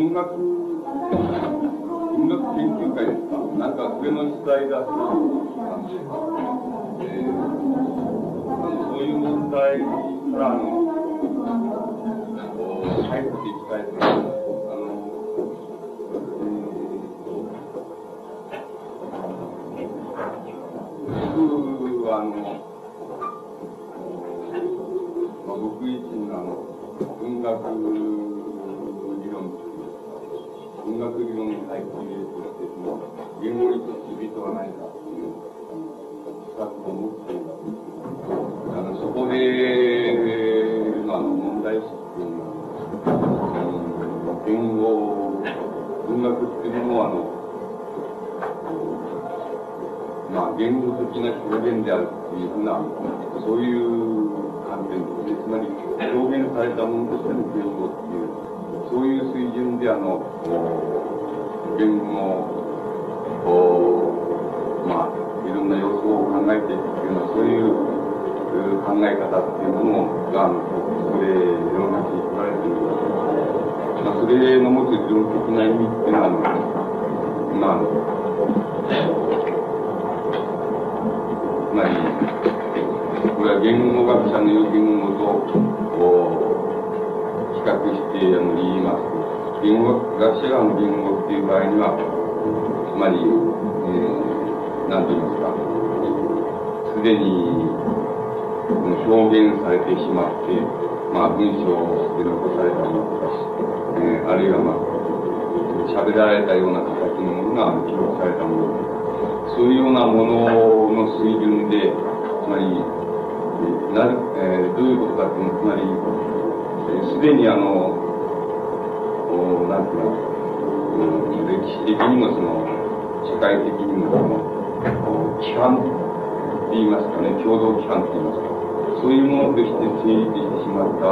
文学、文学研究会ですかなんか上の主体だったんで、えー、そういう問題からの、入っていきたいと思います。僕はあの、まあ、僕自身のあの文学文学理論に入っているとしても、言語にとって人はないかという資格を持っているあのそこでのあ問題意識というのは、言語、文学っていうものはあの、まあ、言語的な表現であるっていうふうな、そういう観点で、つまり表現されたものとしての言語っていう、そういう水準であの言語をまあいろんな要素を考えていくというようなそういう考え方っていうものがあのそれ世の中に取られているまあ、それの持つ理論的な意味っていうのはまああのつまりこれは言語学者の言う言語と比較してあの言いますと、言語学者がの言語っていう場合には、つまり、えー、なんて言いますか、すでに表現されてしまって、まあ文章で残されたものとか、えー、あるいはまあ、喋られたような形のものが記録されたものそういうようなものの水準で、つまり、なえー、どういうことかっていうのつまり、すでにあの、なんていうの、う、歴史的にもその、社会的にもその、規範って言いますかね、共同規範って言いますか、そういうものとして成立してしまった、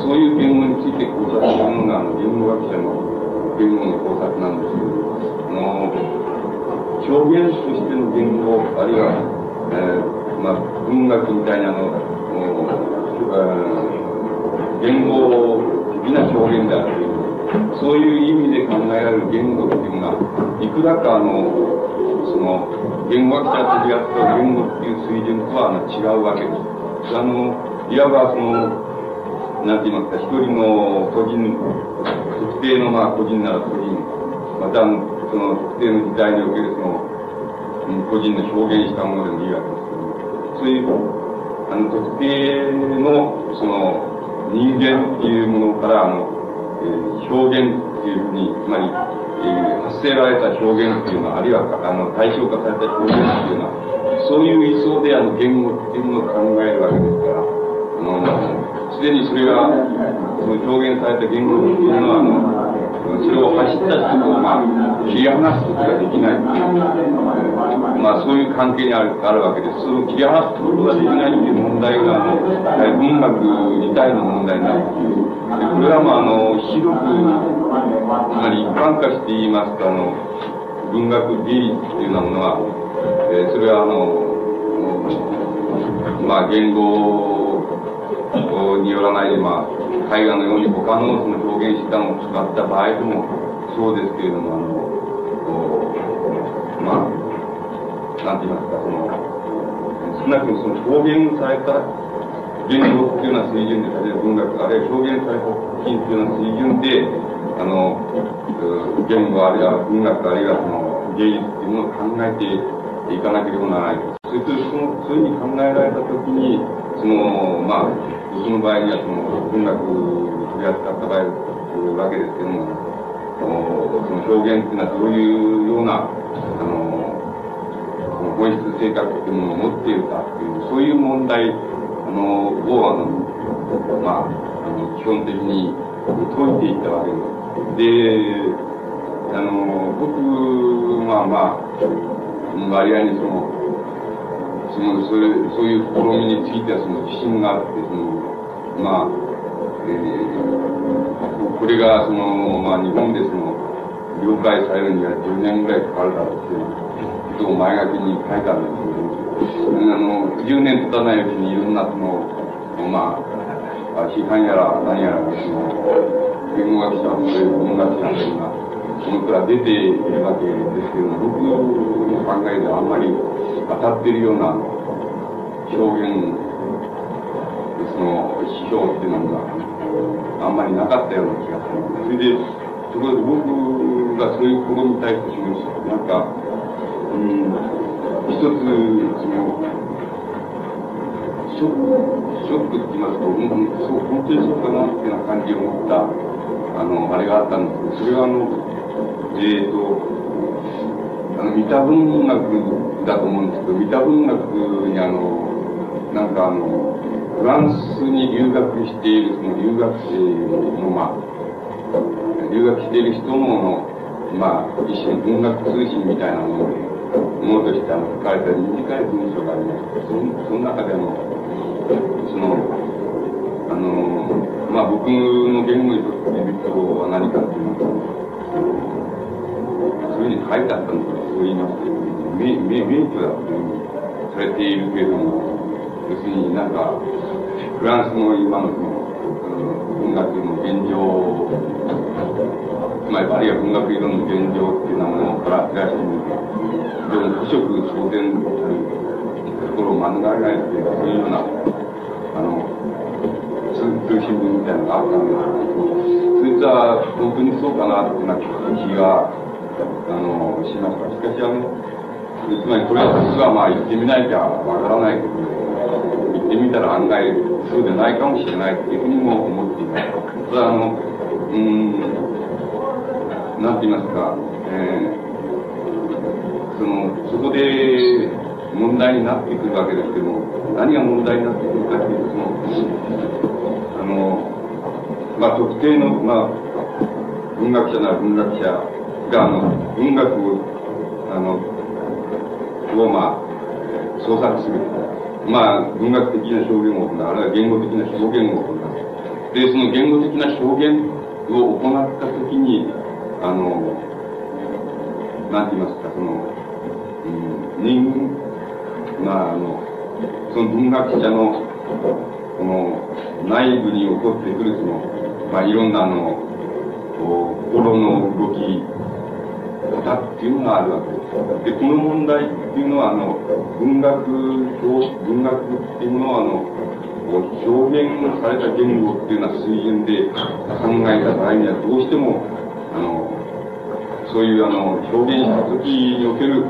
そういう言語について考察するのが、あの、言語学者の言語の考察なんですけど、あの、表現としての言語、あるいは、えー、まあ、文学みたいなの、えー言語的な表現であるという、そういう意味で考えられる言語っていうのが、いくらかあの、その、言語学者と違った言語っていう水準とはあの違うわけです。あの、いわばその、なんて言いますか、一人の個人、特定のまあ個人なら個人、またその特定の時代におけるその、個人の表現したものでもいいわけですけど、そういう、あの、特定の、その、人間っていうものから、あの、えー、表現っていうふうに、つまり、えー、発せられた表現っていうのは、あるいは、あの、対象化された表現っていうのは、そういう位相で、あの、言語っていうものを考えるわけですから、あの、すでにそれが、その表現された言語っていうのは、あの、それを走った人を、まあ、切り離すことができないい、まあ、そういう関係にあるあるわけです。その切り離すことができないっていう問題が、あの、文学自体の問題になるっていう。これは、まあ、あの、広く、つまり一般化して言いますと、あの、文学芸術っていうようなものは、えー、それは、あの、まあ、言語によらないで、まあ、絵画のように他のその表現手段を使った場合でもそうですけれども、あの、まあ、なんて言いますか、その、少なくともその表現された言語っていうような水準で、例えば文学、あるいは表現された作品っていうような水準で、あの、言語あるいは文学あるいはその芸術っていうものを考えていかなければならない。それとその、そういうふうに考えられたときに、その、まあ、その場合にはその文学に取り扱った場合わけですけども、その表現っていうのはどういうような、あの、本質性格っていうものを持っているかっていう、そういう問題、あの、を、あの、まあ、あの基本的に解いていったわけです。で、あの、僕はまあ、割合にその、その、それ、そういう試みについてはその自信があって、その、まあ、えー、これがその、まあ日本でその、了解されるには10年ぐらいかかるだろうっていうことを前書きに書いたんですけど、あの、10年経たないうちにいろんなその、まあ、批判やら何やらその、言語学者、そういう文学者というのは、そのから出ているわけですけども、僕の考えではあんまり当たっているような表現、その指標っていうのがあんまりなかったような気がする。それで、ところで僕がそういうことに対して示す、なんか、うん、一つ、その、ショック、ショックって言いますと、うん、そう、本当にそうかなっていうような感じを持った、あの、あれがあったんですけど、それはあの、えっ、ー、と、あの、三田文学だと思うんですけど、三田文学にあの、なんかあの、フランスに留学しているその留学生の、まあ、留学している人の、まあ、一種の文学通信みたいなもので、ものとしてあの書かれた短い文章がありまして、そのその中であの、その、あの、まあ僕の言語にとってビットは何かっていうのは、そういうふうに書いてあったのかそう言いますけど、名名著だというふうにされているけれども、要するになんか、フランスの今のその、文学の現状、つまりあるいは文学理論の現状っていうようなものから照らしてみると、非常に不色当然なるところを免れないっていう、そういうような、あの、通信文みたいなのがあったんですけど、そいつは本当にそうかなっていうような気があの、しました。しかし、あの、つまりこれは実はまあ言ってみないとわからないことで、言ってみたら案外そうでないかもしれないっていうふうにも思っています。ただ、あの、うん、なんて言いますか、えー、その、そこで問題になってくるわけですけども、何が問題になってくるかというと、その、あの、まあ、特定の、まあ、文学者なら文学者が、あの、文学を、あの、を、まあ、創作する。まあ、文学的な表現を行う、あるいは言語的な表現を行う。で、その言語的な表現を行ったときに、あの、なんて言いますか、その、うん、人、まあ、あの、その文学者の、この、内部に起こってくる、その、まあ、いろんな、あの、心の動きだっていうのがあるわけです。で、この問題っていうのは、あの、文学、文学っていうものは、あの、表現された言語っていうような水準で考えた場合には、どうしても、あの、そういうあの、表現した時における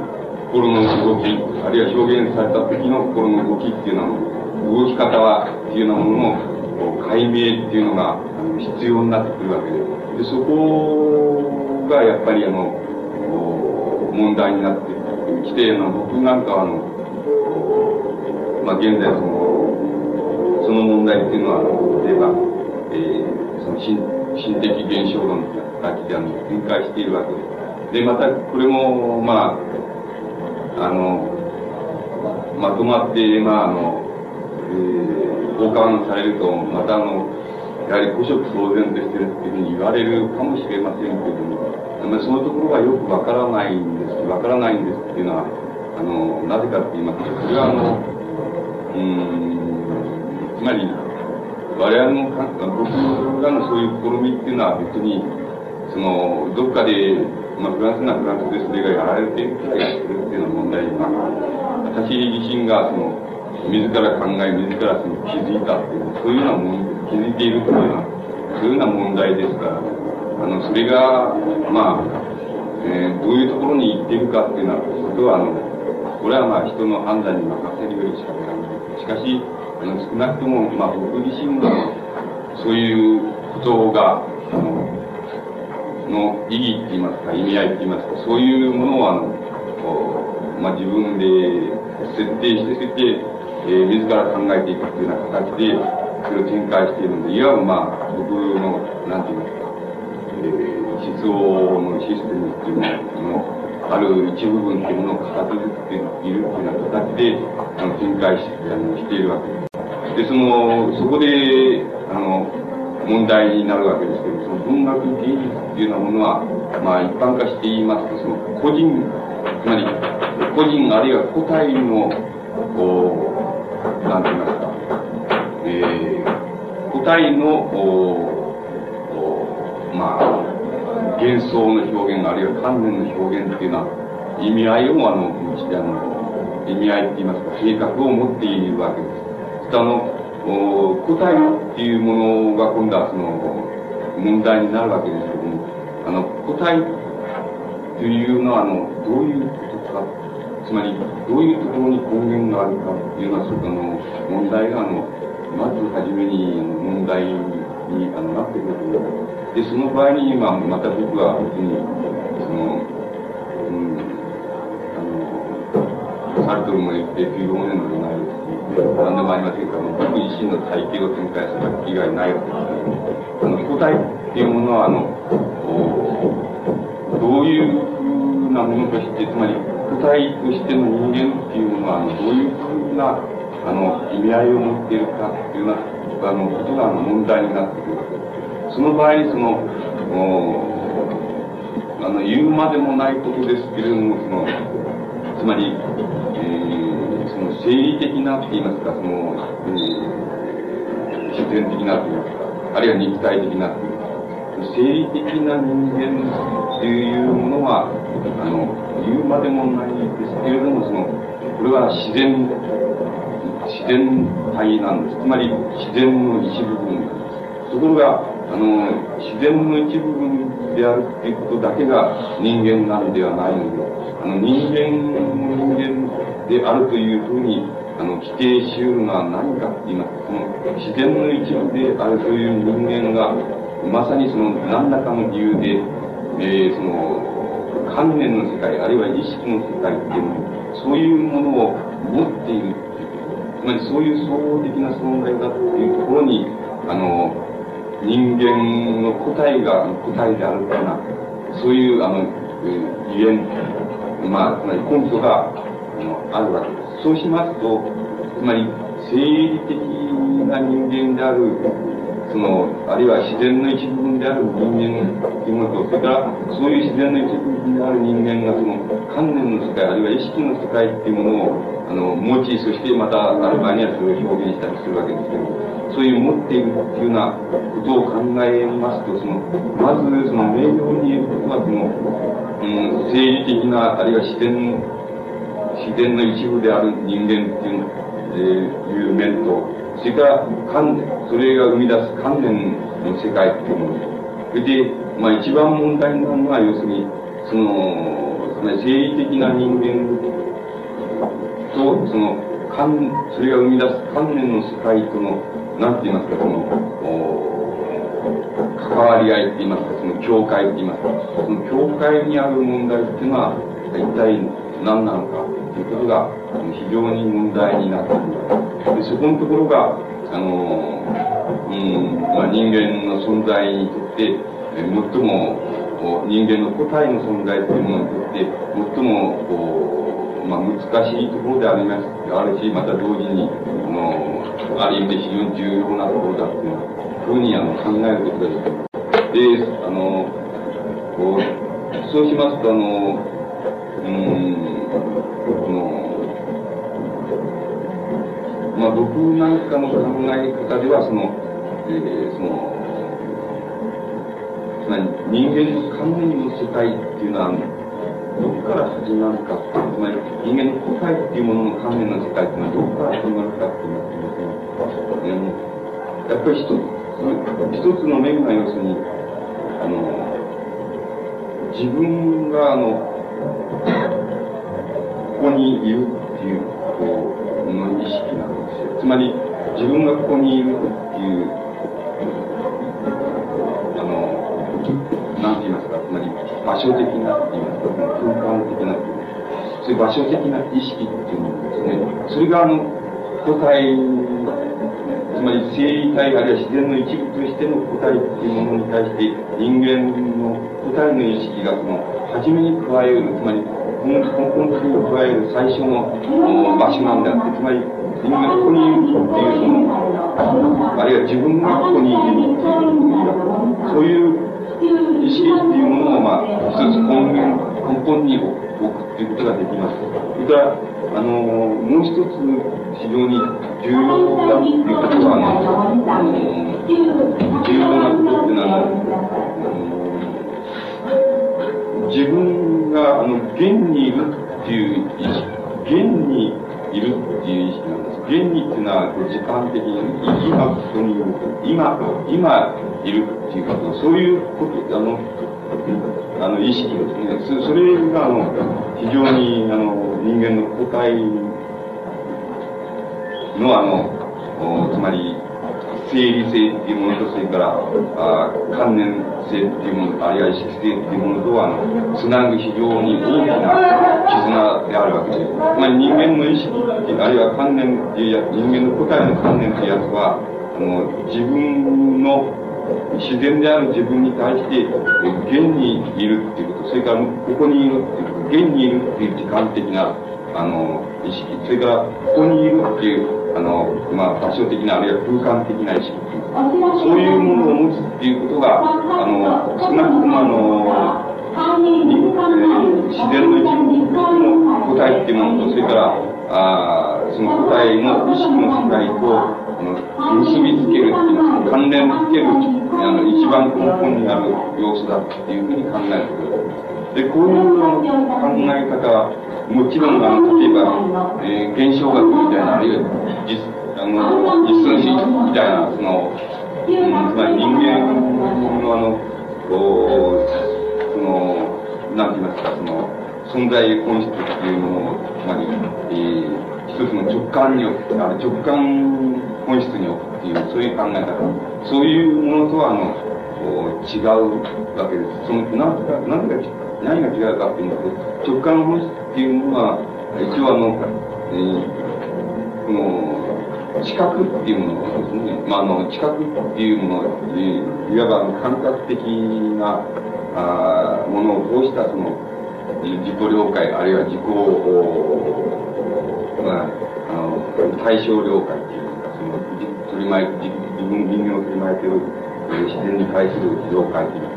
心の動き、あるいは表現された時の心の動きっていうのは、動き方は、っていうようなものの解明っていうのが必要になってくるわけで。で、そこがやっぱりあの、問題になってきて、の僕なんかはあの、まあ、現在その、その問題っていうのは、例えば、えー、その心心的現象論という形であの展開しているわけです。で、またこれも、まあ、あの、まとまって、まあ、あの、えー、交換されると、またあの、やはり古色騒然としてるっていうふうに言われるかもしれませんけれども、まあ、そのところがよくわからないんですわからないんですっていうのはあのなぜかって言いますとそれはあのうんつまり我々の僕らのそういう試みっていうのは別にそのどっかで、まあ、フランスなフランスでそれがやられてるってるっていうのは問題なく私自身がその自ら考え自らその気づいたっていうそういうようなもん気づいているっていうのはそういうような問題ですからあの、それが、まあ、えー、どういうところに行っているかっていうのは、ことは、あの、これはまあ人の判断に任せるよりしかない。しかし、あの、少なくとも、まあ僕自身の、そういうことが、あの、の意義って言いますか、意味合いって言いますか、そういうものを、あの、まあ自分で設定して、そして、えー、自ら考えていくというような形で、それを展開しているので、いわばまあ、僕の、なんて言いますか、思想のシステムっていうのの、ある一部分っていうものを形作っているっていうような形で、あの、展開しあのしているわけです。で、その、そこで、あの、問題になるわけですけど、その文学芸術っていうようなものは、まあ一般化して言いますと、その個人、つまり、個人あるいは個体の、こう、なんて言いますか、えー、個体の、まあ、幻想の表現、あるいは観念の表現っていうのは、意味合いを、あの、あの意味合いって言いますか、計画を持っているわけです。あの、答えっていうものが今度はその、問題になるわけですけども、あの、答えというのは、あの、どういうことか、つまり、どういうところに根源があるかというのは、その、問題が、あの、まずはじめに、問題にあのなってくると思います。で、その場合に、まあ、また僕は別に、その、うん、あの、サルトルも言って、フィードモネのでないですし、何でもありませんから、僕自身の体系を展開する以外ないわけですね。あの、個体っていうものは、あの、どういうふうなものとして、つまり、個体としての人間っていうのは、あのどういうふうな、あの、意味合いを持っているかっていうような、あの、ことが、あの、問題になってくるわけです。その場合その、あの、言うまでもないことですけれども、その、つまり、えー、その生理的なって言いますか、その、えー、自然的なって言いますか、あるいは肉体的なっていますか、生理的な人間っていうものは、あの、言うまでもないですけれども、その、これは自然、自然体なんです。つまり、自然の一部分なんです。ところが、あの、自然の一部分であるっていうことだけが人間なんではないので、あの、人間の人間であるというふうに、あの、規定し得るのは何かって言います、その、自然の一部であるという人間が、まさにその、何らかの理由で、えー、その、観念の世界、あるいは意識の世界っていうのそういうものを持っているっていう。つまりそういう総合的な存在だっていうところに、あの、人間の個体が個体であるような、そういう、あの、ゆえん、まあ、つまり根拠が、あの、あるわけです。そうしますと、つまり、生理的な人間である、その、あるいは自然の一部分である人間っていうものと、それから、そういう自然の一部分である人間が、その、観念の世界、あるいは意識の世界っていうものを、あの、持ち、そしてまた、ある場合にはそれを表現したりするわけですけど、そういう持っているっていうようなことを考えますと、その、まずその明瞭に言えることは、その、うん、政治的な、あるいは自然、自然の一部である人間っていう、えー、いう面と、それから、観念それが生み出す観念の世界っていうもの。それで、まあ一番問題なのは、要するに、その、つまり生理的な人間と、その、観、それが生み出す観念の世界とのなんて言いますか、その、関わり合いって言いますか、その境界って言いますか、その境界にある問題っていうのは、一体何なのかということが、非常に問題になっている。で、そこのところが、あの、うん、まあ、人間の存在にとって、最も、人間の個体の存在というものにとって、最も、こう、まあ、難しいところであります、あるし、また同時に、あの、ある意味で非常に重要なところだっていうふうにあの考えることできる。で、あの、こう、そうしますと、あの、うん、この、まあ僕なんかの考え方では、その、えー、その、つまり人間の観念の世界っていうのは、どこから始まるか、つまり人間の個体っていうものの観念の世界っていうのはどこから始まるかっていうのは、うん、やっぱり一つ、一つの面が要するに、あの、自分があの、ここにいるっていう、こう、の意識なんですよ。つまり、自分がここにいるっていう、あの、なんて言いますか、つまり、場所的なっています、そういう場所的な意識っていうのですね。それがあの、個体つまり生理体あるいは自然の一部としての個体っていうものに対して人間の個体の意識がその初めに加えるつまり根本的に加える最初の場所なんであってつまり人間がここにいるっていうそのあるいは自分がここにいるっていうそういう意識っていうものをまあ一つ根源根本に置くっていうことができます。それからあのもう一つ非常に重要だっていうことは、あの、重要なことっていうのは、自分が、あの、現にいるっていう意識、現にいるっていう意識なんです。現にっていうのは、時間的に、今ここにいる、今、今いるっていうこと、そういうこと、あの、あの、意識ですね。それが、あの、非常に、あの、人間の個体の、あの、つまり、生理性っていうものと、それから、あ観念性っていうもの、あるいは意識性っていうものとは、あの、つなぐ非常に大きな絆であるわけです。つまり人間の意識、あるいは観念っていうや、人間の個体の観念っていうやつは、あの、自分の自然である自分に対して、現にいるっていうこと、それからここにいるっていう、現にいるっていう時間的な、あの、意識、それから、ここにいるっていう、あの、まあ、場所的な、あるいは空間的な意識、そういうものを持つっていうことが、あの、少なくともあの、自然の一部の個体っていうものと、それから、あその個体の意識の世界と、結びつけるっていう、関連づける、あの、一番根本にある要素だっていうふうに考える。で、こういう考え方は、もちろん、あの、例えば、えー、現象学みたいな、あるいは実、あの、実存主義みたいな、その、うん、つまり人間のあの、こう、その、なんて言いますか、その、存在本質っていうものを、つまり、えー、一つの直感によって、あれ直感本質によってっていう、そういう考え方。そういうものとは、あの、違うわけです。その、なんか、なんか、何が違うかっていうと、直感の本質っていうのは、一応あの、えー、この、知覚っていうものですね。まあ、あの、知覚っていうもの、えー、いわば感覚的な、あものを通したその、自己了解、あるいは自己、まあ、あの、対象了解っていう、取り巻いて、自分、人間を取り巻いている、自然に対する了解という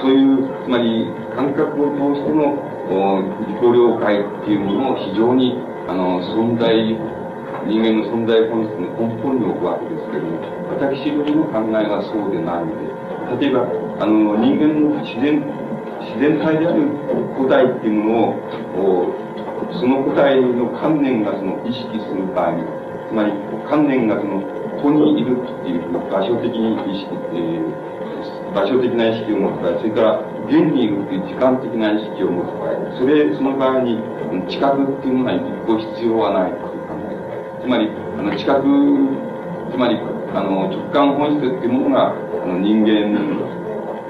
そういう、つまり、感覚を通しての、自己了解っていうものを非常に、あの、存在、人間の存在本質の根本に置くわけですけども、私どもの考えがそうでないので、例えば、あの、人間の自然、自然体である個体っていうものを、その個体の観念がその意識する場合に、つまり観念がその、ここにいるっていう場所的に意識、えー、場所的な意識を持つ場合、それから現にいるっていう時間的な意識を持つ場合、それ、その場合に、知覚っていうものは一個必要はないという考えつまり、あの、知覚、つまり、あの、直感本質っていうものが、あの、人間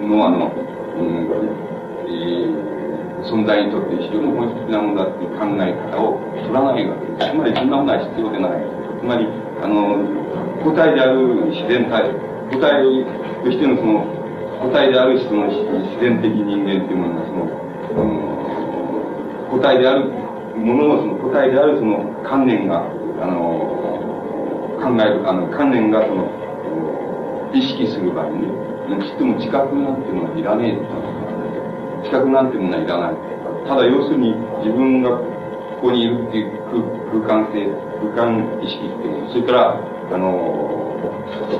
の、あの、うん、えー、存在にとって非常に本質的なものだっていう考え方を取らないわけです。つまり、そんなものは必要でない。つまり、あの、個体である自然体、個体としてのその、個体であるその自然的人間っていうものがその、個体であるものをその個体であるその観念が、あの、考える、あの、観念がその、意識する場合に、ね、ちっとも知覚なんていうのはいらねえ知覚なんていうものはいらない。ただ要するに自分がここにいるっていう空間性、空間意識っていう、それから、あの、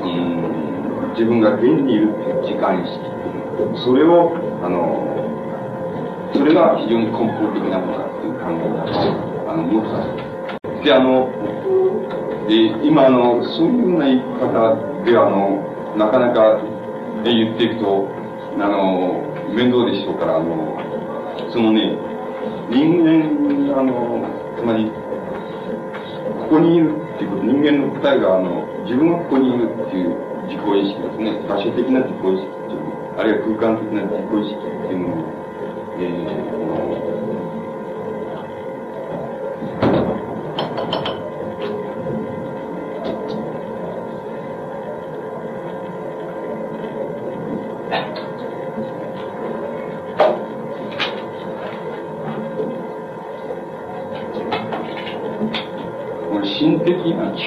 うん、自分が現にいる時間意識っていうそれを、あの、それが非常に根本的なものだっていう考え方を、あの、持つで、あの、で、今、あの、そういうような言い方で、あの、なかなか、言っていくと、あの、面倒でしょうから、あの、そのね、人間、あの、つまり、ここにいるっていうこと、人間の答えが、あの、自分がここにいるっていう自己意識ですね。場所的な自己意識っていう、あるいは空間的な自己意識っていうのを、えー、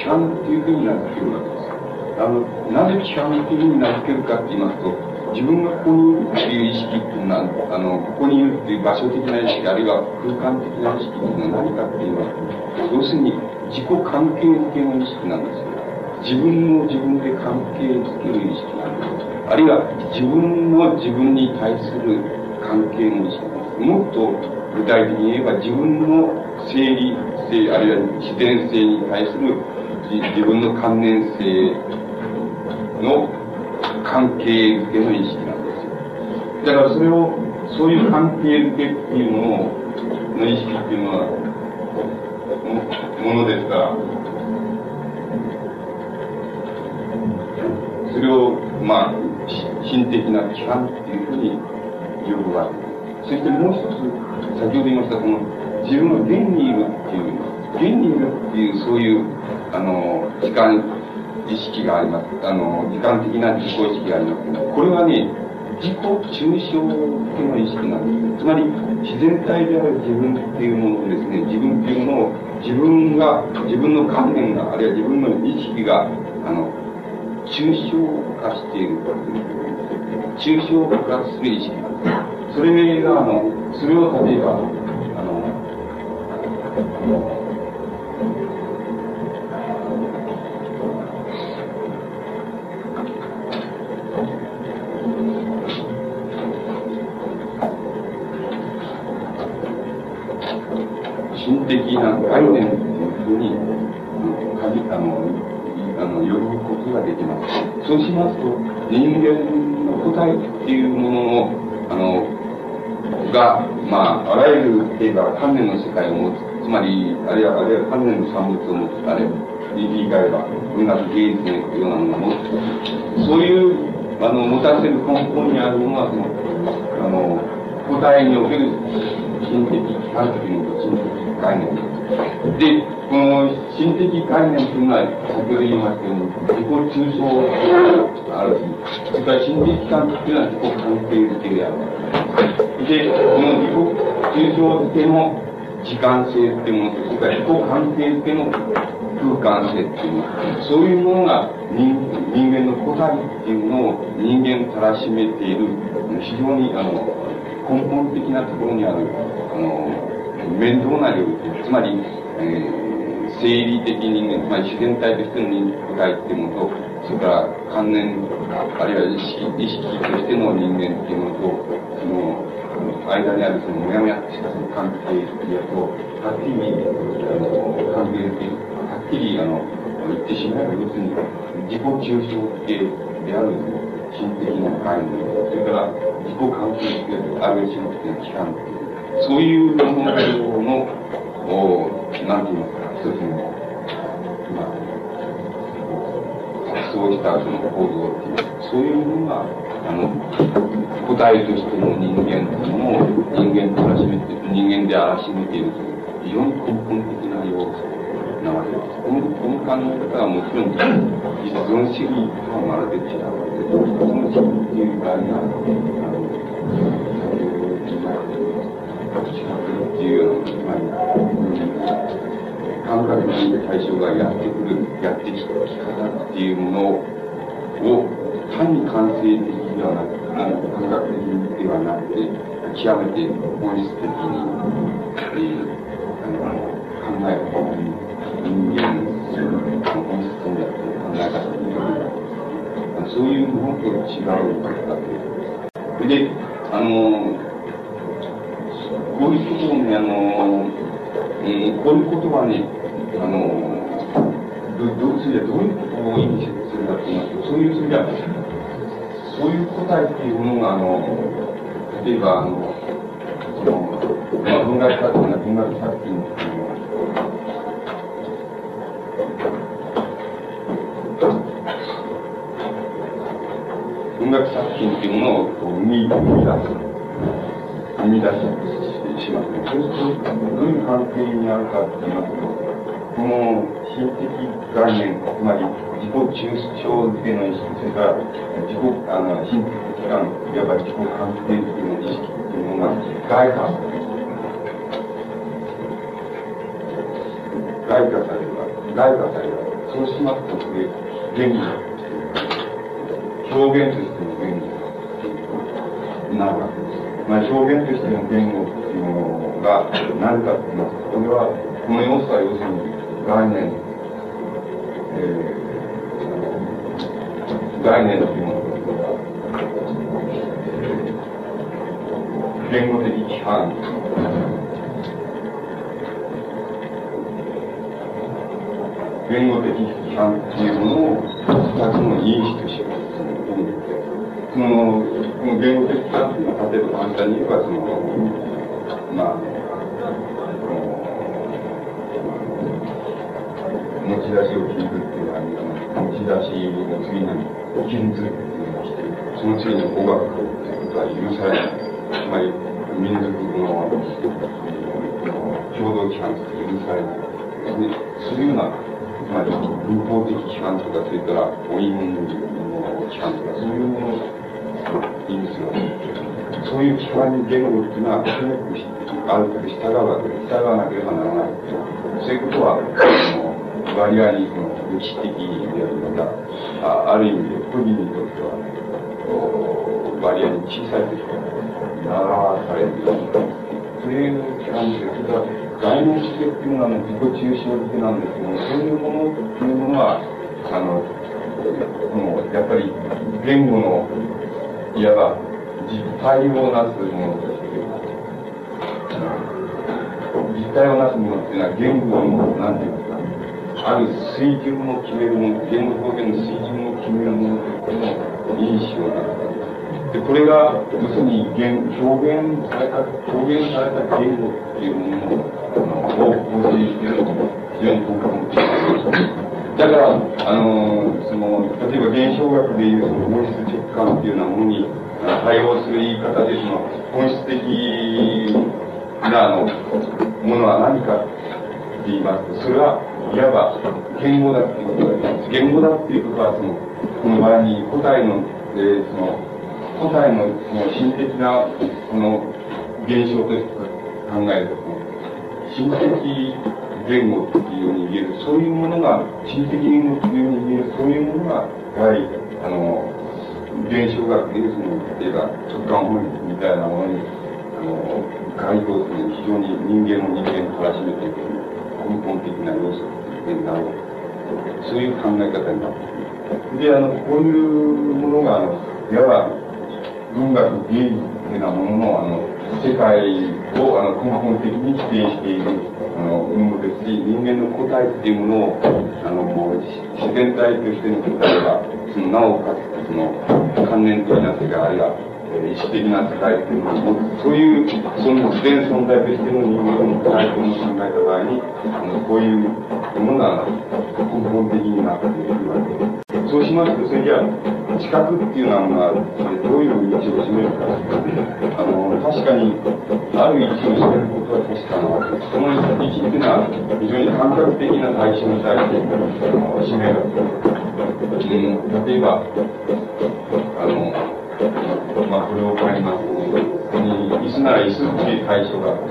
規範っていうふうに名付けるわけです。あの、なぜ規範っていうふうに名付けるかって言いますと、自分がここにいるっていう意識っていうのは、あの、ここにいるっていう場所的な意識、あるいは空間的な意識っていうのは何かっていうのは、要するに自己関係づけの意識なんですよ。自分を自分で関係づける意識なんです。あるいは自分の自分に対する関係の意識なんで。もっと具体的に言えば自分の生理性、あるいは自然性に対する自分の関連性の関係づけの意識なんですよ。だからそれを、そういう関係づけっていうのを、の意識っていうのは、ものですから、それを、まあ、心的な規範っていうふうに呼ぶわけです。そしてもう一つ、先ほど言いました、この自分の現にいるっていう、現にいるっていう、そういう、あの、時間意識があります。あの、時間的な自己意識がありますけど。これはね、自己抽象的な意識なんです。つまり、自然体である自分っていうものをですね、自分っていうものを、自分が、自分の観念が、あるいは自分の意識が、あの、抽象化しているという、抽象化する意識なんです。それが、あの、それを例えば、あの、そうしますと、人間の個体っていうものの、あの、が、まあ、あらゆる、例えば、観念の世界を持つ、つまり、あるいは、あるいは観念の産物を持つ、あるいは、言い換えば、文学芸術のようなものを持つ。そういう、あの、持たせる根本にあるものは、その、あの、個体における心的感というのと心的概念で、この心的概念というのは、先ほど言いましたように、自己抽象あるし、それから心的感というのは自己関係づけであるで、この自己抽象づけの時間性っていうものと、それから自己関係づけの空間性っていうもの、そういうものが人人間の個体っていうのを人間たらしめている、非常にあの根本的なところにある、あの、面倒な領域、つまり、えー、生理的人間、つまり自然体としての人個体っていうものと、それから観念、あるいは意識意識としての人間っていうものと、その、間にあるそのもやもやとしたその関係やと、はっきり、あの、関係づけ、はっきり、あの、言ってしまえば、要するに、自己抽象系である心的な概念、それから自己関係づけ、あるいは心的な期間、そういうものの、おなんて言いますか、一つの、まあ、発想したその構造っていう、そういうものが、あの、個体としての人間というのを人間とらしめて、人間であらしめているという、非常に根本的な要素なわけです。このこの考え方はもちろん、実存主義とはまるで違うわけです。実存主義っていう場合が、あの、先ほど言いました、っていうような、つまり、感覚的対象がやってくる、やってきた方っていうものを、単に感性的ではなく、あの感覚的ではなくて、極めて本質的に、えー、あの考える人間の本質的な考え方による、そういうものと違うわけです。で、あの、こういうことをね、あの、えー、こういうことはね、あの、どどうすればどういうことを意味するかと言いますと、そういうそれは、そういう答えっていうものが、あの、例えば、あの、その、まあ、文学作品が文学作品っていうのは、文学作品っていうものをこう生み出す、生み出す。ね。そうすると、どういう関係にあるかって言いますと、この心的概念、つまり自己抽象での意識、それから自己、あの、心的期間、いわば自己関係的な意識というのが外化される。外化されるわけ外化されるわけそうしますと、これ、言語、表現としての言語になるわけです。まあ、表現としての言語が何かと言いますと、これは、この要素は要するに、概念、えー、概念というもの言言語的規範言語的規範というものを二つの因子としてその、この言語的規範というのは、例えば簡単に言えば、その、まあ、しの次に、金図っていうのをして、その次に語学っていうことは許されない。つまり、民族の共同規範として許されない。でそういうようなつまり文法的規範とか、それから母音の規範とか、そういうものを意味するわけです。そういう規範に言語っていうのは、ある程度従うわけで、従わなければならない。そういうことは、割合にその歴史的であるまた、あある意味で個人にとっては、割合に小さいというか、習わされるような、そういう感じです。概念式っていうのは、自己中心的なんですけども、そういうものっていうものは、あの、もうやっぱり言語の、いわば実体をなすものとして、実体をなすものっていうのは言語の、なんていうか、ある水準を決めるもの、言語表現の水準を決めるものというのを認識を。で、これが、要するに言、表現された、表現された言語っていうものを構成しているのも非常に根本的だから、あのその、例えば現象学でいうその本質直感っていうようなものに対応する言い方で、その本質的なあのものは何かって言います。と、それはいわば言語だっていうことが言語だっていうことは、その、この場合に古代の、えー、その、古代のその心的な、この現象として考えると、心的言語っていうように言える、そういうものが、心的言語っていうように言える、そういうものが、やはり、あの、現象学で、その、例えば直感本質みたいなものに、あの、該当する非常に人間の人間をたらしめていく根本的な要素っていうのそういう考え方になっている。で、あの、こういうものが、あの、いわば、文学、芸術っていうようなものの、あの、世界をあの根本的に否定しているあのものですし、人間の個体っていうものを、あの、自然体としての個体が、そのなおかつ、その、関連的な世界、あるいは、意識的な世界っていうのを、そういう、その自然存在としての人間の個体というのを考えた場合に、あの、こういうものが根本的になっているわけです。そうしますと、それじゃあ、知覚っていうのは、どういう位置を占めるかあの、確かに、ある位置を占めることは確かなわけです。その位置っていうのは、非常に感覚的な対象に対して、占める。うん、例えば、あの、まあ、これを変えますと、ここに、椅子なら椅子っていう対象がある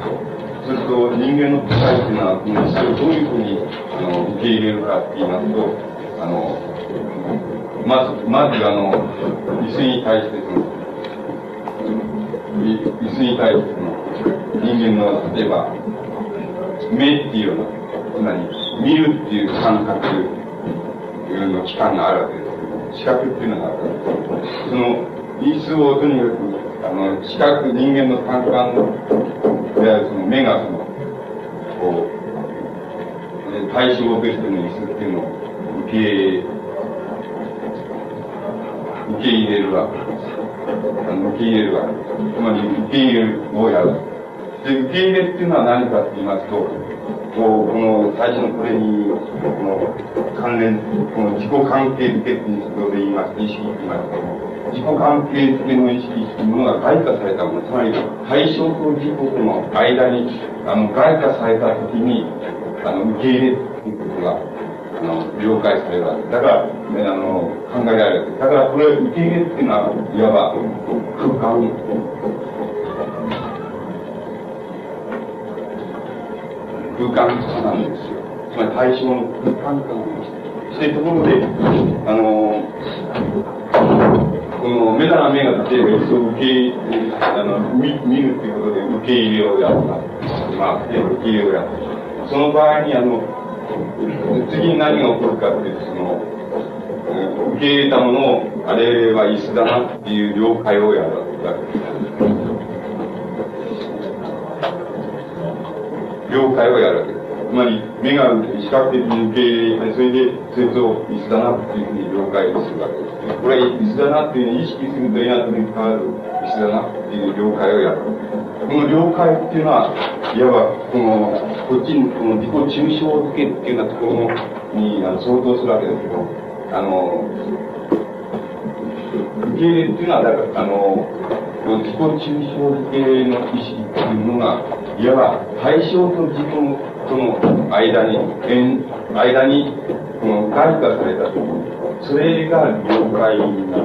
そうすると、人間の個体っていうのは、この椅子をどういうふうに、あの、受け入れるかって言いますと、あの、まず、まずあの、椅子に対してその、椅子に対してその、人間の、例えば、目っていうような、つまり、見るっていう感覚の期間があるわけです。視覚っていうのがあるわけです。その、椅子をとにかく、あの、視覚、人間の感覚の、であるその目がその、こう、対象としての椅子っていうのを受け受け入れるわけです。あの受け入れるわけです。つまり、受け入れるをやる。で、受け入れっていうのは何かって言いますと、こう、この最初のこれに、この関連、この自己関係づけっていうことで言います、意識って言いますけども、自己関係づけの意識っていうものが外化されたもの、つまり対象と自己との間に、あの、外化されたときに、あの、受け入れっていうことが、あの、了解されるわけだから、ね、あの、考えられる。だからこれ、受け入れっていうのは、いわば空間。空間化なんですよ。つまり対象の空間化なんです。してところで、あの、この目なら目が例えば一層受け、あの、見見るっていうことで受け入れをやった。まあ、受け入れをやった。その場合に、あの、次に何が起こるかっていう、その、受け入れたものを、あれは椅子だなっていう了解をやるわけです。了解をやるわけです。つまり、目が視覚的に受け入れ、それで、そいつを椅子だなっていうふうに了解をするわけです。これは椅子だなっていうふうに意識するとエナトに変わる椅子だなっていう了解をやる。この了解っていうのは、いわば、この、こっちに、この自己抽象付けっていうようなところに、あの相当するわけですけど、あの、受け入れっていうのは、だから、あの、自己抽象付けの意識っていうのが、いわば対象と自分との間に、間に、この外化されたときに、それが了解になる。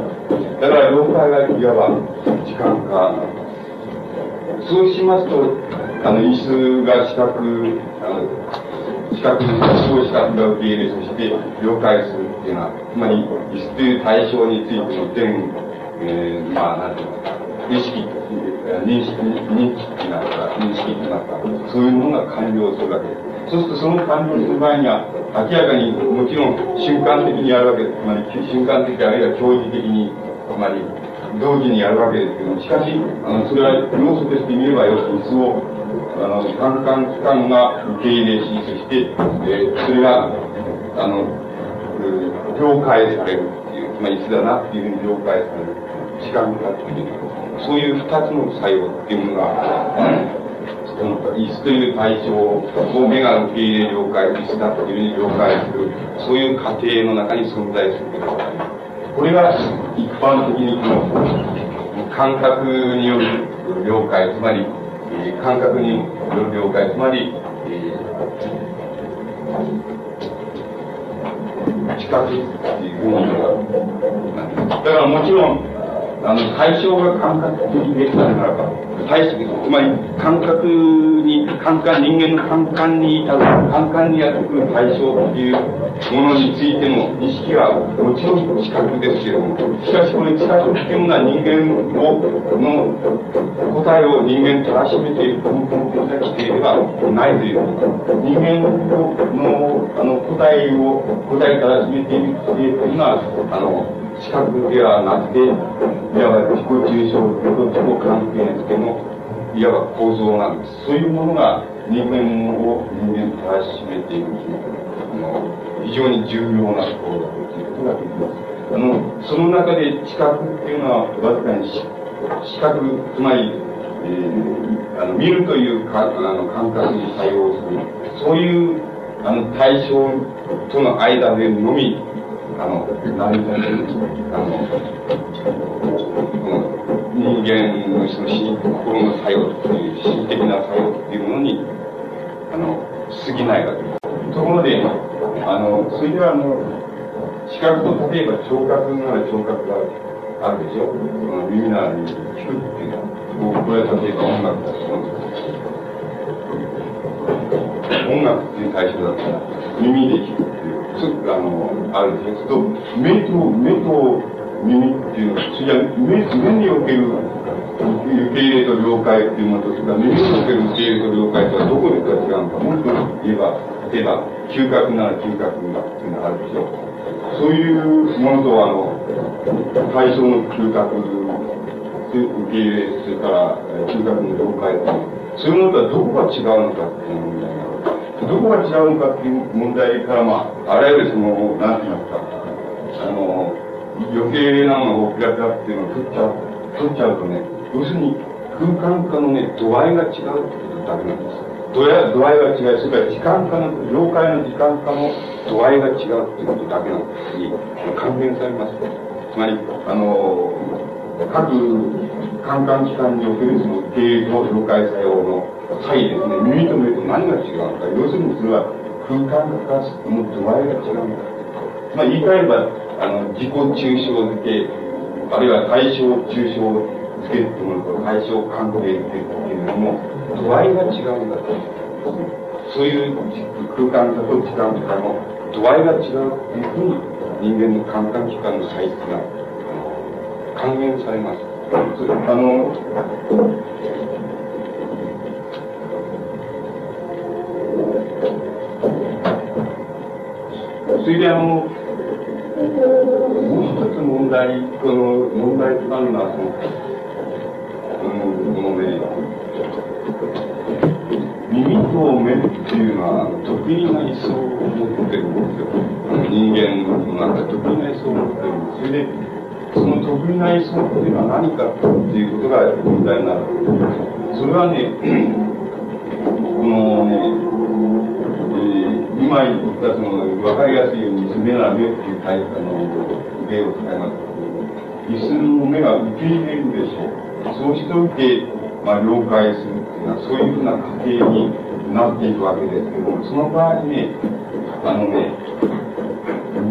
だから了解がいわば時間化そうしますと、あの、椅子が視覚、あの、視覚、そう視覚が受け入れ、そして了解するっていうのは、つまり、椅子という対象についての全、えー、まあ、なんていうのか、意識、認識、認識になった、認識になった、そういうものが完了するわけです。そうすると、その完了する場合には、明らかにもちろん瞬間的にやるわけです。つまり、瞬間的あるいは教示的に、つまり、同時にやるわけですけども、しかし、あの、それは要素として見ればよし、椅子を、あの、単管機関が受け入れし、そして、えー、それが、あの、了解されるっていう、つまり椅子だなっていうふうに了解される。時間がっていう、そういう二つの作用っていうのが、椅子という対象を目が受け入れ了解、椅子だというふうに了解する、そういう過程の中に存在することがあります。これが一般的にこの感覚による了解、つまり、えー、感覚による了解、つまり、えー、知覚っていうふうに言うだからもちろん、あの、対象が感覚的でしたならば、対つまり感覚に、感覚、人間の感覚に至る、感覚にやってくる対象っていうものについての意識はもちろん知覚ですけれども、しかしこの知覚っていうのは人間を、の答えを人間たらしめている根本的な規定ではないという。人間のあの答えを、答えたらしめている規定というのは、あの、視覚ではなくて、いわば自己抽象と自己関係付けの、いわば構造なんです。そういうものが人間を人間とらしめているあの非常に重要なところだということができます。あの、その中で知覚っていうのはわずかに視覚、つまり、えー、あの見るというかあの感覚に対応する、そういうあの対象との間でのみあの、成り立てる、あの、人間のその心の作用という、心的な作用っていうものに、あの、過ぎないわけです。ところで、あの、それではあの、視覚と例えば聴覚なら聴覚があるでしょ。耳なら聞くっていうのは、これは例えば音楽だと思うんです音楽っていう対象だったら、耳で聞く。あのあるんですけど目と目と耳っていうのはそれは目目における受け入れと了解っていうのとそれから耳における受け入れと了解とはどこで違うのかもっと言えば例えば嗅覚なら嗅覚っていうのがあるでしょうそういうものとあの対象の嗅覚受け入れそれから嗅覚の了解っていうそういうものとはどこが違うのかっていう問題がどこが違うのかっていう問題から、まあ、あらゆるその、なんて言いますか、あの、余計なものを開かっていうのを取っちゃう、取っちゃうとね、要するに空間化のね、度合いが違うってことだけなんです。度合度合いが違い、それから時間化の、了解の時間化の度合いが違うってことだけなんですに、還元されます。つまり、あの、各感官機関におけるその経営と了解作用の差異ですね、耳と目と何が違うか。要するにそれは空間化の度合いが違うのか。まあ言い換えれば、あの、自己抽象付け、あるいは対象抽象付けっていうものと対象関係付けっていうのも、度合いが違うんだと。そういう空間化と時間化の度合いが違うっていうふうに人間の感覚器官の配置が還元されます。あの、それであの、もう一つ問題、この問題となるのは、その、うん、このね、耳と目っていうのは得意な位相を持ってるんですよ。人間の中で得意な位相を持ってるんです。それで、その得意な位相っていうのは何かっていうことが問題になる。それはね、このね、今言ったその分かりやすいように目な目っていうタイプの例を使いますけど、椅子の目が受け入れるでしょう。そうしておいて、まあ、了解するっていうのは、そういうふうな過程になっていくわけですけども、その場合ね、あのね、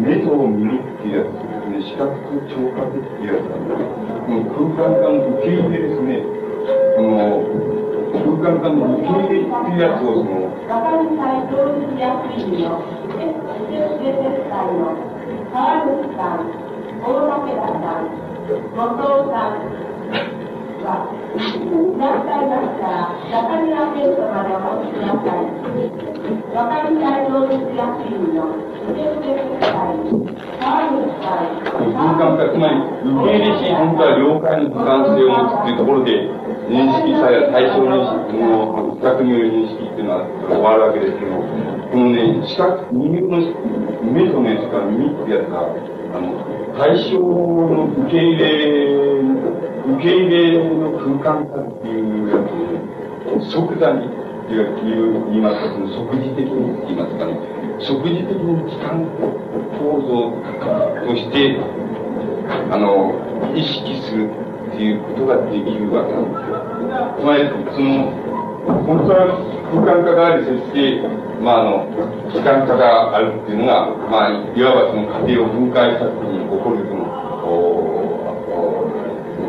目と耳っていうやつですね、視覚と聴覚っていうやつなん。ですこの空間間の受け入れですね、この空間間の受け入れっていうやつをその、川口さん、大竹田さん、後藤さん、は、何回だったら、中庭テントまでお持ちください。分かりたい動物野球の、受付決済、川口さん、空間化、つまり、受け入れし、本当は了解の俯瞰性を持つっていうところで、認識され、対象認識の、比較による認識っていうのは終わるわけですけど、このね、視覚、人間の目と目しか耳ってやつが、あの、対象の受け入れ、受け入れの空間化っていうやつを、即座に、言います。か、即時的に言います。かね、即時的に機関構造として、あの、意識す。るっていうことができるわけなんです。よ。つまり、その、本当は空間化があり、そして、まあ、あの、機関化があるっていうのが、まあ、いわばその過程を分解した時に起こるその、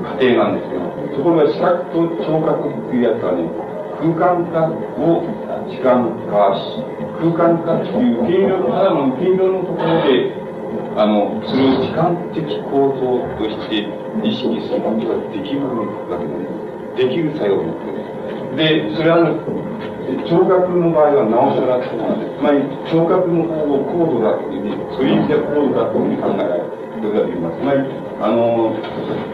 過程なんです。けど、ところが視覚と聴覚っていうやつはね、空間化を時間化し、空間化っていう受け入れの、ただの受け入れのところで、あの、それを時間的構造として意識することができるわけなんです。できる作用。で、それは、聴覚の場合はなおさらそうなんです。つまり、聴覚の方を高度だという、そういう意味では高度だというふうに考えられることができます。つまり、あの、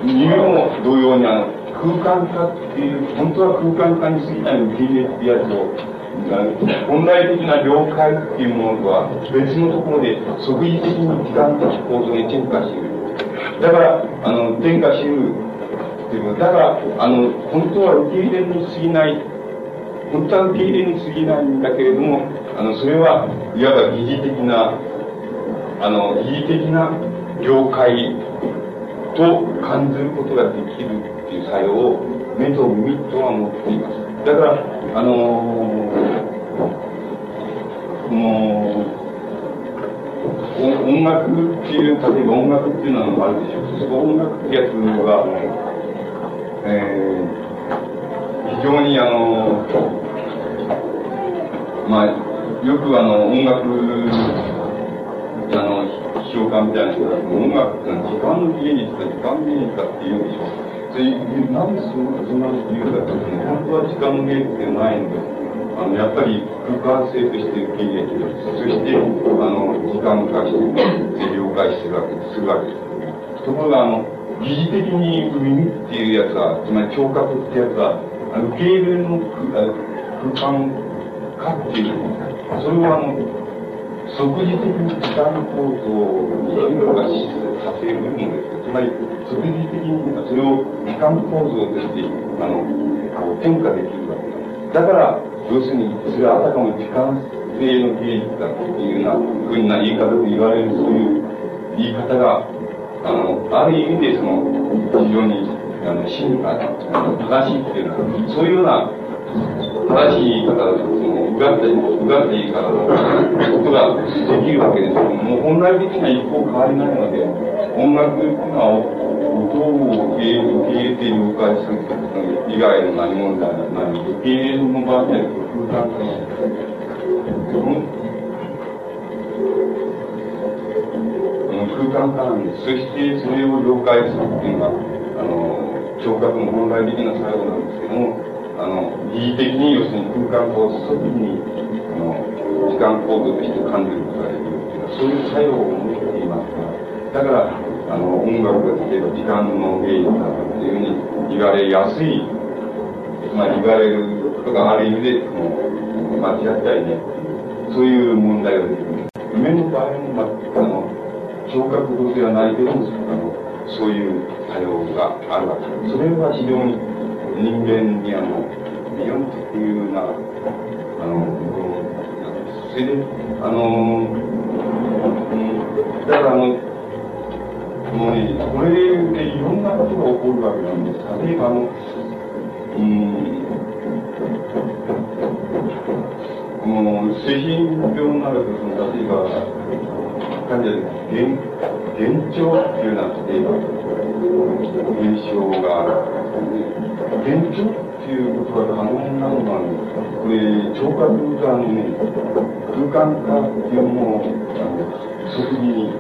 耳も同様に、あの、空間化っていう、本当は空間化に過ぎない受け入れってやつを、本来的な了解っていうものとは別のところで即時的に時間的構造に転化しうる。だから、あの、転化しうるっていうことだから、あの、本当は受け入れに過ぎない、本当は受け入れに過ぎないんだけれども、あの、それはいわば疑似的な、あの、疑似的な了解と感じることができるっていう作用を目と耳とは持っています。だから、あのー、もう、音楽っていう、例えば音楽っていうのはあるでしょう。その音楽ってやつは、えー、非常にあの、まあ、よくあの、音楽、あの、批評家みたいな人が、音楽ってのは時間の芸術か時間芸術かって言うんでしょう。それ、なんでそんなこと言うかというと、本当は時間の芸術ではないんです。あの、やっぱり空間性として受け入れてる。そして、あの、時間化して、了解してるわけですするわけです。ところが、あの、疑似的に耳っていうやつは、つまり聴覚ってやつは、あの受け入れの空間化っていう、それはあの、即時的に時間構造に変化させるものです。つまり、即時的にそれを時間構造として、あの、こう転化できるわけだ。だから、要するに、それはあたかも時間性の芸術だというような、ふうな言い方で言われる、そういう言い方が、あの、ある意味で、その、非常に、あの、真あの正しいっていうのは、そういうような、正しい言い方その、うがった、うがった言い方のことができるわけですけども、本来的には一方変わりないので、音楽っていうのは、音を受け入れて了解するってこと以外の何問題はない。受け入れの場合には空間化空間化なんで。そしてそれを了解するっていうのが、あの、聴覚の本来的な作用なんですけども、あの、疑似的に要するに空間化を即に、あの、時間構造として感じることができるっていうのは、そういう作用を持っていますから、だから、あの、音楽が例えば時間の芸術だというふうに言われやすい、まり言われることがある意味で、その、間違ったりね、そういう問題が出てくる。夢の場合も、まあの、聴覚度ではないけども、あの、そういう作用があるわけです。それは非常に人間にあの、非常に特有な、あの、それで、あの、うん、だからあの、もうね、これでいろんなことが起こるわけなんです。例えばあの、うん、もう精神病になると、その例えば、患者で幻幻聴っていうような、例えば、現象がある。幻聴っていうことが可能なのは、これ、聴覚がね、空間化っていうものを、即時に、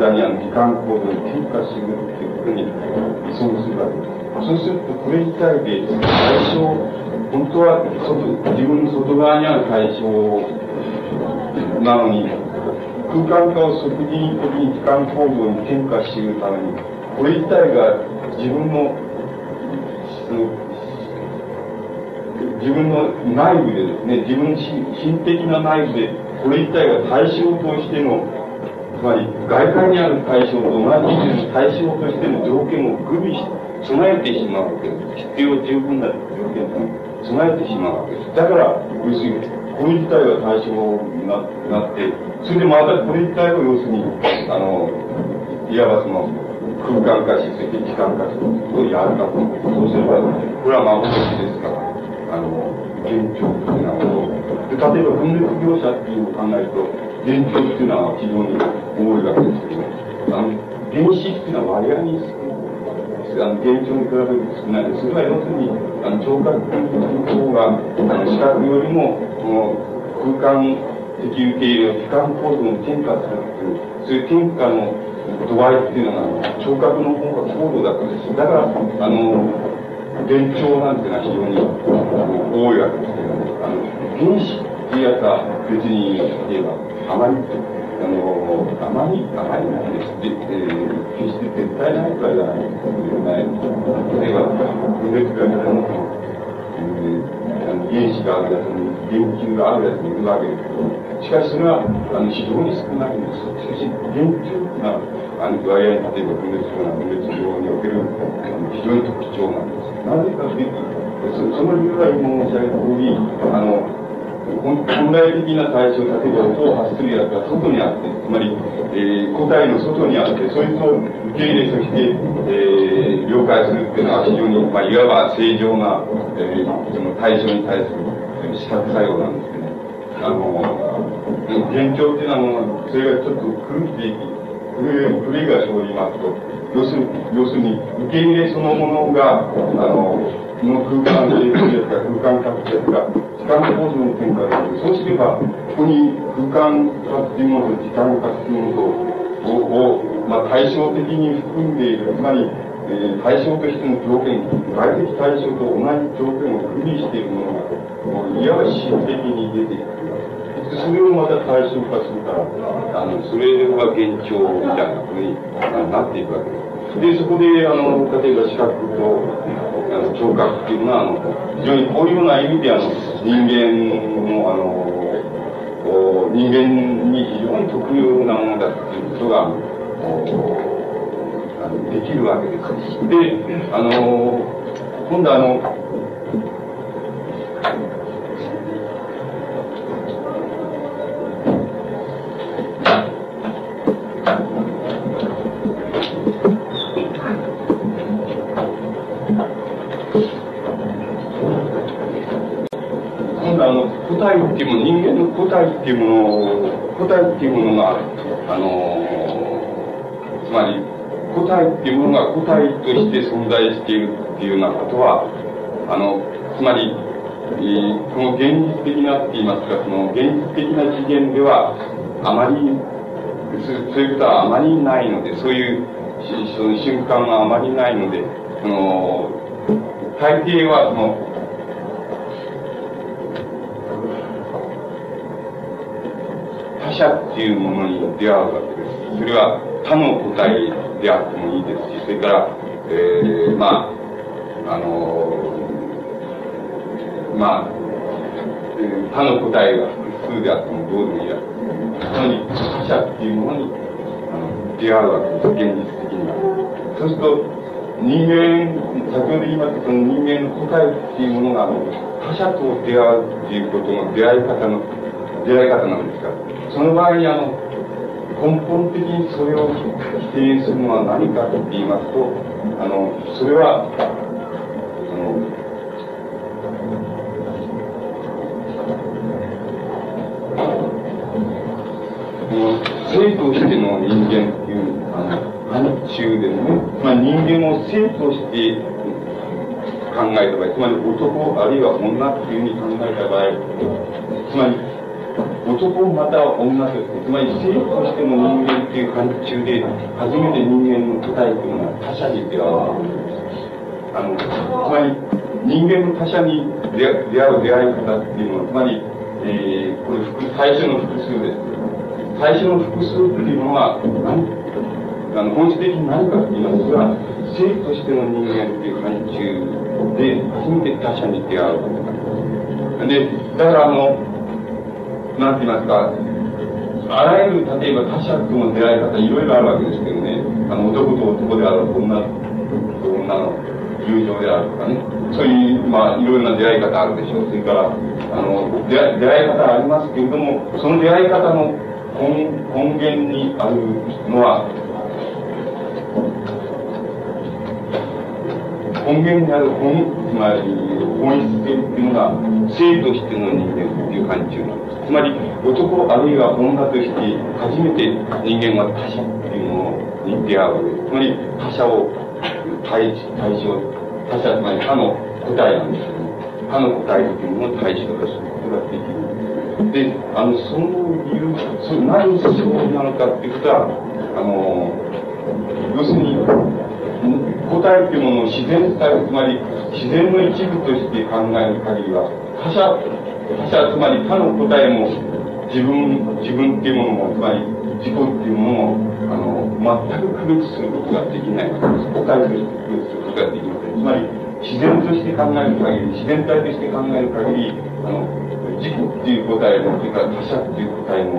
ダニアの時間構造に変化するっていうことに依存するわけです。そうすると、これ自体で対象本当は外自分の外側にある対象なのに、空間化を即時的に時間構造に転化しているために、これ自体が自分の、自分の内部でですね、自分の心的な内部で、これ自体が対象としての、つまり外界にある対象と同じ対象としての条件を具備し、備えてしまうわけです。必要十分な条件ですね。備えてしまうわけです。だから、要するに、これ自体が対象になって、それでまたこれ自体を要するに、あの、いわばその、空間化し、そして時間化するをやるかと。そうすれば、これは幻ですから、あの、現状的なもので、例えば分裂業者っていうのを考えると、現状っていうのは非常に多いわけですけど、あの、原子っていうのは割合に少あの現状に比べると少ないです。それは要するに、あの聴覚の方が、あの視覚よりも、この空間的受け入れを時間構造に転化するという、そういう転化の度合いっていうのが、聴覚の方が高度だったです。だから、あの、幻聴なんていうのは非常に多いわけですけど、あの、原子っていうやつは別に言えば、あまりあの、あまり、あまりないです。で、えー、決して絶対ないからじゃない。例えば、分裂が誰も、えー、あの原子があるやつに、電球があるやつにいるわけですけど、しかしそれは、あの、非常に少ないんです。しかし、電球が、あの、割合に、例えば分裂症な分裂病における、あの、非常に特徴なんです。なぜかというと、その理由は今申し上げた通り、あの、本来的な対象、例えば音を発するやつが外にあって、つまり、えー、個体の外にあって、そいつを受け入れ、そして、えー、了解するっていうのは非常に、まあ、いわば正常な、えー、その対象に対する視覚作用なんですけどね。あの、現状っていうのは、それがちょっと狂っていき、狂いが生じますと、要するに要するに、受け入れそのものが、あの、の空間でですか、空間格ですか、時間構造の変化です。そうすれば、ここに空間化っていうものと時間化っていうものを、をまあ、対照的に含んでいる、つまり、えー、対象としての条件、外的対象と同じ条件を区離しているものが、いわば心的に出てくる。それをまた対象化するから、あの、それが現状みたいなふうになっていくわけです。で、そこで、あの、例えば視覚と、あの聴覚っていうのは、あの、非常にこういうような意味で、あの、人間の、あの、人間に非常に特有なものだっていうことが、あのできるわけです。で、あの、今度あの、体っていうもの個体っていうものが、あのつまり、個体っていうものが個体として存在しているっていうようなことは、あの、つまり、この現実的なって言いますか、その現実的な次元では、あまり、そういうことはあまりないので、そういうその瞬間があまりないので、その、大抵はその、っていうものに出会うわけです。それは他の個体であってもいいですし、それから、えー、まあ、あのー、まあ、他の答えが複数であってもどうでもいいや。つまり、他者っていうものに、あの、出会うわけです、現実的には。そうすると、人間、先ほど言いましたその人間の答えっていうものが、他者と出会うっていうことの出会い方の、出会い方なんですが、その場合にあの、根本的にそれを否定するのは何かと言いますと、あの、それは、あの、生としての人間っていう、あの、範疇でね、まあ人間を生として考えた場合、つまり男あるいは女っていうふうに考えた場合、つまり男または女と、つまり生としての人間っていう範疇で、初めて人間の答えというのは他者に出会う。あの、つまり人間の他者に出会う出会い方っていうのは、つまり、えー、これ最初の複数です。最初の複数っていうのは何あの本質的に何かと言いますが生としての人間っていう範疇で初めて他者に出会うでだからあのなんて言いますかあらゆる例えば他者との出会い方いろいろあるわけですけどね。あの男と男である女と女の友情であるとかね。そういうまあいろいろな出会い方あるでしょう。それからあの出会出会い方ありますけれどもその出会い方の根根源にあるのは根源にある本つまり本質性っていうのが性としての人間っていう範疇なんですつまり男あるいは女として初めて人間は他者っていうものに出会うわけですつまり他者を対対象他者つまり他の答えなんですけど他の答えというものを対象とすることができるで、あの、その理由、そなぜそうなのかっていうことは、あの、要するに、答えっていうものを自然体、つまり自然の一部として考える限りは、他者、他者、つまり他の答えも、自分、自分っていうものも、つまり自己っていうものを、あの、全く区別することができないわけです。答えとして区別することができません。つまり、自然として考える限り、自然体として考える限り、あの、自己っていう答えも、それから他者っていう答えも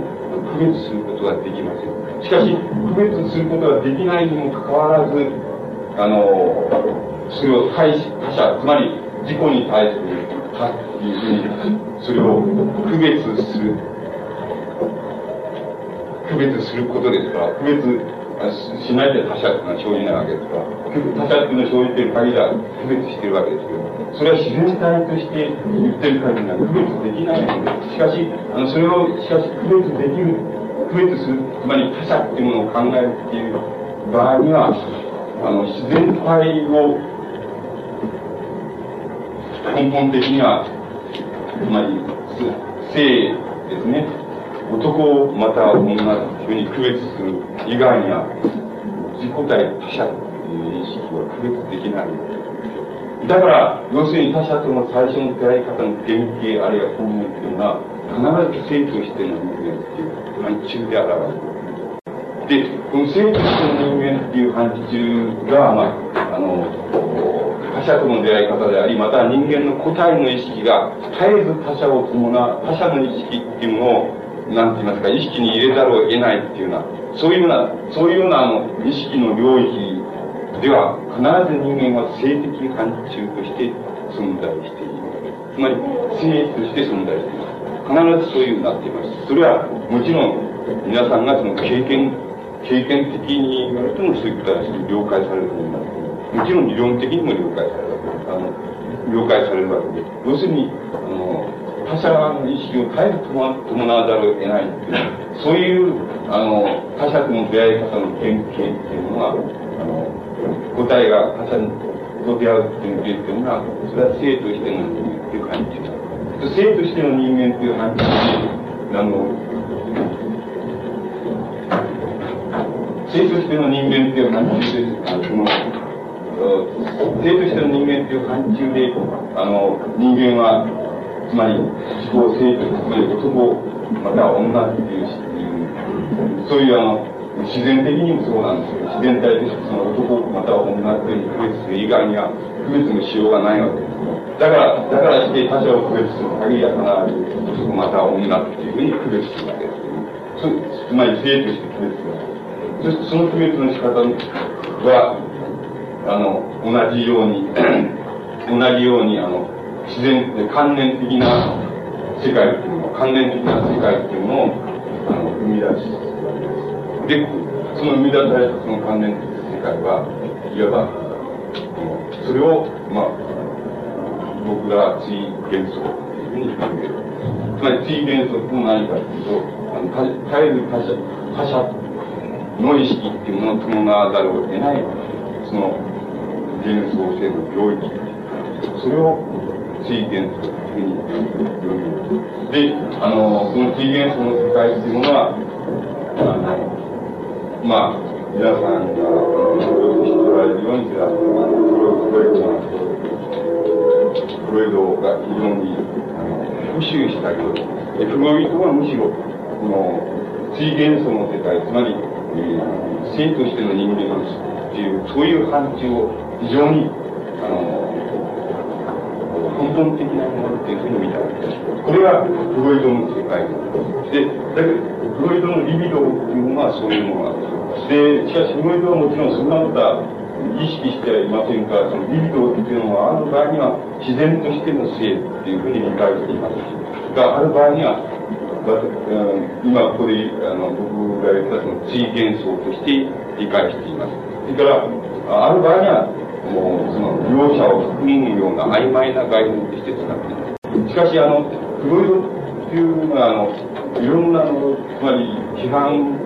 区別することができません。しかし、区別することができないにもかかわらず、あの、それを対し、他者、つまり自己に対する他っていうふうに、それを区別する、区別することですから、区別しないで他者っていうのは生じないわけですから、他者っていうのは生じている限りは区別しているわけですけど、それは自然体として言ってる限りは区別できないので、しかし、あの、それを、しかし区別できる、区別する、つまり他者っていうものを考えるっていう場合には、あの、自然体を根本的には、つまり、性ですね。男または女というふうに区別する以外には、自己体他者という意識は区別できない。だから、要するに他者との最初の出会い方の原型あるいは根源っていうのは、必ず生としての人間っていう範疇で現れる。で、この生としての人間っていう範疇が、まあ、あの、他者との出会い方であり、また人間の個体の意識が絶えず他者を伴う、他者の意識っていうものを、なんて言いますか、意識に入れざるを得ないっていうような、そういうような、そういうようなあの、意識の領域では、必ず人間は性的範疇として存在している。つまり、性として存在しています。必ずそういうになっています。それは、もちろん、皆さんがその経験、経験的に言われてもそういうことは了解される。と思います、もちろん理論的にも了解される。わけです。あの、了解される。わけです。要する。に、あの、他者の意識を絶えず伴わざる。を得ないっていう、そういう、あの、他者との出会い方の原型っていうのが、あの、答えが他者と出会うっていうっていうのは、それは生としての人間っていう感じです。生としての人間っていう感じで、あの、生としての人間っていう範疇で、あの、その、生としての人間っていう範疇で、あの、人間は、つまり、自己性と、つまり男、または女っていう、そういうあの、自然的にもそうなんですけど、自然体でその男または女っていう区別する以外には区別のしようがないわけです。だから、だからして他者を区別する限りは必ず男または女っていうふうに区別するわけです。つまり性として区別する。そしてその区別の仕方は、あの、同じように 同じように、あの、自然、関連的な世界っていうのを、関連的な世界っていうのを、あの、生み出し、で、その生み出されたその関連的な世界は、いわば、それを、まあ、僕が追幻想というふうに考える。つまり追幻想と何かというと、あの絶えず他者、他者の意識っていうものを伴わざるを得ない、その幻想性の領域。それを追幻想というふうに呼びで、あの、その追幻想の世界っていうものは、あの、まあ、皆さんが知っておられるように、それはフロイドは、フロイドが非常にあの復讐したけど、フロイドはむしろ、この水元素の世界、つまり、えー、性としての人間っていう、そういう範疇を非常に、あの、根本的なものっていうふうに見たわけです。これがフロイドの世界で、だけど、フロイドのリビドっていうのはそういうものなんです。で、しかし、フロイドはもちろんそんなことは意識してはいませんから、そのリビドっていうのは、ある場合には自然としての性っていうふうに理解しています。が、ある場合には、今ここであの僕が言ったその追幻想として理解しています。それから、ある場合には、もうその両者を含むような曖昧な概念として使っています。しかし、あの、フロイドっていうのは、あの、いろんなの、つまり批判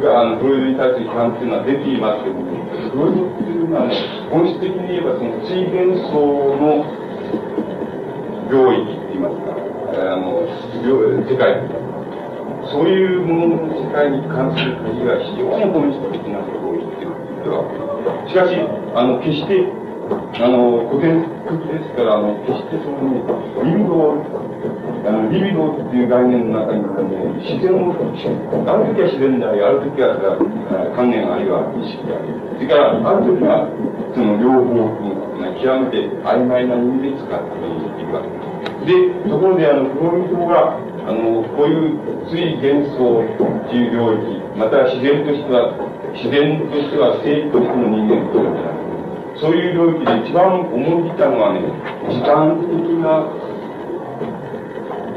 が、あの、フロイドに対する批判っていうのは出ていますけども、フロイドっていうのはね、本質的に言えば、その追幻想の領域って言いますか、あの、世界そういうものの世界に関する鍵が非常に本質的な領域っていうのは、しかし、あの、決して、あの、古典的ですから、あの、決してその、ね、リビドあの、リビドっていう概念の中にね、自然を、ある時は自然であり、ある時は観念あるいは意識である。それから、ある時は、その両方、極めて曖昧な意味で使っているわけです。で、ところで、あの、フロイトが、あの、こういう追幻想っていう領域、または自然としては、自然としては生としての人間とそういう領域で一番思いたのはね、時間的な、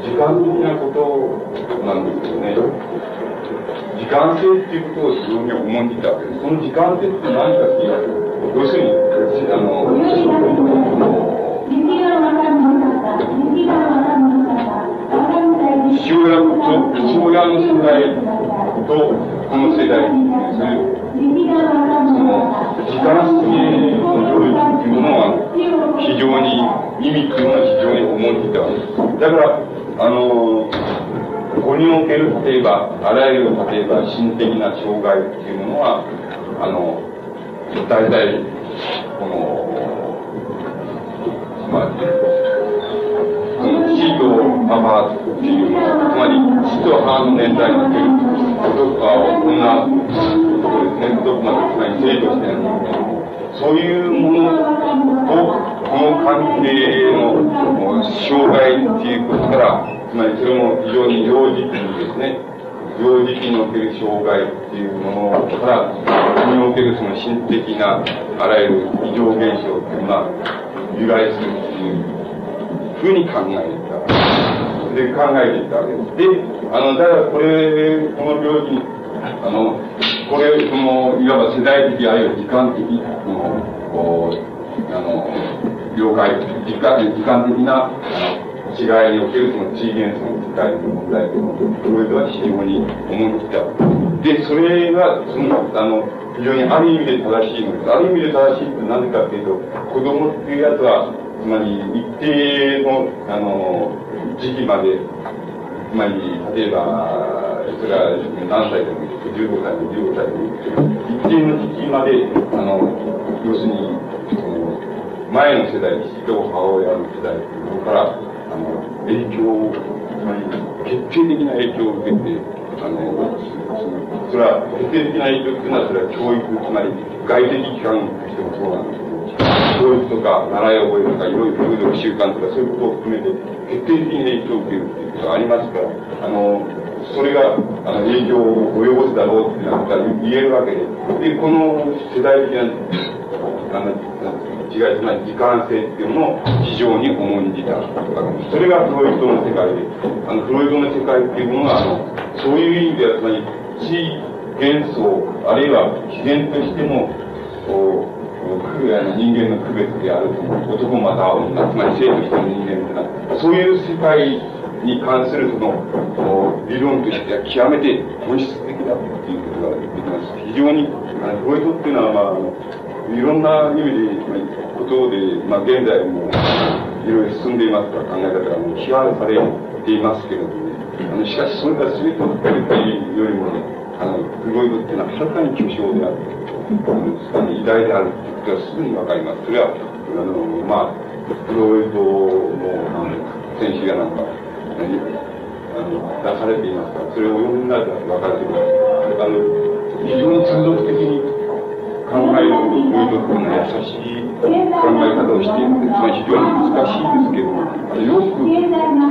時間的なことなんですよね。時間性っていうことを非常に思いたわけです。その時間性って何かっていうと、要するに、あの、父親と、父親の世代と、この世代にする、その、時間性の領域っていうものは、非常に、意味っていうのは非常に重いってわけです。だから、あの、ここにおける、例えば、あらゆる、例えば、心的な障害っていうものは、あの、大体、この、まり、この父と母っていうもの、つまり、父と母の年代における、こかを、こんな、ね、どこまでつまり制度してるので、そういうものと、この関係の障害っていうことから、つまりそれも非常に幼児期にですね、幼児期における障害っていうものから、そこにおけるその心的なあらゆる異常現象っていうのが由来するっていうふうに考えた。で、考えていたわけです。で、あの、だからこれ、この病気あの、これ、その、いわば世代的あるいは時間的、その、こう、あの、了解、時間時間的な、あの、違いにおけるその地元素の世界の問題というのを、これでは非常に思い切った。で、それが、その、あの、非常にある意味で正しいのです。ある意味で正しいって何でかっていうと、子供っていうやつは、まり一定の、あの、時期まで、つまり、例えば、それは何歳でもいい15歳で15歳でもいい一定の時期まで、あの、要するに、その、前の世代、父と母親の世代というのから、あの、影響を、つまり、決定的な影響を受けて、あの、それは、徹底的な影響っていうのは、それは教育、つまり外的機関としてもそうなんですけど、教育とか、習い覚えとか、いろいろ風俗習慣とか、そういうことを含めて、徹底的に影響を受けるっていうことがありますから、あの、それが、あの、影響を及ぼすだろうっていうのは言えるわけで、で、この世代的な、あの、違い、つまり時間性っていうのを非常に重んじたわけです。それがフロイトの世界で、あの、フロイトの世界っていうものは、あの、そういう意味では、つまり、地元素、あるいは自然としても、こう、人間の区別である男また女、つまり性としての人間というのは、そういう世界に関するその理論としては極めて本質的だっていうことができます。非常に、あのフロイトっていうのは、まあ、いろんな意味で、まあ、ことで、まあ、現在もいろいろ進んでいますから考え方がもう批判されていますけれども、ね、あのしかしそれが全てをというよりもね、あの、フロイドっていうのははるかに巨匠である。あの、偉大であるっていうことはすぐにわかります。それは、あの、まあ、フロイドの、あの、選手やなんか、あの、出されていますから、それを読みになると分かると思います。あの、非常に通俗的に考えるフロイドっていうのは優しい考え方をしているので、つまり非常に難しいですけど、あよく、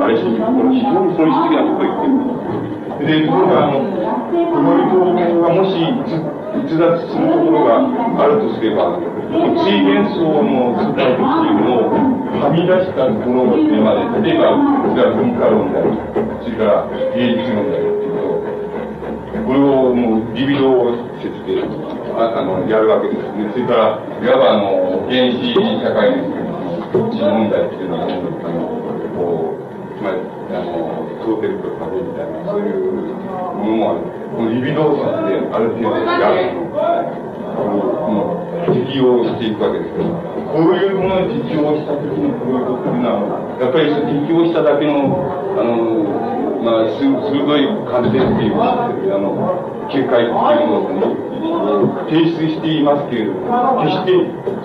あれ、非常に本質的なことを言っている。で、ところが、あの、フロイドがもし逸脱するところがあるとすれば、水元素の世界というのをはみ出したところでまで、例えば、それは文化論である、それから芸術論であるっていうとこれをもうリビド説でああのやるわけですね。それから、いわばあの、原始社会の問題っていうのは、あの、こう、つまり、あの、トーテルと壁みたいな、そういうものもある。このリビド説である程度やるの、適用していくわけですけど、こういうものに適用した時のフロイトっていうのは、やっぱり適用しただけの、あの、まあ、鋭い観点っていうか、あの、見解っていうのを、提出していますけれども、決して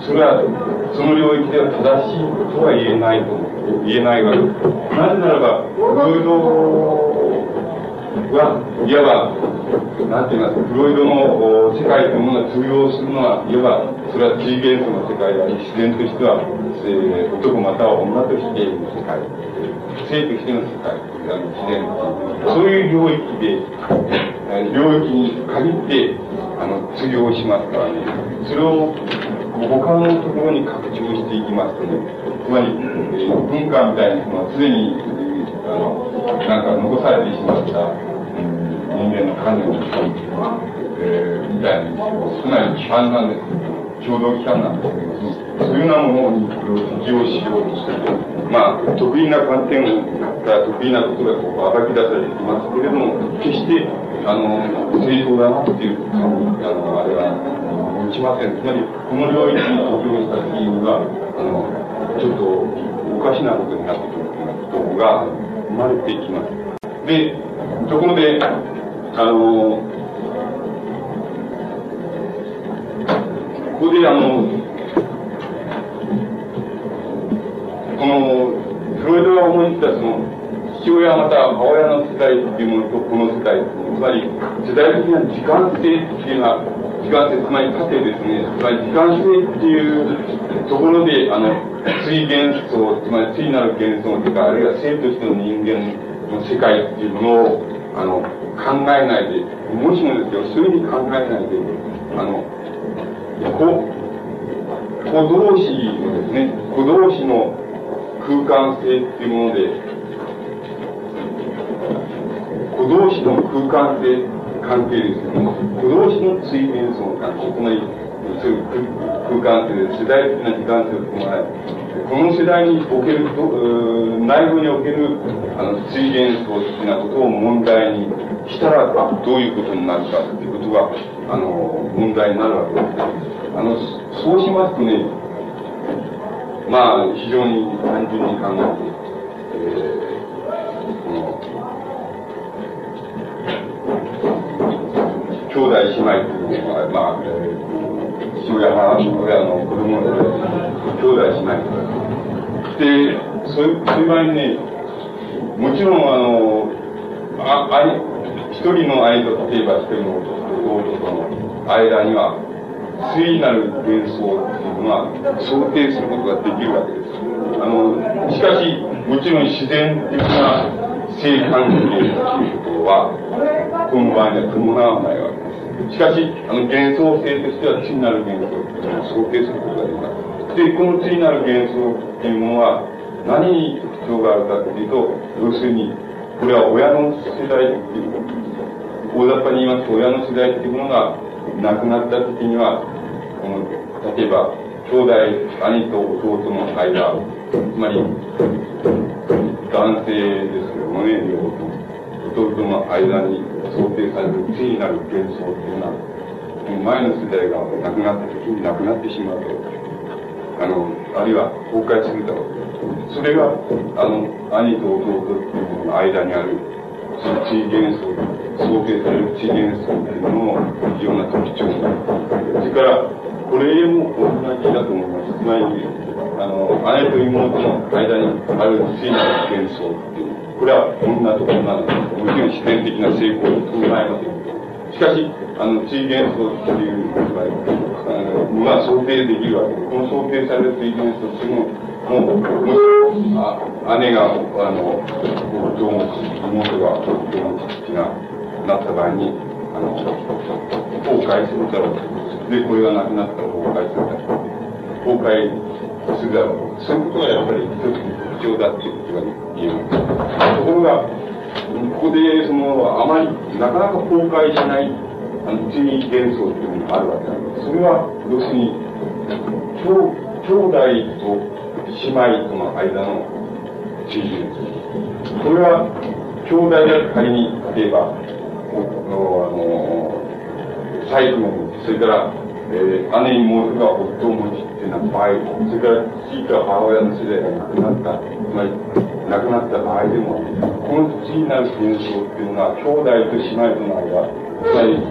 それは、その領域では正しいとは言えないと言えないわけです。なぜならば、フロイドは、いわば、なんて言いますか、フロイドの世界というものが通用するのは、いわば、それは地元素の世界であり、自然としては、えー、男または女としての世界、性としての世界、あの自然そういう領域で、領域に限って、あの、通用しますからね、それを他のところに拡張していきますとね、つまり、えー、文化みたいなのは常に、あの、なんか残されてしまった、人間の観念のはえー、みたいな少ない規範なんですけど。共同規範なんですけども、そういうようなものにこれを適用しようとしてまあ、得意な観点から得意なことがこう暴き出されていますけれども、決して、あの、正当だなっていう感あの、あれは、持ちません。つまり、この領域に適用した時には、あの、ちょっとおかしなことになってくるということが、生まれていきます。で、ところで、あの、ここであの、この、フロイドが思いついたその、父親また母親の世代っていうものとこの世代つまり世代的な時間性っていうのは時間性つまり過程ですね。つまり時間性っていうところであの水元素つまり水なる元素の世界あるいは生としての人間の世界っていうものをあの考えないでもしもですよそういうふうに考えないであの子子同士のですね子同士の空間性っていうもので子同士の空間性関係ですよね。子同士の水面層の関係つまりそういう空間性で世代的な時間性を伴いこの世代における内部におけるあの水元素的なことを問題にしたらどういうことになるかっていうことがあの問題になるわけです。あのそうしますとねまあ非常に単純に考えて、えー兄弟姉妹っていうのは、まあ、父親、母親の子供で、兄弟姉妹で、そういう、そういう場合にね、もちろん、あの、あ、あ一人の兄と、例えば一人の弟との間には、対なる幻想っていうのは想定することができるわけです。あの、しかし、もちろん自然的な性関係ということは、この場合には伴わないわけです。しかし、あの、幻想性としては、対なる幻想っていうのを想定することができます。で、この対なる幻想っていうものは、何に特徴があるかっていうと、要するに、これは親の世代っていう大雑把に言いますと、親の世代っていうものが亡くなった時には、この、例えば、兄弟、兄と弟の間、つまり、男性ですけどもね、両方弟の間に想定される聖なる幻想っていうのは、前の世代が亡くなった時に亡くなってしまうと、あの、あるいは崩壊するだろう。それが、あの、兄と弟っていうものの間にある、その地位幻想、想定される地位幻想っていうのの非常な特徴それから、これも同じだと思います。つまり、あの、姉と妹の間にある聖なる幻想っていう、これは女と女の、もちろん自然的な成功を伴いませんしかし、あの、地位幻想っていう、つまり、あの、まあ、想定できるわけで、この想定される地位幻想っていうのも、もし、あ姉が、あの、夫も、妹が夫も父がなった場合に、あの、崩壊するだろうで、これがなくなったら崩壊するだろう。崩壊するだろう。そういうことがやっぱり一つの特徴だっていうことがねところが、ここで、その、あまり、なかなか崩壊しない、あの、地位幻想っていうのがあるわけなんです。それは、要するに、兄兄弟と姉妹との間の地位幻想。これは、兄弟が仮に、例えば、あの、最後の、それから、えー、姉に妹が夫を持ちっていうのは場合、それから父か母親の世代が亡くなった、つまり亡くなった場合でも、この次なる戦争っていうのは、兄弟と姉妹との間、つまり、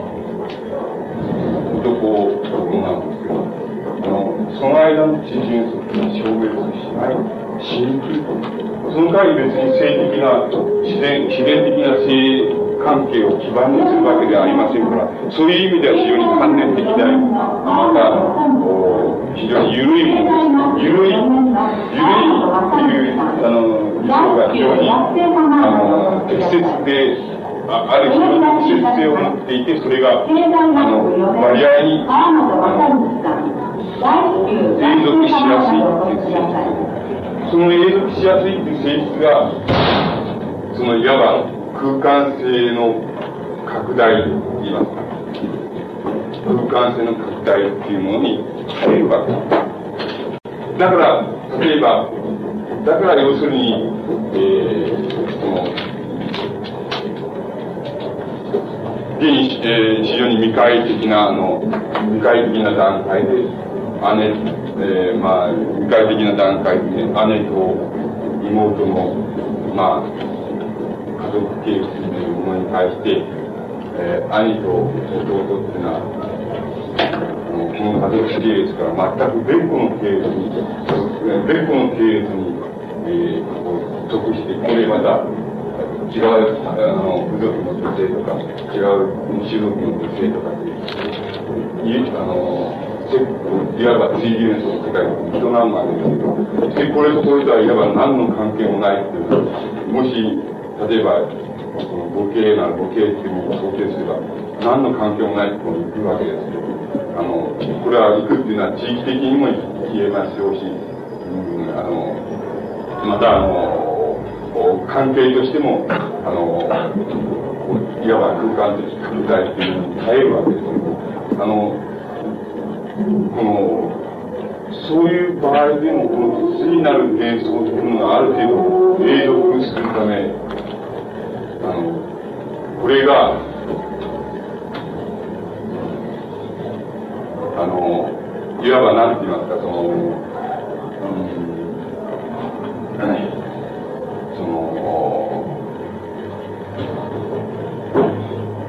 男と女なんですけど、あの、その間の知人争っていうのは消滅しない、しにくい。その代わり別に性的な、自然、自然的な性関係を基盤にするわけではありませんから、そういう意味では非常に関連的であり、また、非常に緩いものです。緩い、緩いっていう、あの、理想が非常に、あの、適切で、あある非常に適切性を持っていて、それが、あの、割合に、あの、永続しやすいっていう性。その永続しやすいっていう性質が、そのいわば、空間性の拡大と言いますか。空間性の拡大っていうものに入るわけです。だから、例えば、だから要するに、えー、その、現に、えー、非常に未開的な、あの、未開的な段階で、姉、えー、まあ、未開的な段階で、姉と妹の、まあ、家族形成というものに対して、えー、兄と弟っていうのは、この家族系列から全く別個の系列に、別個の系列に、えー、属して、これまた違うあの部族の女性とか、違う種族の女性とかっていう、あの、いわば水元素の世界の営むわけですけど、で、これとこれとはいわば何の関係もないっていう、もし、例えば、その母系なら母系っていうのを想定すれば、何の関係もないところに行くわけですけど、あの、これは行くっていうのは地域的にも言えますし、うん、あの、またあの、関係としても、あの、いわば空間的拡大っていうのに耐えるわけですけどあの、この、そういう場合でも、この次なる幻想というのがある程度永続するため、あの、これが、あの、いわば何て言いますか、その、うん、その、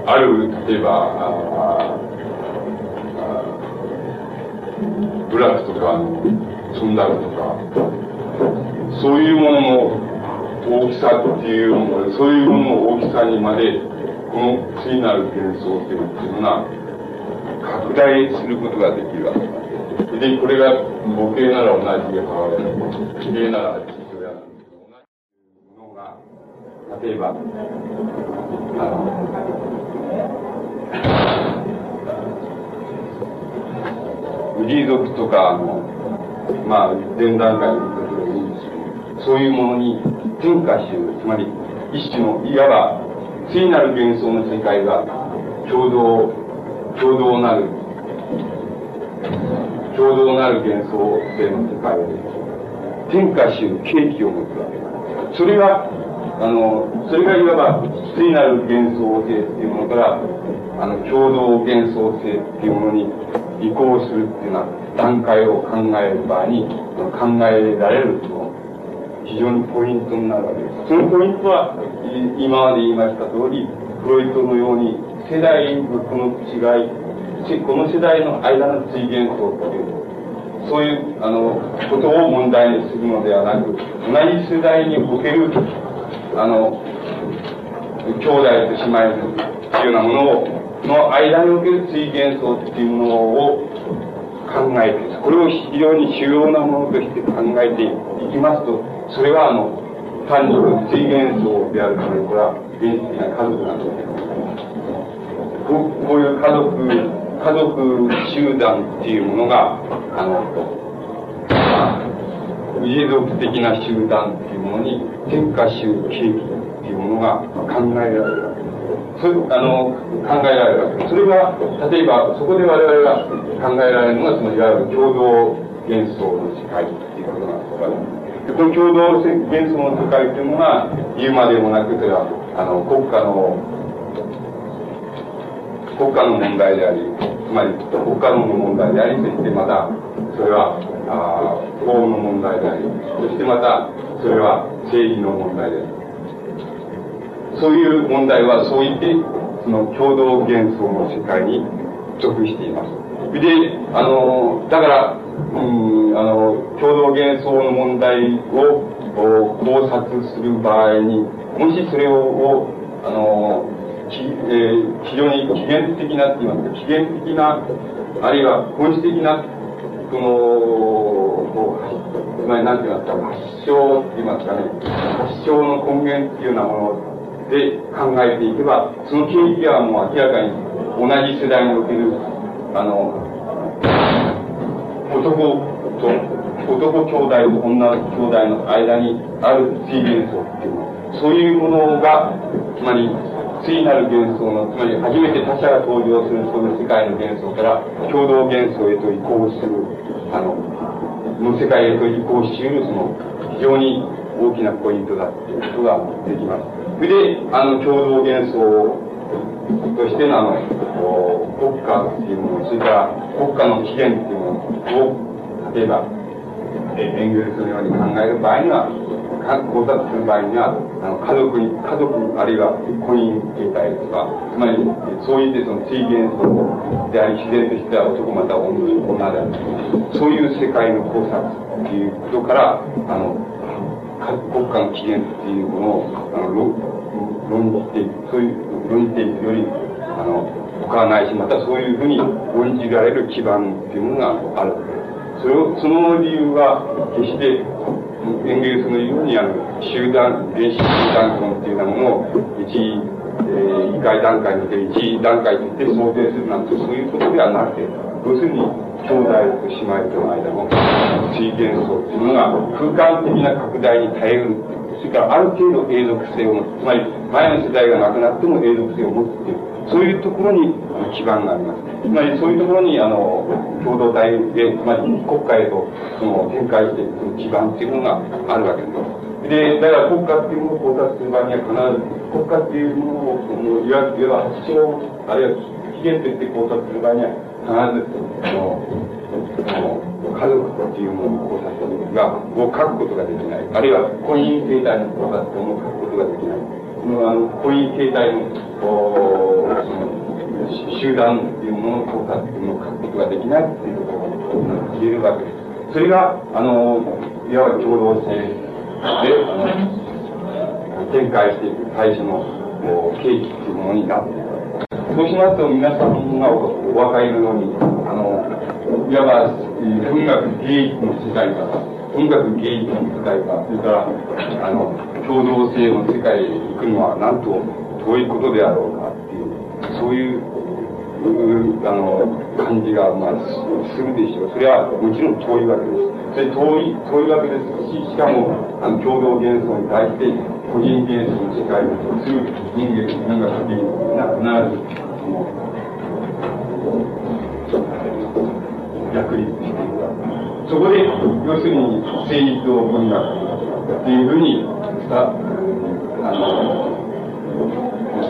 ある、例えば、ブラックとか、ツンダルとか、そういうものの大きさっていうもの、そういうものの大きさにまで、この次なる幻想っていうのは、拡大することができるわけで。で、これが母系なら同じで母親、綺麗なら父親なんですけど、同じものが、例えば、あの、氏族とか、あの、まあ、前段階のことでもいいんですけど、そういうものに転化しう、つまり、一種の、いわば、次なる幻想の世界が、共同、共同なる、共同なる幻想性の世界で、転化しうる契機を持つわけ。それが、あの、それがいわば、次なる幻想性っていうものから、あの、共同幻想性っていうものに移行するっていうような段階を考える場合に、考えられると、非常にポイントになるわけです。そのポイントは、今まで言いました通り、フロイトのように、世代のこの違い、この世代の間の追幻想っていう、そういう、あの、ことを問題にするのではなく、同じ世代における、あの、兄弟と姉妹っていうようなものを、の間における追幻想っていうものを考えて、これを非常に主要なものとして考えていきますと、それはあの、単に水元層であるため、これは原始的な家族なんです、こうこういう家族、家族集団っていうものが、あの、家族的な集団っていうものに天下集景気っていうものが考えられる。そあの考えられるわけそれが、例えば、そこで我々が考えられるのが、そのいわゆる共同幻想の世界っていうことなんですが。この共同幻想の世界というのが言うまでもなくそれはあの国家の国家の問題でありつまり国家の問題でありそしてまたそれは法の問題でありそしてまたそれは政治の問題でありそういう問題はそう言ってその共同幻想の世界に属しています。で、あの、だから、うん、あの、共同幻想の問題を考察する場合に、もしそれを、あの、きえー、非常に起源的なって言いますか、起源的な、あるいは本質的な、その、こう、つまり何て言いますか、発祥って言いますかね、発祥の根源っていうようなもので考えていけば、その経緯はもう明らかに同じ世代における、あの、男と、男兄弟と女兄弟の間にある追幻想っていうのそういうものが、つまり、次なる幻想の、つまり初めて他者が登場するその世界の幻想から共同幻想へと移行する、あの、の世界へと移行しうる、その、非常に大きなポイントだっていうことができます。それで、あの、共同幻想としてのあの、国家っていうもの、それから国家の起源っていうものを、例えば、え演技するように考える場合には、考察する場合には、あの家族に、家族、あるいは婚姻形態とか、つまり、そういうその追元素であり、自然としては男また女女である。そういう世界の考察っていうことから、あの、国家の起源っていうものを、あの、論じて、そういう論じていくより、あの、他はないし、またそういうふうに論じられる基盤っていうものがある。それを、その理由は、決して、エンゲルスのように、あの、集団、電子集団論っていうようなものを、一、えー、異界段階における一段階として想定するなんて、そういうことではなくて、要するに、兄弟と姉妹との間の水元素っていうのが空間的な拡大に耐えうるそれからある程度永続性を持つ。つまり前の世代がなくなっても永続性を持つっていうそういうところに基盤があります。つまりそういうところにあの共同体でつまり国家へとその展開していく基盤っていうのがあるわけです。で、だから国家っていうものを考察する場合には必ず、国家っていうものを、いわゆる発祥、あるいは起源として考察する場合には、必ず、あの、家族っていうものを考察するが、を書くことができない。あるいは婚姻形態の考察というも書くことができない。あの婚姻形態の、おその、集団っていうものの考察っていうのを書くことができないっていうことが言えるわけです。それが、あの、いわば共同性で、あの、展開していく最初のこう、契機っていうものになっている。そうしますと、皆さんがお分かりのように、あの、いわば、文学芸術の世界から、音楽芸術の世界か、それから、あの、共同性の世界へ行くのは、なんと遠いことであろうかっていう、そういう、あの、感じが、まあ、するでしょう。それはもちろん遠いわけです。で、遠い、遠いわけですし、しかも、あの、共同幻想に対して、個人幻想の世界をする人間、文学芸術が必ず、逆立していく。そこで、要するに、政治と文学っていうふうに、あの、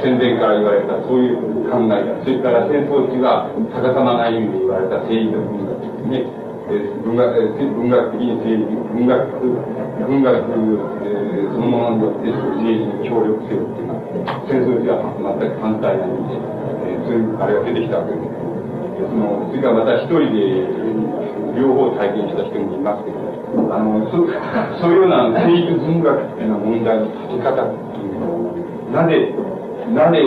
戦前から言われたそういう考え方、それから戦争中は逆さまな意味で言われた政治と文学ですね。文学文学的に政治、文学、文学、えー、そのものによって政治に協力せよっていうのは、戦争中は全く反対なので、えー、そういうあれが出てきたわけです。そのそれからまた一人で両方体験した人もいますけど、あのそそういうような政治文学っていうような問題の立て方っていうのを、なぜ、なぜ、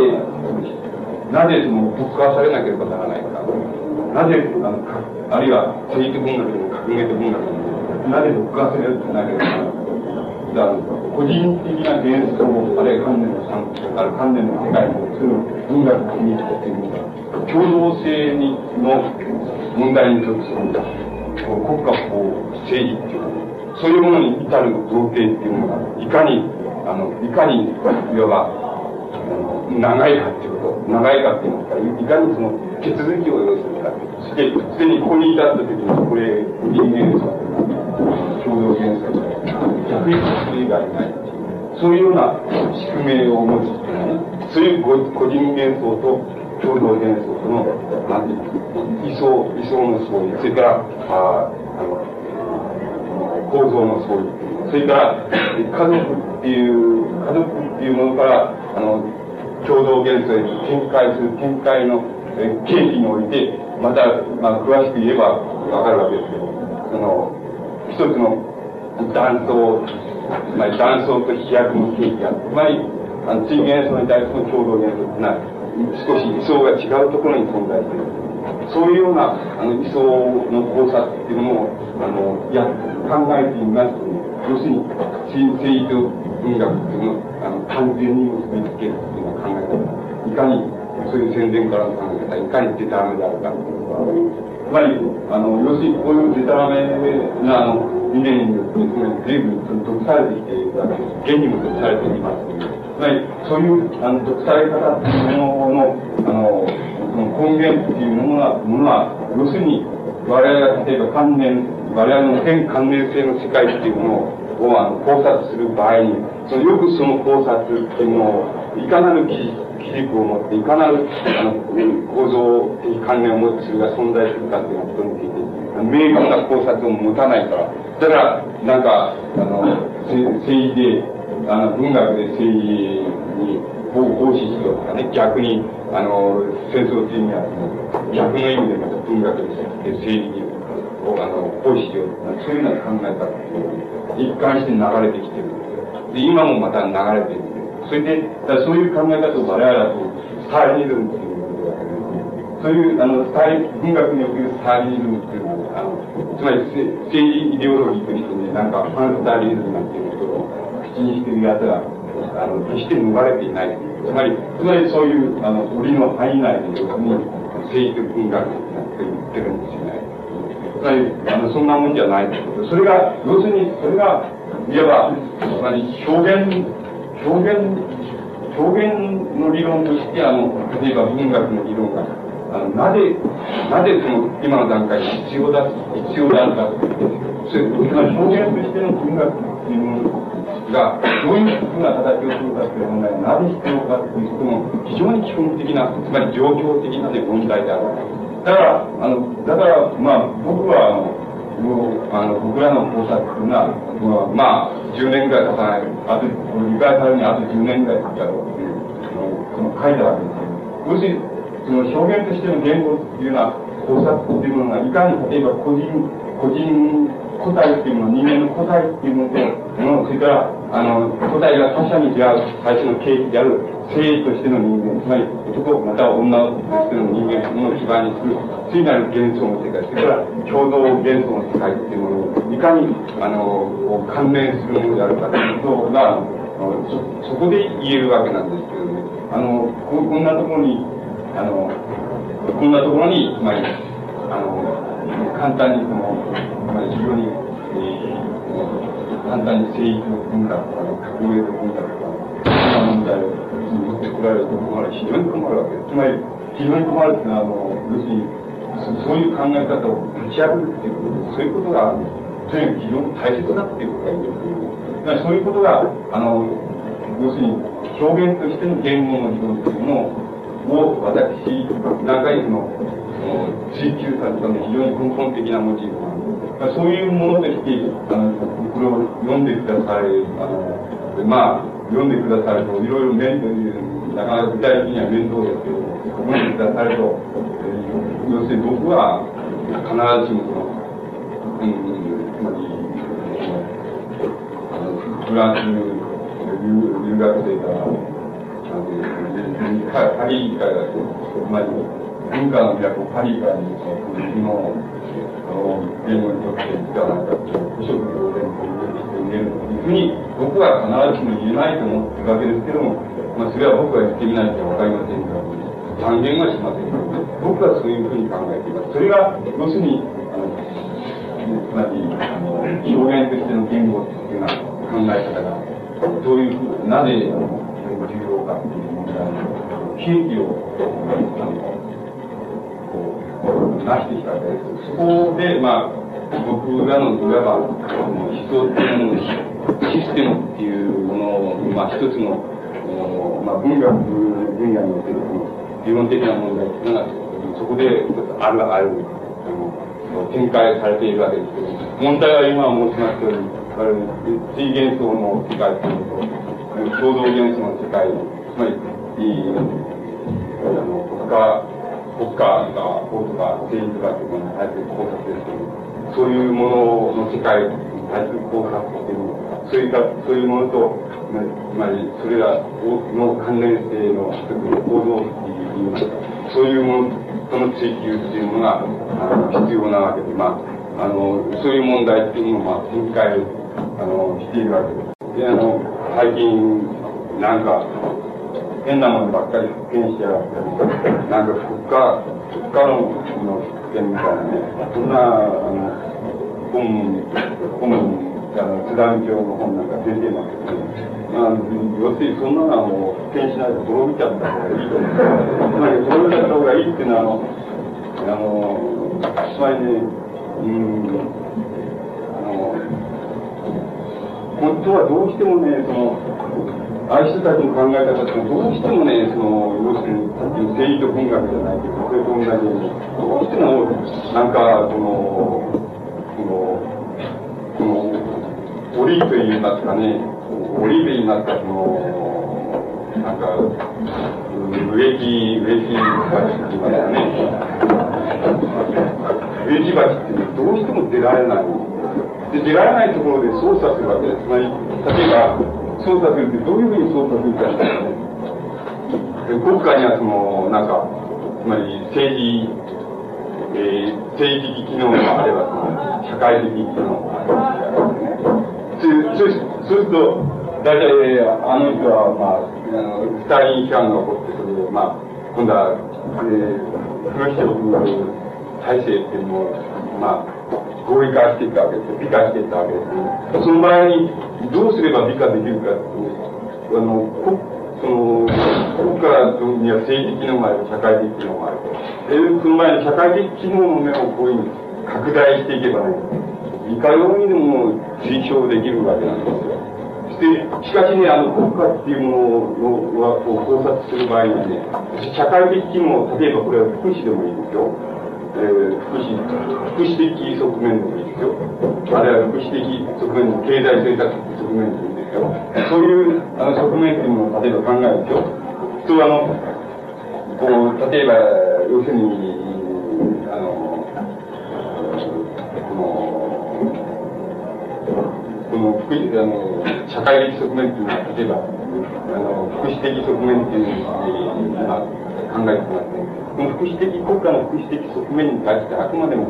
なぜそのぶっ壊されなければならないか。なぜ、あのあるいは政治文学でも革命的文学でも、なぜぶっ壊されなければならないか。だから個人的な幻想あるいは観念の参ある観念の世界をする文学の意味っていうのが共同性にの問題にとって国家法政治っていうそういうものに至る造形っていうのがいかにあのいかにいわば長いかっていうこと長いかっていうんですかいかにその手続きを要するかそしてすでにここに至った時にこれ人間です共同原則逆にそれ以外ないそういうような宿命を持つっていうねそういう個人幻想と共同幻想との、なんていうか、理想、理想の相違、それから、ああの、構造の相違、それから、家族っていう、家族っていうものから、あの、共同幻想へ展開する展開の、え契機において、また、まあ、詳しく言えばわかるわけですけど、その、一つの断層、まり断層と飛躍の契機が。つまり、あの、追幻想に対しての共同幻想ってない。少し位相が違うところに存在する。そういうようなあの位相の考察っていうものをあのや考えてみますと、ね、要するに政治と文学っていうのをあの完全に結びつけるっていうような考え方。いかにそういう宣伝からの考え方、いかにデタラメであるかっていうのは、つまり、あの、要するにこういうデタラメな、あの、理念によって、随分毒されてきているわけです。現にも毒されていますけど、つまり、そういうあの独裁方っていうものの、あの、根源っていうものは、ものは要するに、我々が例えば関連、我々の全関連性の世界っていうものををあの考察する場合に、そのよくその考察っていうのを、いかなる基軸を持って、いかなるあの構造的関連を持ってそれが存在するかっていうことについて、明確な考察を持たないから、だから、なんか、あの、政治で、あの、文学で政治に奉仕しようとかね、逆に、あの、戦争っていう意味は、逆の意味でまた文学で政治に、あの、奉仕しよ。うとか、そういうような考え方って一貫して流れてきてるんですよ。で、今もまた流れてるそれで、そういう考え方を我々はこうスターリニズムっていうことだけど、そういう、あの、スターリ文学におけるスターリニズムっていうのは、あの、つまり政治イデオロギーとしてね、なんか、ファンスターリニズムなんていうことを口にしてる奴が、あの、決して逃れていない。つまり、つまりそういう、あの、檻の範囲内で、要するに、政治と文学って言ってるんですよね。つまり、あの、そんなもんじゃないそれが、要するに、それが、いわば、つまり表現、表現、表現の理論として、あの、例えば文学の理論が、あの、なぜ、なぜその、今の段階で必要だ、必要であるかそれ、表現としての文学っていうものが、どういうふうな形をするかっていう問題がなぜ必要かっていうことの非常に基本的な、つまり状況的な、ね、問題である。だから、あの、だから、まあ、僕は、あの、あの僕らの考察っていうのは、まあ、10年ぐらい経たない、あと、理解されるにあと10年ぐらいかかるっていう、その書いたわけですよ。要するに、その表現としての言語っていうような考察っていうものが、いかに例えば個人、個人個体っていうもの、人間の個体っていうものと、それから、あの、個体が他者に出会う最初の契機である性としての人間、つまり男または女としての人間の基盤にする、次なる幻想の世界、それから共同幻想の世界っていうものを、いかに、あの、関連するものであるかということが、そ、そこで言えるわけなんですけどね。あの、ここんなところに、あの、こんなところに、まり、あの、簡単にその、まあ、非常に、えー、簡単に生育の文化とか、革命の文化とか、そんな問題を持ってこられると困る、非常に困るわけです。つまり、非常に困るっていうのは、あの、要するに、そういう考え方を立ち破るっていうこと、そういうことが、とにかく非常に大切だっていうことが言えるという。だからそういうことが、あの、要するに、表現としての言語の理論というのを、私、何回も、追求されたの非常に根本的なモチーフなんです。そういうものでして、あの、これを読んでください、あの、まあ、読んでくださると、いろいろ面というなかなか具体的には面倒ですけど、読んでくださると、要するに僕は必ずしもその、うん、つまり、あのフランス留留学生から、パリから、つまり、文化の都パリからに、その、国の、あの、言語にとって使わなんかった、不職業伝統に入れるというふうに、僕は必ずしも言えないと思ってるわけですけども、まあ、それは僕は言ってみないとわかりませんから、断言はしませんけど、ね、僕はそういうふうに考えています。それが、要するに、あの、つまり、あの、表現としての言語っていうような考え方が、どういうふう、なぜ、重要かっていう問題の、悲劇を、あの、出してきたわけです。そこで、まあ、僕らのいわば、思想っていうものシステムっていうものを、まあ、一つの、まあ、文学分野における理論的な問題っていうのが、そこである、ある、展開されているわけですけど、問題は今申しましたように、水元素の世界というのと、共同元素の世界、つまり、あの、国家国家が、法とか政治とかっていうものに対する考察ですけど、そういうものの世界に対する考察っていうのそういった、そういうものと、つまり、それらの関連性の一つの構造っていう、そういうものとの追求っていうのが、あの、必要なわけで、まあ、あの、そういう問題っていうのを、まあ、展開、あの、しているわけです。で、あの、最近、なんか、変なものばっかり復権してやがったり、なんか国家、国家論の復権みたいなね、そんな、あの、本、本、あの、津田教の本なんか出てますけどね。まあ、要するにそんなのはもう復権しないと滅びちゃった方がいいと思う。つまり滅びちゃった方がいいっていうのは、あの、あの、つまりね、うん、あの、本当はどうしてもね、その、ああいう人たちの考え方ってどうしてもね、その、要するに、さっきの政治と文学じゃないけど、それと同じように、どうしても、なんか、その、この、この、折りと言いますかね、折りで言いますか、その、なんか、植木、植木鉢って言いますかね。植木鉢ってどうしても出られない。で、出られないところで操作するわけです。つまり、例えば、操作するってどういうふうに操作するかで国家にはその、なんか、つまり政治、えー、政治的機能もあれば、その、社会的機能もあるわけですね。そうすると、大体、あの人は、まあ、あの、スターリン批判が起こって、それで、まあ、今度は、えー、フルシチョフ体制っていうのを、まあ、合理化していったわけです。美化していったわけです。その場合に、どうすれば美化できるかあの、その、国家には政治機能もある、社会的機能もある。えその前に社会的機能の面をこういうふうに拡大していけばね、いかようにでも推奨できるわけなんですよ。そし、かしね、あの、国家っていうものは、こう考察する場合にね、社会的機能、例えばこれは福祉でもいいんですよ。えー、福祉、福祉的側面でもいいですよ。あるいは福祉的側面の経済政策的側面でもいいですよ。そういうあの側面っていうものを例えば考えると、普通あの、こう、例えば、要するに、あの、この、この福祉、あの、社会的側面っていうのは、例えば、あの、福祉的側面っていうのを、まあ、考えてますね。福祉的、国家の福祉的側面に対してあくまでも、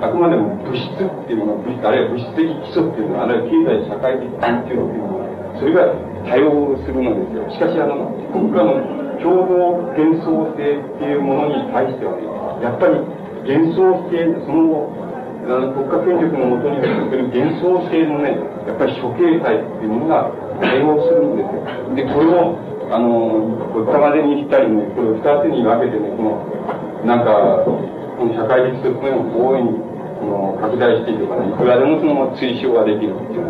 あくまでも物質っていうものあるいは物質的基礎っていうのは、あるいは経済社会的環境っていうのは、それが多様するのですよ。しかし、あの、国家の共同幻想性っていうものに対してはね、やっぱり幻想性、その後、あの国家権力のもとにおける幻想性のね、やっぱり諸形態っていうものが多様するんですよ。で、これを、あの、ごったまでにしたりね、これを二つに分けてね、この、なんか、この社会的側面を大いにこの拡大していけばね、いくらでもその推奨ができるっていう、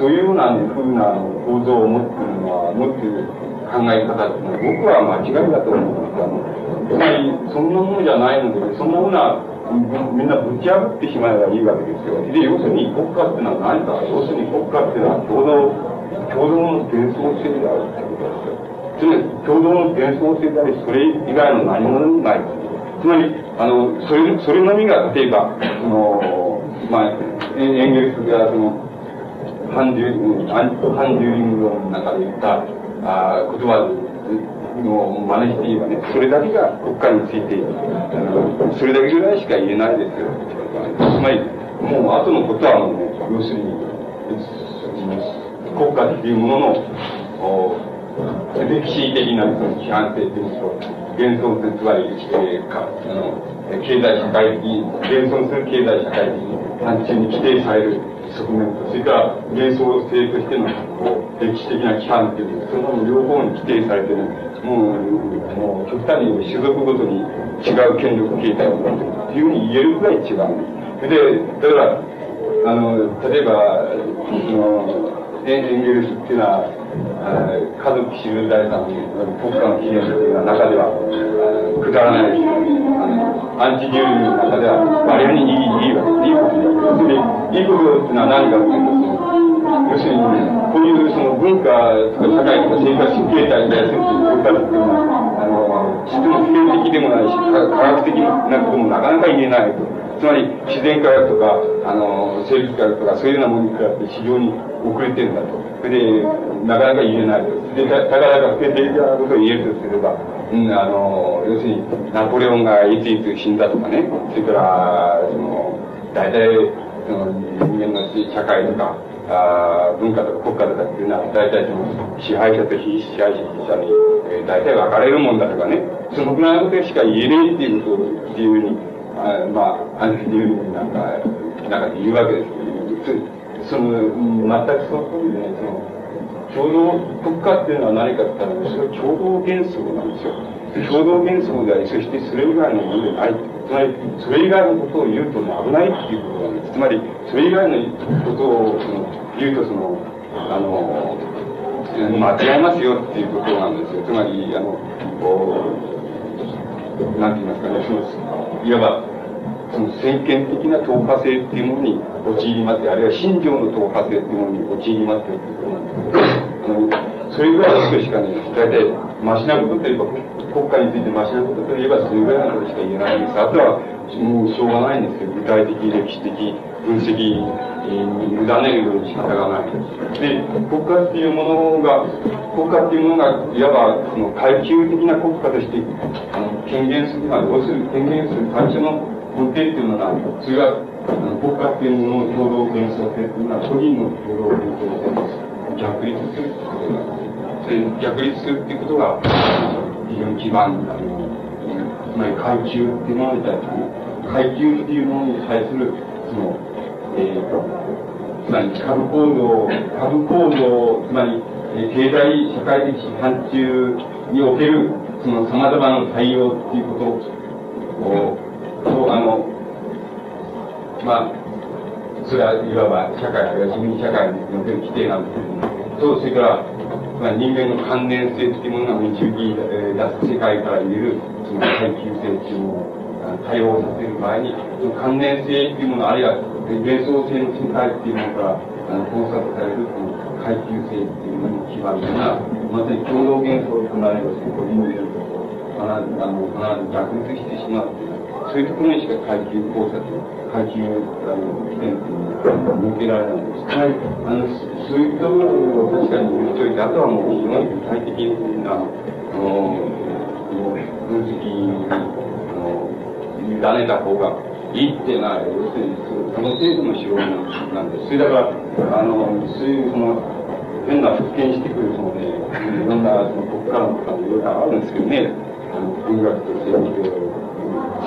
そういうような、ね、ふうな構造を持ってるのは、持っている考え方っていうのは、僕は間違いだと思うんですあの、つまり、そんなものじゃないので、そんなものは、みんなぶち破ってしまえばいいわけですよ。で、要するに国家ってのは何か、要するに国家ってのは共同、共同の幻想性であるってことですよ。つまり、共同の幻想性であり、それ以外の何者にもない。つまり、あの、それ、それのみが、例えば、その、まあ、エンゲルスが、その、反デュ反デューリングの中で言った、あ言葉での真似して言えばね、それだけが国家について、あの、それだけぐらいしか言えないですよ。つまり、もう後のことはもう、ね、要するに、国家っていうものの、歴史的な批判性というと、現存する、つまり、えー、かあの経済社会的、現存する経済社会的範疇に規定される側面と、それから幻想性としてのこう歴史的な規範っていう、その両方に規定されてる、もう、もう極端に種族ごとに違う権力形態を持ってるっていうふうに言えるぐらい違うんです。で、だから、あの、例えば、その、エンゲルスっていうのは、家族集大さん国家の起源という中では、くだらない、アンチデュールの中では、割合にいい、いいわけです。いいことで、いいことっていうのは何かっていうと、要するに、こういうその文化とか社会とか生活形態に対する文化っていうのは、あの、質の普遍的でもないし、科学的なこともなかなか言えないと。つまり、自然科学とか、あの、生物科学とか、そういうようなものに比べて非常に遅れてるんだと。それで、なかなか言えないと。で、たかだか普遍的なことを言えるとすれば、うん、あの、要するに、ナポレオンがいついつ死んだとかね、それから、その、大体、その、人間の社会とか、あ文化とか国家とかっていうのは、大体その支配者と非支配者に、えー、大体分かれるもんだとかね、そのぐらいのことしか言えないっていうことを、っていうふうに、あまあ、あの っていうふうになんか、なんか言うわけですその、全くその通りでね、その、共同国家っていうのは何かって言ったら、それは共同幻想なんですよ。共同幻想であり、そしてそれ以外のものでない。つまり、それ以外のことを言うと、危ないっていうことなんです。つまり、それ以外のことをその言うと、その、あの、間違いますよっていうことなんですよ。つまり、あの、こう、なんて言いますかね、その、いわば、その先見的な党派性っていうものに陥りますあるいは信条の党派性っていうものに陥りますよっていうことなんです。あの、それぐらいのことしかね、大体、マシなことといえば、国家についてマシなことといえば、それぐらいのことしか言えないんです。あとは、もうしょうがないんですけど、具体的、歴史的、分析に委ねるように仕方がない。で、国家っていうものが、国家っていうものが、いわば、その階級的な国家として、あの、権限する、まあ、要するに権限する最初の根底っていうのが、それが、国家っていうものの共同幻想性っていうのは、個人の共同幻想性です。逆立するってことが、それ逆立するっていうことが、非常に基盤になる。つまり階級っていうものに対する、階級っていうものに対する、その、えー、つまり株構造、株構造、つまり、えー、経済社会的範疇における、その様々な対応っていうことを、と、あの、まあ、それはいわば社会、あるいは市民社会における規定なんですけども、と、それから、まあ、人間の関連性というものが導き出す世界から入れる、その耐久性というものを対応させる場合に、その関連性というもの、あるいは幻想性の世界というものからあの考察されるその耐久性というものに基盤が、まさに共同幻想となれば、個人の幻想と必ず、あの、必ず逆立してしまうという、そういうところにしか階級考察、階級あの視点っていうのは向けられないんです。はい、あのそういうところを確かに言っておいて、あとはもう非常に具体的な、あの、分析に、あの、委ねた方がいいっていうのは、要するに、その程度の手法なんです。それだから、あの、そういうその、変な復権してくるそのね、いろんなその国家のとかいろいろあるんですけどね、あの文学と政治と、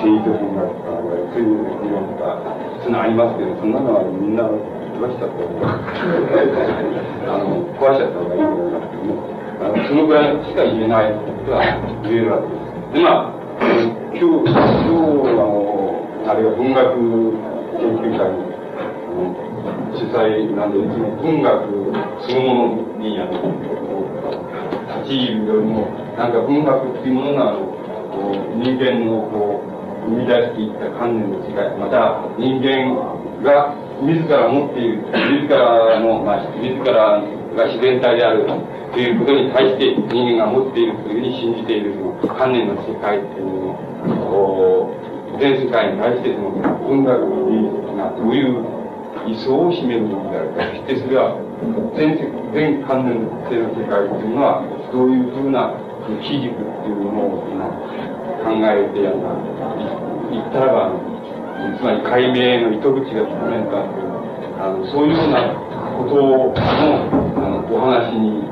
政治と文学とか、そういう理論とか、そういうのありますけど、そんなのはみんな壊しちゃった方があの、壊しちゃった方がいいと思いますけどね。あのそのぐらいしか言えないことは言えるわけです。で、まあ、今日、今日、あの、あるいは文学研究会に、主催なんで、いつも文学そのものに、あの、立ち入るよりも、なんか文学っていうものが、あの、人間のこう、生み出していった観念の違い、また人間が自ら持っている、自らの、まあ、自らが自然体であるということに対して人間が持っているというふうに信じているその観念の世界っていうのを、全世界に対してその文学がどういう理想を占めるのであるか。そしてそれは全全観念性の世界っていうのはどういうふうな基軸っていうものを考えてや言ったらばつまり解明の糸口が聞こえるかというあのそういうようなことのあのお話に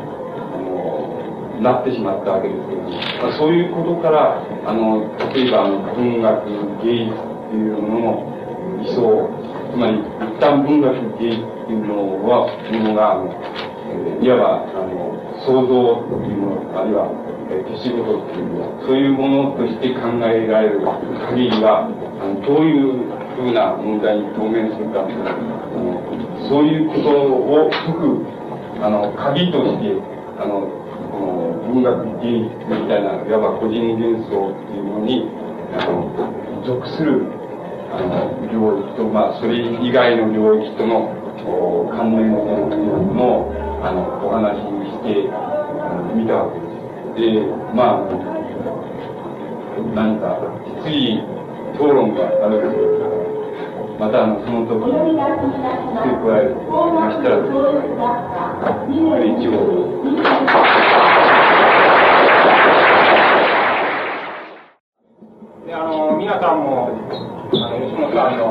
なってしまったわけですけど、まあ、そういうことからあの例えばあの文学芸術っていうものの理想つまり一旦文学芸術っていうのはものがあの、いわばあの創造っていうものあるいは、え手仕事っていうのはそういうものとして考えられる限りはあのどういうふうな問題に当面するかあのそういうことを解くあの鍵としてあのこの文学芸術みたいないわば個人幻想っていうものにあの属するあの領域と、まあ、それ以外の領域との関連性のもあのお話にして見たわけです。で、まあ、何か実技討論があるんですけど、またあのその時に付け加えましたら、これ一応。であの皆さんもあの吉本さんの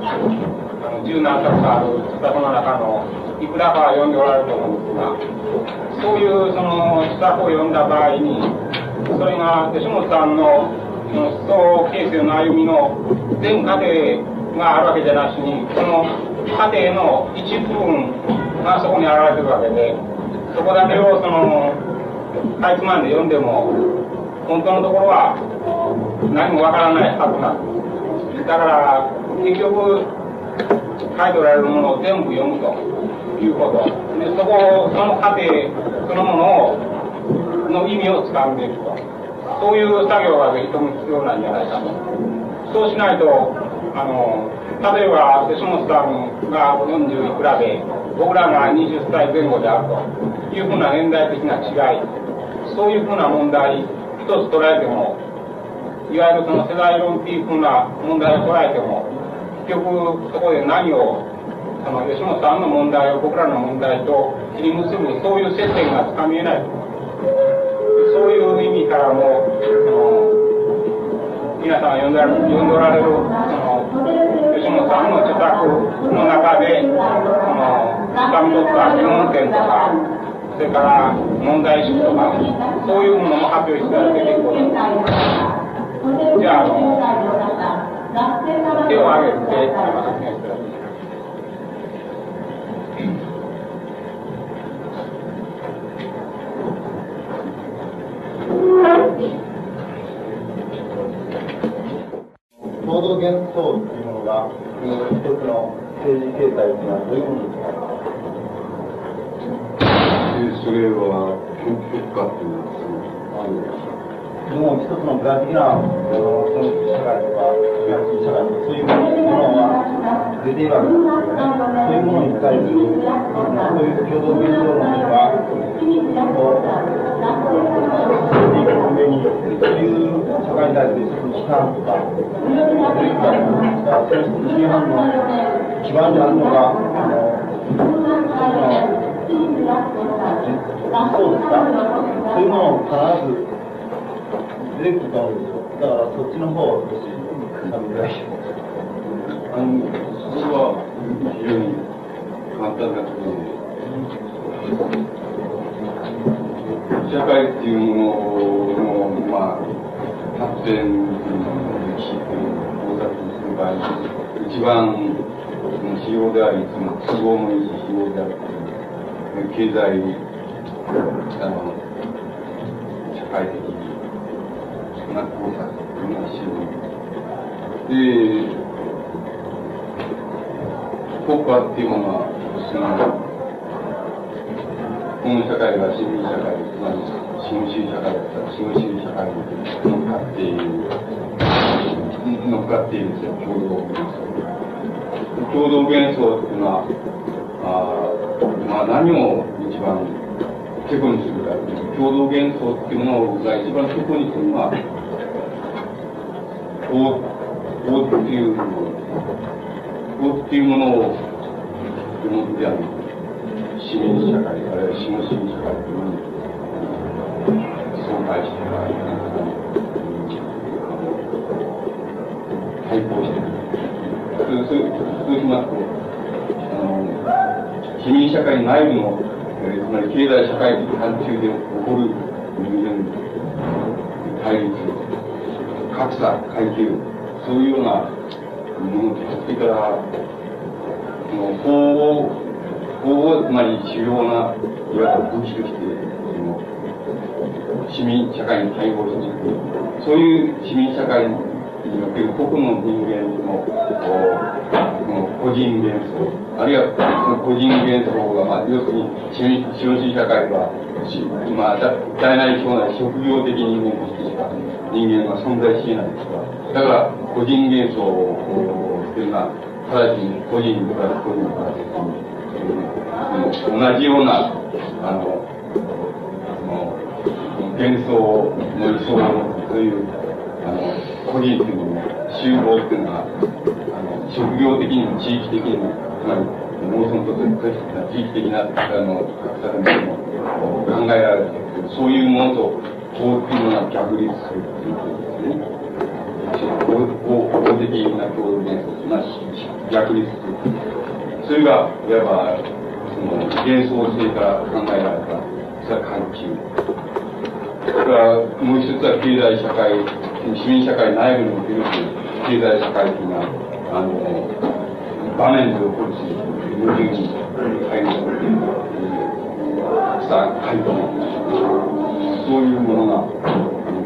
あの十何作かある企画の中のいくらか読んでおられると思うんですがそういうその施策を読んだ場合にそれが吉本さんのその思想形成の歩みの全過程があるわけじゃなしにその過程の一部分がそこに現れてるわけでそこだけをそのかいつまんで読んでも本当のところは何もわからないはずなんです。だから結局書いておられるものを全部読むということでそこその過程そのものをの意味をつかんでいくと。そういう作業がぜひとも必要なんじゃないかと。そうしないとあの例えば吉本さんが40いくらで僕らが20歳前後であるというふうな年代的な違いそういうふうな問題一つ捉えてもいわゆるその世代論っていうふうな問題を捉えても、結局そこで何を、その吉本さんの問題を僕らの問題と切り結ぶ、そういう接点がつかみえない。そういう意味からも、その皆さんが読んでおられる、その吉本さんの著作の中で、その掴み取った基本点とか、それから問題意識とか、そういうものも発表していただけていくこと。じゃあ、あの、手を挙げて、説明して労働幻想っていうものが、一つの政治形態というのはどういうものですかそれは、究極化っていうのは、もう一つの具体的な、あの、その社会とか、社会とか、そういうものは出ているわけですよね。そういうものに対する、そういう共同現象論が、こう、政治的上に、そういう社会対する批判とか、基盤であるのが、あの、そうですかそういうものを必ず出てくると思うんですよ。だからそっちの方を少し、あの、ぐらい。あの、それは非常に簡単なことで、社会っていうものの、まあ、発展の歴史というのを考察する場合一番主要であり、その都合のいい主要である経済、あの、社会的な考察というのが主要で、国家っていうものは、その、この社会が市民社会、まり資本主義社会だったら資本主義社会に乗っかっている、乗っかっているん。ですよ、共同幻想。共同幻想っていうのは、あまあ何を一番テコにするかっていう共同幻想っていうものが一番テコにするのは、法、っていうもの、法っていうものを思ってある。市民社会、あるいは資本主義社会というのに相対しては、対抗している。そうそうしますと、あの、市民社会内部の、えー、つまり経済社会的範疇で起こる人間対立、格差、階級、そういうようなものと、それから、法を法を、つまり主要な、いわゆる武器として、市民社会に対応していく。そういう市民社会における個々の人間の、個人幻想、あるいはその個人幻想が、まあ、要するに資本主義社会は、まあ、大なり小なり職業的人間としてしか人間は存在し得ないですから、だから個人幻想をっていうのは、直ちに個人プラス個人プラス同じような、あの、幻想の理想という、あの、個人というの集合っていうのは、あの、職業的にも地域的にも、つまり、農村と地域的な、あの、格差でも考えられるそういうものと、法っていうのが逆立するということですね。法的な共同幻想というのは逆立する。それが、いわば、その、幻想性から考えられた、それは緩急。それから、もう一つは経済社会、市民社会内部における経済社会的な、あの、場面で起こるし、矛盾に入るさ階級そういうものが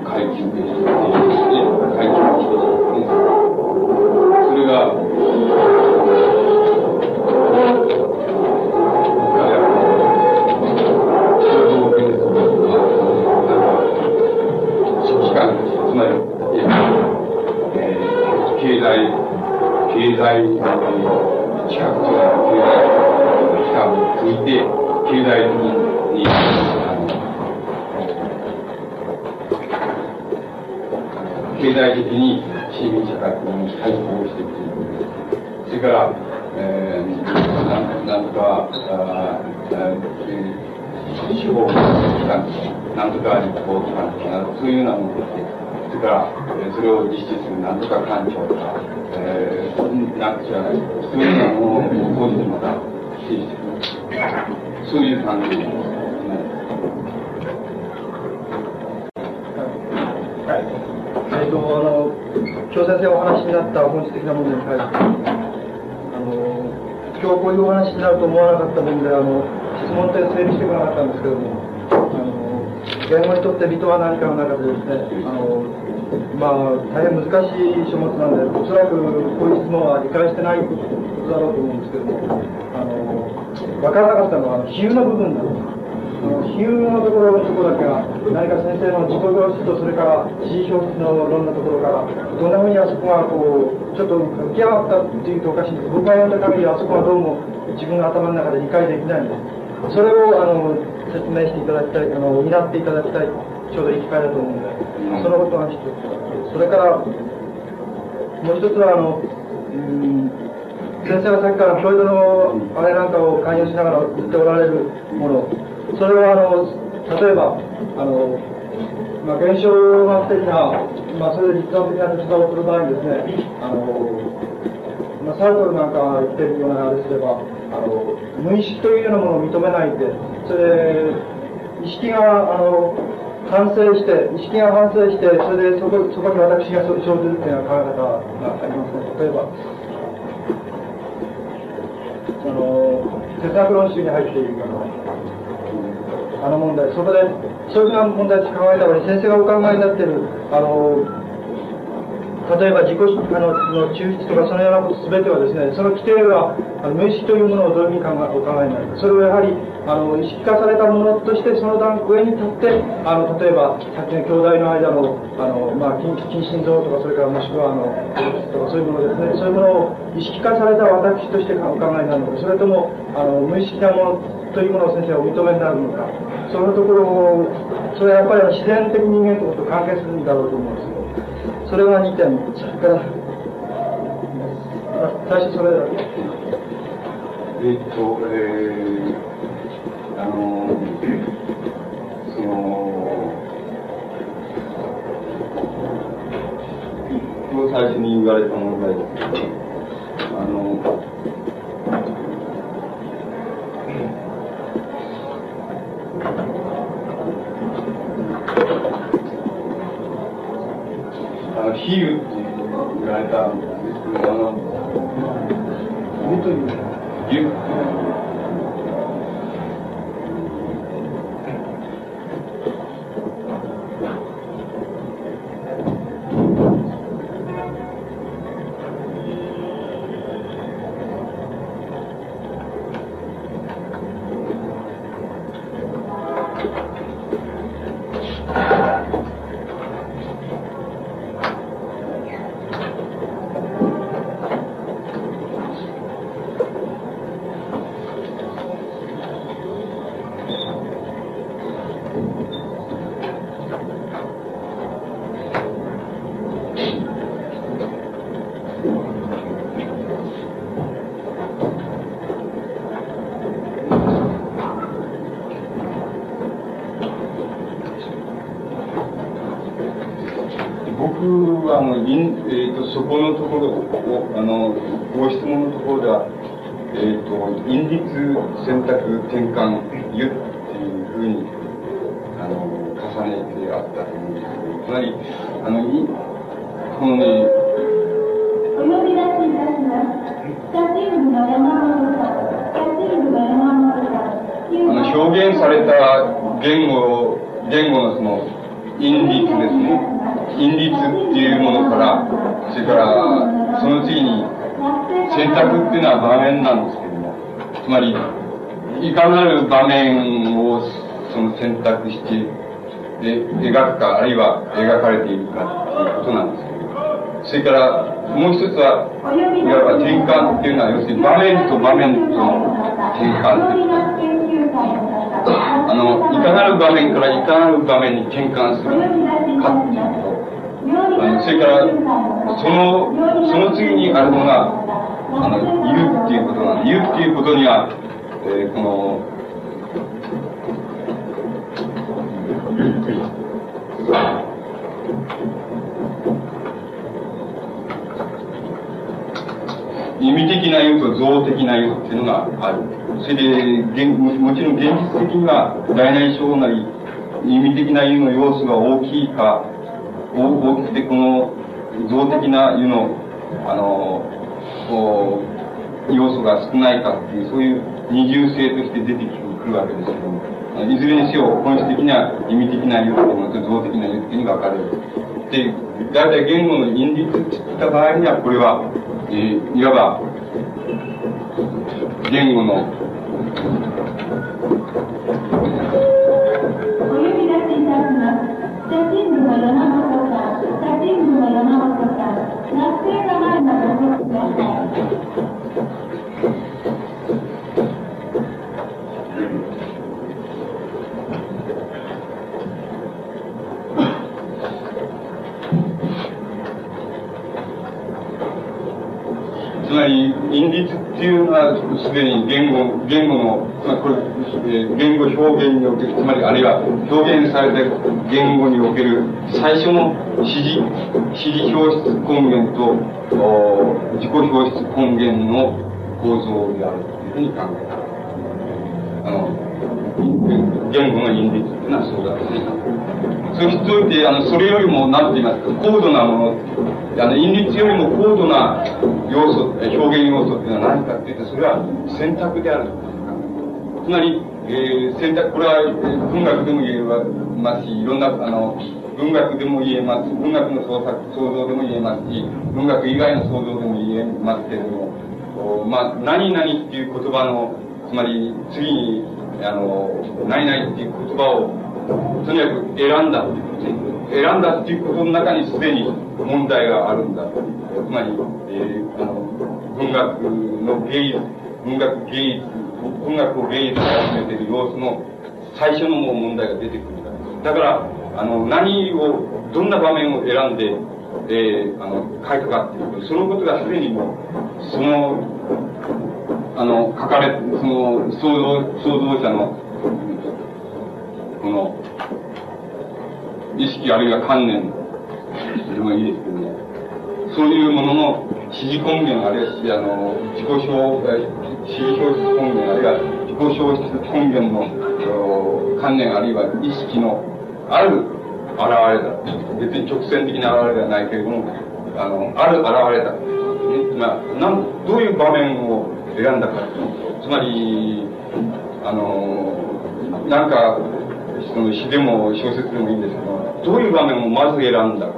階級でして階級でしてそれが経済、的に、市民社会に対抗していくということです。それから、なんとか、司法機関とか、なんとか立法機関とか、そういうようなものとして、それから、それを実施するなんとか官庁とか、えー、なんか知らない、そういうようなものを当時でまた指示してくる。そういう感じです。はい。えっ、と、あの、今日先生お話になった本質的な問題に関して、今日こういうお話になると思わなかったもので、あの、質問って整理してこなかったんですけども、あの、言語にとって水戸は何かの中でですね、あの、まあ、大変難しい書物なんで、おそらくこういう質問は理解してないことだろうと思うんですけども、あの、わからなかったのは、比喩の部分だと。比喩のところのところだけが、何か先生の自己表出と、それから指示表の論のところから、どんなふうにあそこがこう、ちょっと浮き上がったっていうとおかしいんです僕が読んだ限り、あそこはどうも自分の頭の中で理解できないんです。それを、あの、説明していただきたい、あの、補っていただきたい。ちょうどいい機会だと思うので、そのことが一つ。それから、もう一つは、あの、うん先生がさっきから教育のあれなんかを関与しながら言っておられるもの、それはあの、例えば、あの、まあ、現象学的な、まあ、それで立論的な立場をする場合にですね、あの、まあ、サルトルなんかが言ってるようなあれすれば、あの、無意識というようなものを認めないで、それ意識が、あの、反省して、意識が反省して、それでそこそこに私が生じるというような考え方がありますね。例えば、あの、哲学論集に入っているような、あの問題、そこで、そういうような問題と考えた場合、先生がお考えになっている、あの、例えば自己あのの抽出とかそのようなこと全てはですね、その規定は無意識というものをどういうふうに考えお考えになるか。それをやはりあの意識化されたものとしてその段上に立ってあの例えばさっきの兄弟の間のあの、まあ、近近親像とかそれからもしくはあのとかそういうものですね。そういうものを意識化された私としてお考えになるのか。それともあの無意識なものというものを先生はお認めになるのか。そのところをそれはやっぱり自然的人間ということと関係するんだろうと思うんです。それが2点。それから、最初それだけ。えっと、えー、あの、その、最初に言われた問題ですけど、あの、あの比喩っていう言われたんですけど、あの、湯そして、で、描くか、あるいは描かれているかっていうことなんですけど、それから、もう一つは、いわば転換っていうのは、要するに場面と場面との転換です。あの、いかなる場面からいかなる場面に転換するかっていうこと。あのそれから、その、その次にあるのが、あの、言うっていうことなんで、言うっていうことには、えー、この、意味的な言うと像的な言うっていうのがある。それで、もちろん現実的には大なり小なり、意味的な言うの要素が大きいか、大きくてこの像的な湯の、あの、要素が少ないかっていう、そういう二重性として出てくるわけですけども、いずれにしよ、本質的には意味的な言っていうのと動的な言っていうのが分かれる。で、大体言語の因律って言った場合には、これは、えー、いわば、言語の、お呼び出していただきます。写真部のつまり、因律っていうのは、すでに言語、言語の、まあ、これ、えー、言語表現における、つまり、あるいは、表現された言語における、最初の指示、指示表出根源と、お自己表出根源の構造であるというふうに考えた。あの、言語の因律っていうのはそうだと思います。それにおいて、あの、それよりも、なんて言いますか、高度なもの、あの、因律よりも高度な要素、表現要素っていうのは何かっていうと、それは選択であるつまり、えー、選択、これは、文学でも言えますし、いろんな、あの、文学でも言えます。文学の創作、創造でも言えますし、文学以外の創造でも言えますけれども、まあ、何々っていう言葉の、つまり、次に、あの、何々っていう言葉をとにかく選んだっていうこと、選んだっていうことの中にすでに問題があるんだ。つまり、えー、あの、文学の芸術、文学芸術、文学を芸術に集めてる様子の最初のもう問題が出てくるんだ。だから、あの、何を、どんな場面を選んで、えー、あの、書いたかっていうと、そのことがすでにもう、その、あの、書かれ、その、創造、創造者のこの、意識あるいは観念でもいいですけどね、そういうものの指示根源あるいは、あの、自己表、指示表出根源あるいは自己表出根源の観念あるいは意識のある現れだ。別に直線的な現れではないけれども、あの、ある現れだ。まあ、なん、どういう場面を選んだか。つまり、あの、なんか、その詩でも小説でもいいんですけど、どういう場面をまず選んだか。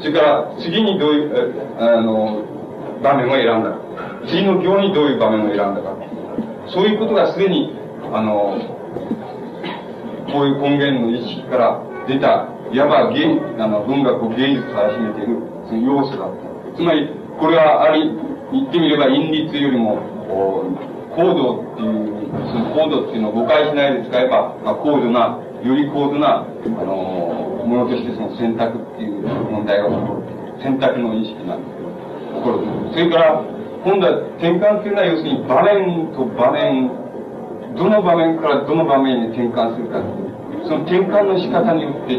それから次にどういう、あの、場面を選んだか。次の行にどういう場面を選んだか。そういうことがすでに、あの、こういう根源の意識から出た、いわば芸、あの、文学を芸術から占めている、その要素だ。つまり、これはあり、言ってみれば因律よりも、高度っていう、その高度っていうのを誤解しないで使えば、まあ、高度な、より高度な、あの、ものとしてその選択っていう問題が起こる。選択の意識なんですけど、起こる。それから、今度は転換っていうのは要するに場面と場面、どの場面からどの場面に転換するかっていうその転換の仕方によって、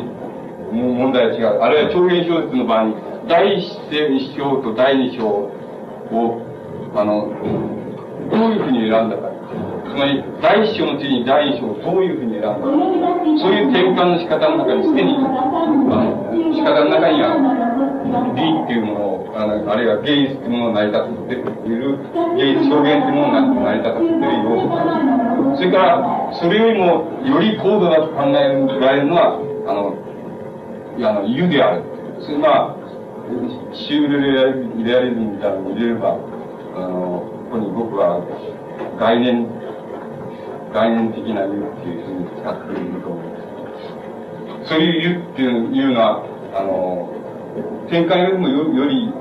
もう問題は違う。あるいは長編小説の場合に、第一章と第二章を、あの、どういうふうに選んだか。つまり、第一章の次に第二章をどういうふうに選んだか。そういう転換の仕方の中に、すでに、あの、仕方の中には、美っていうものを、あの、あるいは芸術っていうものを成り立てている、芸術表現っていうものが成り立たせている要素がある。それから、それよりも、より高度だと考えられるのは、あの、いや、あの、湯である。それまあ、シュールレアリズムみたいなのを入れれば、あの、ここに僕は概念、概念的な言うっていうふうに使っていると思います。そういう言うっていうのは、あの、展開よりもよより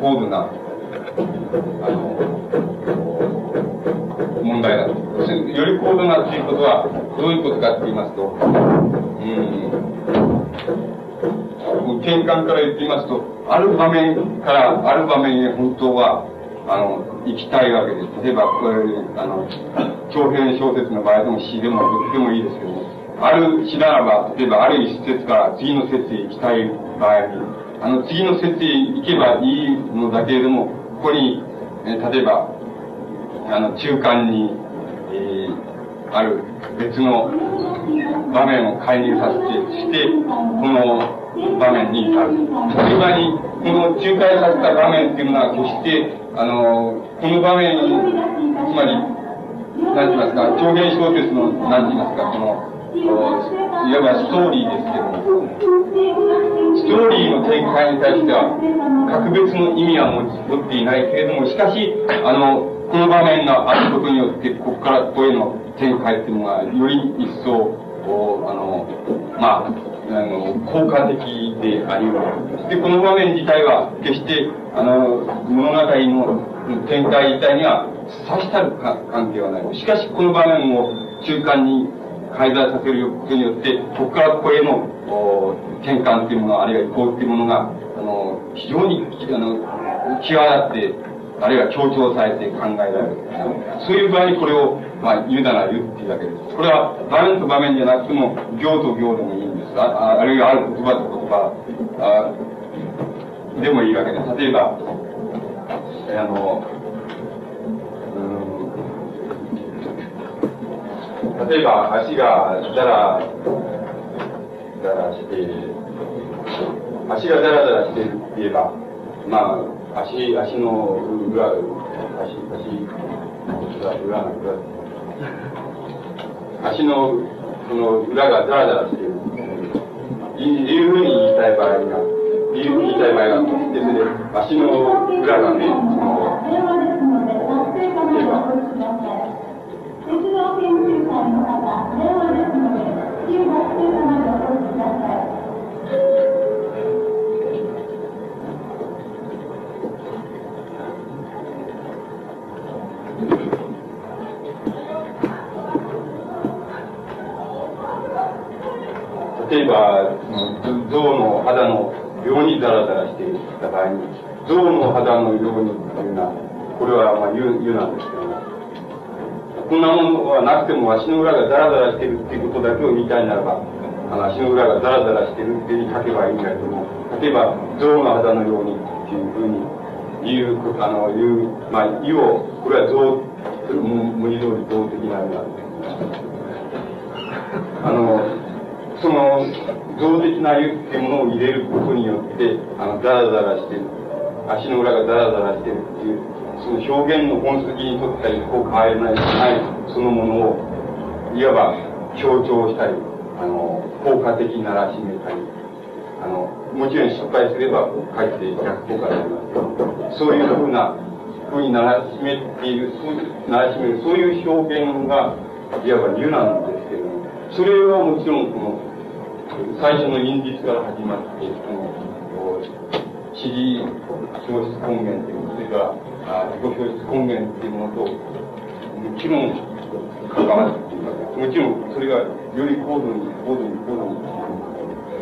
高度な、あの、問題だと。より高度なっていうことは、どういうことかって言いますと、うん、転換から言ってみますと、ある場面からある場面へ本当は、あの、行きたいわけです。例えば、これ、あの、長編小説の場合でも詩でもどっちでもいいですけども、ある詩ならば、例えばある一節から次の節へ行きたい場合に、あの、次の節へ行けばいいのだけれども、ここに、え例えば、あの、中間に、えー、ある別の場面を介入させて、して、この場面に至る。そういう場に、この仲介させた場面っていうのは決して、あの、この場面、つまり、何て言いますか、長編小説の、何て言いますか、この、いわばストーリーですけども、ストーリーの展開に対しては、格別の意味は持っていないけれども、しかし、あの、この場面があることによって、ここからここへの展開っていうのが、より一層、あの、まあ、あの、効果的であり得る。で、この場面自体は、決して、あの、物語の展開自体には、差したる関係はない。しかし、この場面を中間に介在させることによって、ここからここへの転換っていうもの、あるいは移行っていうものが、あの、非常に、あの、際立って、あるいは強調されて考えられる。そういう場合にこれを、まあ、言うなら言うっていうわけです。これは場面と場面じゃなくても、行と行でもいい。ああるいはある言葉と言葉あでもいいわけです。例えば、あの、うん例えば足がだらだらして足がだらだらしてるって言えばまあ足足の裏足足裏裏裏足のその裏がだらだらしてるいうふうに言いたい場合がいう言いたい場合があってそれで足の裏がねその例えば例えば、象の肌のようにザラザラしていた場合に、象の肌のようにというのは、これはまあ言う、言うなんですけども、こんなものはなくても足の裏がザラザラしてるっていうことだけを見たいならば、あの足の裏がザラザラしてるって書けばいいんだけども、例えば、象の肌のようにっていうふうに言う、あの、言う、まあ、言を、これは象、文字通り象的な意味なんです。あの、その動的な湯ってものを入れることによってあのダラダラしてる。足の裏がダラダラしてるっていうその表現の本質的にとったりこう変えないそのものをいわば強調したりあの効果的にならしめたりあのもちろん失敗すればかえって逆効果になりますけどそういうふうなふうにならしめているそうならしめるそういう表現がいわば湯なんですけどもそれはもちろんこの最初の因実から始まって、その、知事消失根源というそれから、自己消失根源っていうものと、もちろん関わっています。もちろん、それがより高度に、高度に、高度に、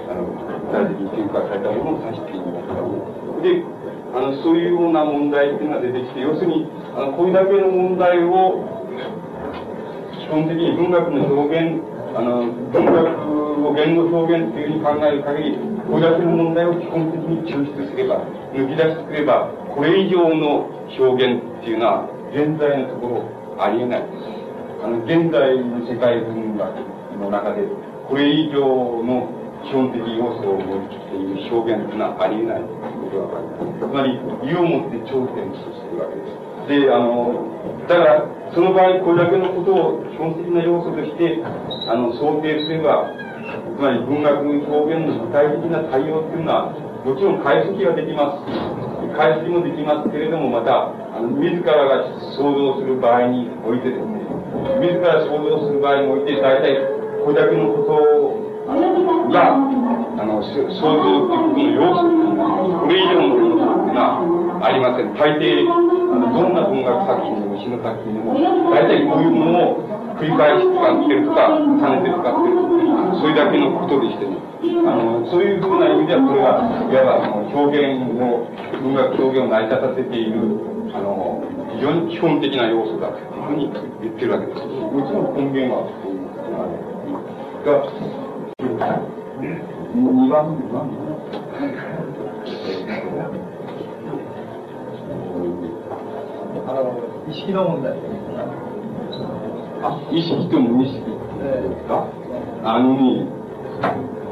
あの、具体的に展開されたものを指していますから、で、あの、そういうような問題っていうのが出てきて、要するに、あの、これだけの問題を、基本的に文学の表現あの、文学を言語表現というふうに考える限り、これだけの問題を基本的に抽出すれば、抜き出してくれば、これ以上の表現っていうのは、現在のところありえない。あの、現在の世界文学の中で、これ以上の基本的要素を持っている表現というのはありえないということがわかります。つまり、意をもって頂点としているわけです。で、あの、だから、その場合、これだけのことを基本的な要素として、あの、想定すれば、つまり文学表現の具体的な対応というのは、もちろん解析はできます。解析もできますけれども、また、あの自らが想像する場合においてですね、自ら想像する場合において、大体、これだけのことをが、あの、想像ということの要素というのは、これ以上の要素というのはありません。大抵、あのどんな文学作品でも詩の作品でも大体こういうものを繰り返し使ってるとか重ねて使ってるそれだけのことでしてねあのそういうふうな意味ではこれはいわば表現を文学表現を成り立たせているあの非常に基本的な要素だというふうに言ってるわけです。もちろん根源はそういうことがある。が2番2番あの意識の問題あ意識と無意識ですか、えー、あのね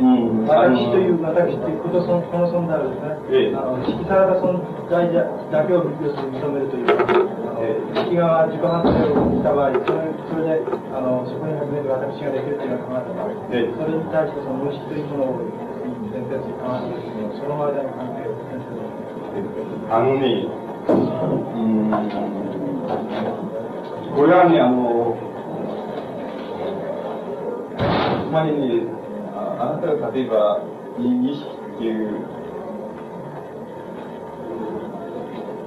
うん、私という私ということそのこの存在をですね、ええ、あの色された存在だけを認めるという、ええ、色が自己判定をした場合それそれであのそこに始める私ができるというのは考えた場合、ええ、それに対してその無意識というものを前提と考えた時にその間の関係を先生あのねうんこれはね、あの、つまりね、あなたが例えば、意識っていう、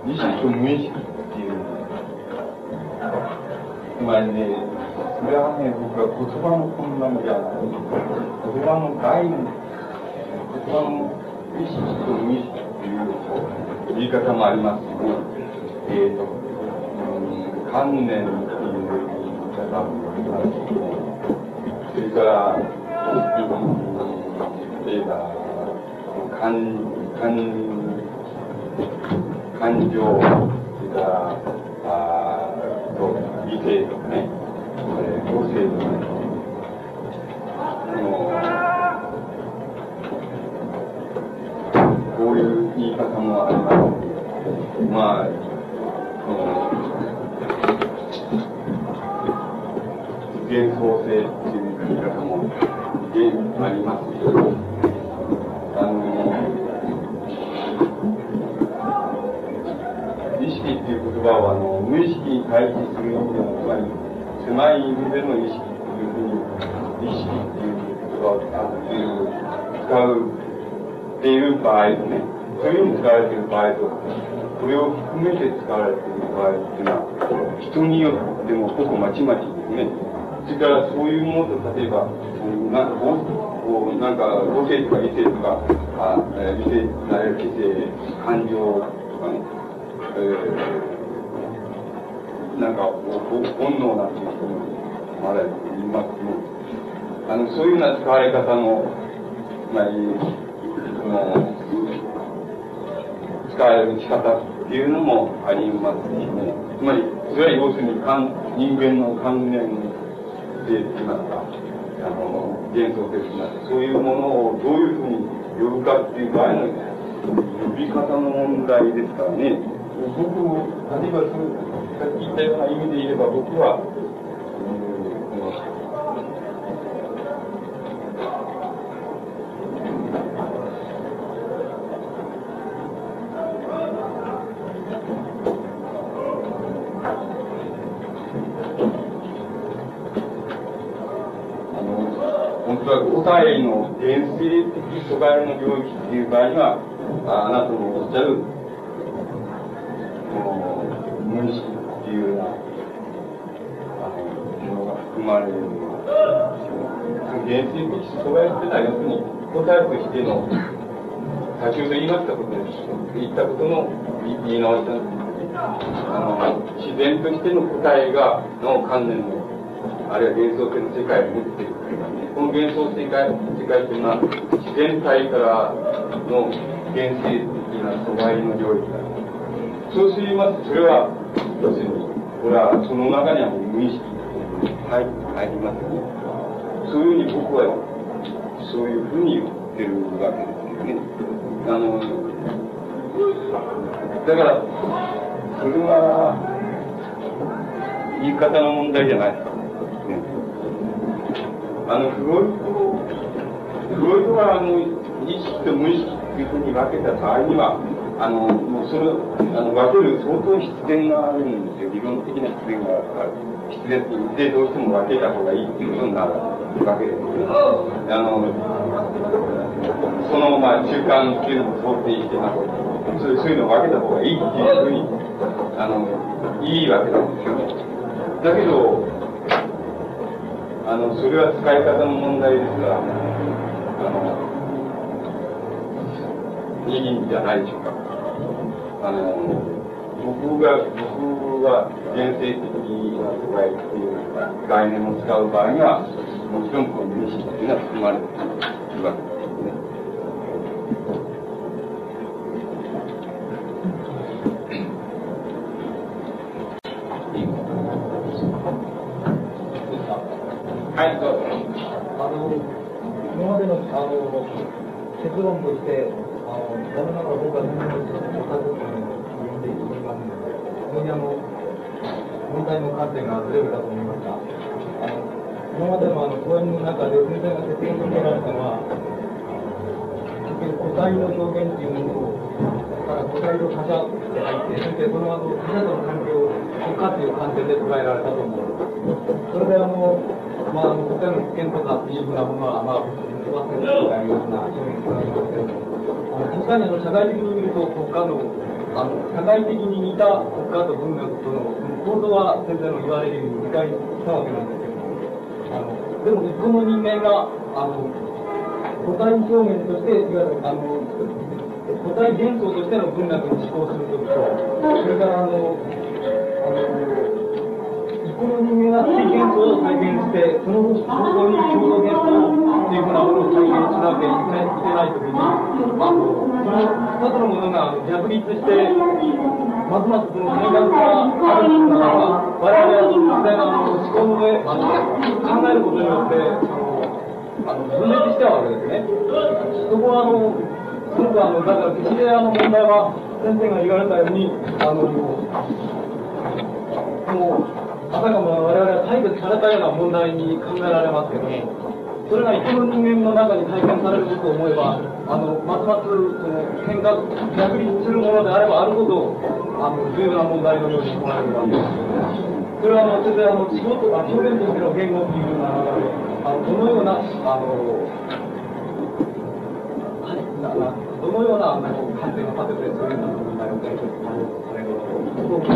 意識と無意識っていう、つまりね、それはね、僕は言葉の困難じゃない。言葉の概念、言葉の意識と無意識っていう言い方もありますしね。えっーと、うん、観念っていう言い方もありますけど、それから、例えば、感、感、感情、それから、あと、理性とかね、えー、個性とかね、あの、こういう言い方もありますまあ、この、幻想性っていう言い方もありますけど、あの、意識っていう言葉は、あの、無意識に対峙する意味でも、つまり、狭い意味での意識っていうふうに、意識っていう言葉を使っている、使うっていう場合とね、そういうふうに使われている場合と、これを含めて使われている場合っていうのは、人によってもほぼまちまちですね。それからそういうものと、例えば、なん。かこう、なん。か母性とか理性とか、あ理性、理性、感情とかね、えー、なんか本能なんていう人もまだ言いますけど、あの、そういうような使われ方の、まあ、その、使われる仕方っていうのもありますしね。つまり、それは要するに人間の関連性って言いますか、あの、幻想的な、そういうものをどういうふうに呼ぶかっていう場合の呼び方の問題ですからね。僕、例えばそう、さっき言ったような意味で言えば僕は、答えの原生的疎外の領域っていう場合には、あなたのおっしゃる、無意識いうような、あの、ものが含まれるのは、原生的疎外っていうのは、要するに、答えとしての、先ほど言いましたことです。言ったことの言い直しなんです、あの、自然としての答えが、の観念の、あるいは幻想的の世界を持っているこの幻想世界世界というのは自然界からの原生的な阻害の領域だそうすりますとそれは要するにこれはその中には無意識入入りますねそういうふうに僕はそういうふうに言ってるわけですよねあのだからそれは言い方の問題じゃないですかあの、フロイト、フロイトがあの、意識と無意識っていうふうに分けた場合には、あの、もうそれ、あの、分ける相当必然があるんですよ。理論的な必然がある。必然ってどうしても分けた方がいいっていうことになるわけですね。あの、その、まあ、習慣っていうのも想定してます。そうそういうのを分けた方がいいっていうふうに、あの、いいわけなんですよね。だけど、あの、それは使い方の問題ですから、あの、いいんじゃないでしょうか。あの、僕が、僕が原生的な世界っていう概念を使う場合には、もちろんこの無意識っていうのは含まれているわけです。はいどうぞあの今までのあの結論としてあの残念ながら僕は全の観点がずれるかと思いますがあの今までのあの講演の中で先生が説明しておられたのは結局個体の表現というものをから個体を他者で入ってそしてその後他者との関係を国家という観点で捉えられたと思う。それであのまあ、国家の危険とかっていうふうなものは、まあ、1%とかいうような表現がありますけれども、あの確かにあの社会的に見ると国家のあの社会的に似た国家と文学との構造は先生の言われるように理解したわけなんですけども、あのでもこの人間があの個体表現としていわゆるあの個体幻想としての文学に思考するときと、それからあの、あの、この人間が体験を再現して、そのそこに共同幻想っていうふうなものを再現しなきゃいけないいけないときに、あの、その二つのものが逆立して、ますますその変革があるならば、我々は実際の思考の上、あの、考えることによって、あの、分裂しちゃうわけですね。そこはあの、すごくあの、だから、決してあの問題は、先生が言われたように、あの、もう、まさかも我々は解決されたような問題に考えられますけども、それが一般人間の中に体験されることを思えば、あの、ますますその変革、逆立するものであればあるほど、あの、重要な問題のように捉えるわけです。それはあの、先生、あの、仕事、あ表現としての言語っていうような中で、あの、どのような、あの、どのようなあの観点を立てて、そういうような問題を解決されるのか、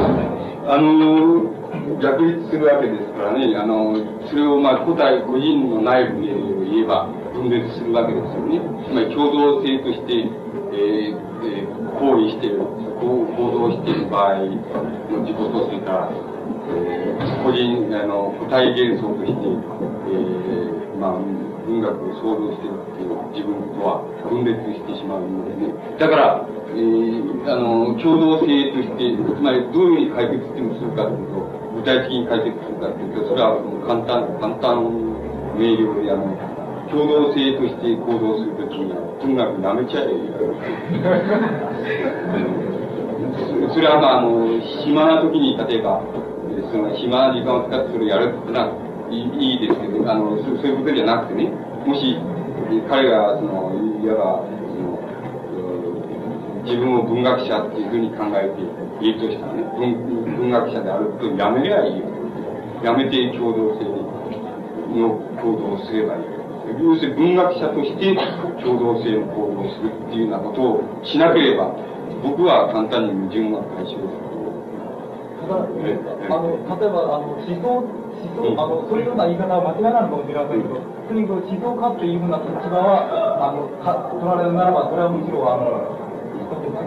あの逆立するわけですからね、あの、それをまあ古代個人の内部で言えば分裂するわけですよね。つまり共同性として、えーえー、行為している、行動している場合の自己と、それから、えー、個人、あの、個体幻想として、えー、まあ、文学を想像してるっていう自分とは分裂してしまうのでね。だから、えー、あの、共同性として、つまりどういうふうに解決してもするかというと、体的に解決するかというと、それは簡単、簡単明瞭で、あの、共同性として行動するときには、とにかくやめちゃえそれはまあ、あの、暇なときに、例えば、その暇な時間を使ってそれをやるってのはいいいですけど、あのそ、ういうことじゃなくてね、もし、彼が、その、いわば、自分を文学者っていうふうに考えているとしたらね、文学者であることをやめりゃいいよ。やめて共同性の行動をすればいい。要するに文学者として共同性の行動をするっていうようなことをしなければ、僕は簡単に矛盾が解消する。ただ、あの、例えば、あの、思想思想、あの、そういうような言い方は間違いなのかもしれません。けど、とにかく思想家っていうふうな立場は、あの、か取られるならば、それはむしろ、あの、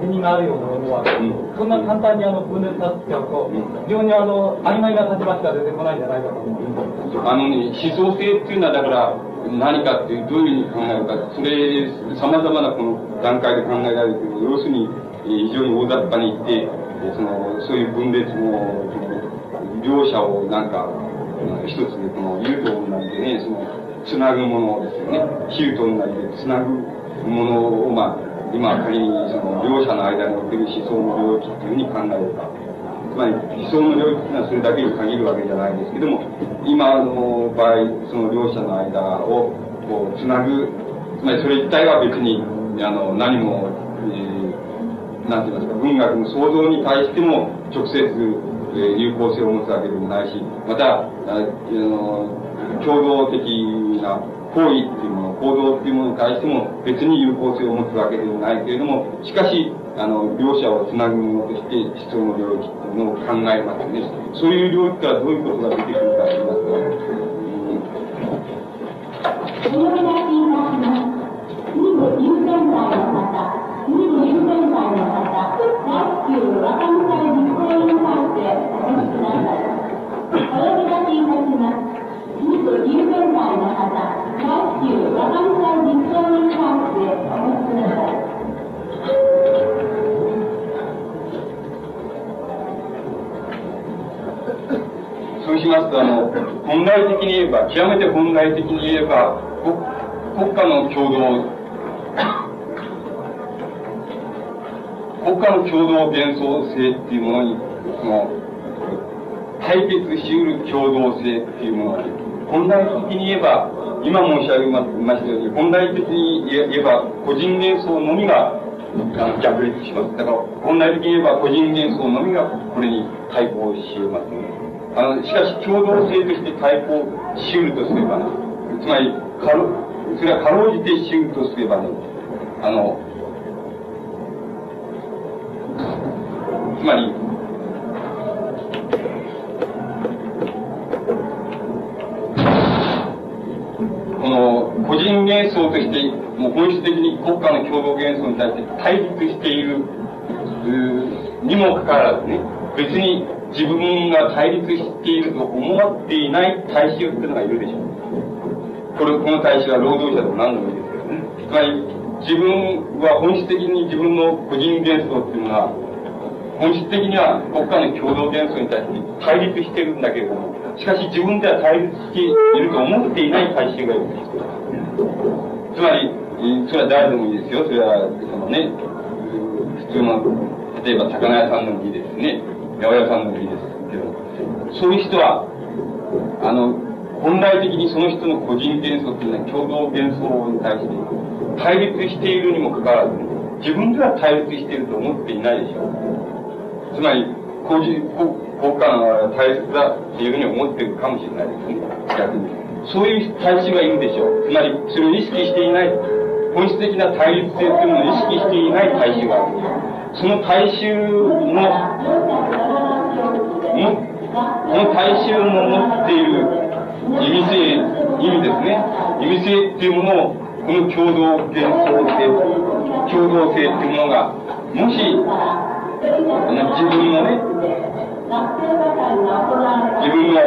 責任があるようなものは、そんな簡単にあの分裂させちゃうと、非常にあの曖昧な立場しか出てこないんじゃないかと思います。あのね、思想性っていうのは、だから、何かっていう、どういうふうに考えるか、それ、様々なこの段階で考えられている。要するに、非常に大雑把に言って、その、そういう分裂も、両者をなんか、一つでこの、言うと同じでね、その、つなぐものですよね。比喩と同じで、つなぐものを、まあ、今仮にその両者の間における思想の領域っていうふうに考えるか。つまり思想の領域っていうのはそれだけに限るわけじゃないですけども、今の場合、その両者の間をこうつなぐ、つまりそれ自体は別にあの何も、えー、なんて言いますか、文学の創造に対しても直接、えー、有効性を持つわけでもないし、また、あの共同的な行為っていうもの、行動っていうものに対しても別に有効性を持つわけでもないけれども、しかし、あの、両者をつなぐものとして思想の領域っていうのを考えますね。そういう領域からどういうことが出てくるかと言いますと、うんそうしますと、あの、本来的に言えば、極めて本来的に言えば、国家の共同、国家の共同幻想性っていうものに、その、対決しうる共同性っていうものに、本来的に言えば、今申し上げましたように、本来的に言えば、個人幻想のみが、あの、逆立します。だから、本来的に言えば、個人幻想のみが、これに対抗し得ますね。あの、しかし、共同性として対抗し得るとすればね、つまり、かろ、それはかろうじてし得るとすればね、あの、つまり、の個人幻想としてもう本質的に国家の共同幻想に対して対立している、にもかかわらずね、別に自分が対立していると思っていない大衆っていうのがいるでしょう。これ、この大衆は労働者でも何でもいいですけどね。つまり、自分は本質的に自分の個人幻想っていうのは、本質的には国家の共同幻想に対して対立してるんだけれども、しかし自分では対立していると思っていない大衆がいるんです。つまり、それは誰でもいいですよ。それは、そのね、普通の、例えば魚屋さんでもいいですね。八百屋さんでもいいですけど、そういう人は、あの、本来的にその人の個人幻想っていうのは共同幻想に対して対立しているにもかかわらず、自分では対立していると思っていないでしょう。つまり、個人、国家が大切だっていうふうに思ってるかもしれないですね。逆に。そういう大衆がいるでしょう。つまり、それを意識していない、本質的な対立性というものを意識していない大衆がある。その大衆の、もこの大衆の持っている意味性、意味ですね。意味性っていうものを、この共同幻想性、共同性っていうものが、もし、自分のね、自分の、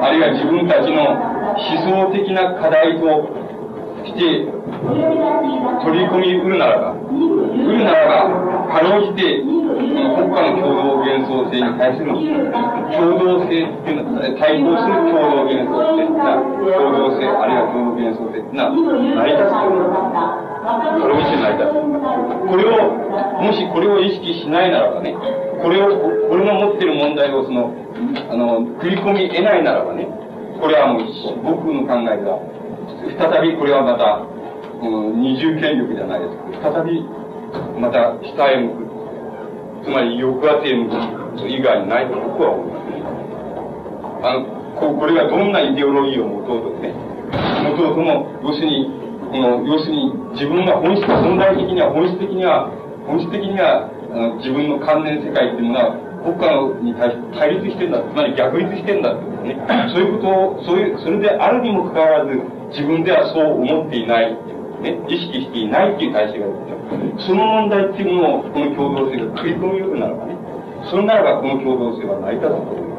あるいは自分たちの思想的な課題として取り込みうるならば、うるならば、かろうじて、国家の共同幻想性に対する共同性っていうのは、対抗する共同幻想性共同性、あるいは共同幻想性っていうのは成り立つという。それを意識しない。これを、もしこれを意識しないならばね、これを、これの持ってる問題をその、あの、食い込み得ないならばね、これはもう僕の考えでは、再びこれはまた、うん、二重権力じゃないですか。再び、また下へ向く。つまり抑圧へ向く以外にないと僕は思いますね。あの、ここれがどんなイデオロギーを持とうとね、持とうとも、要するに、この、要するに自分が本質、存在的には、本質的には、本質的には、あの自分の関連世界っていうのは、国家に対して対立してんだ、つまり逆立してんだってことね、そういうことを、そういう、それであるにもかかわらず、自分ではそう思っていない、ね、意識していないっていう体制がいるんですよ。その問題っていうものを、この共同性が食い込むようならばね、それならばこの共同性は成り立つと思います。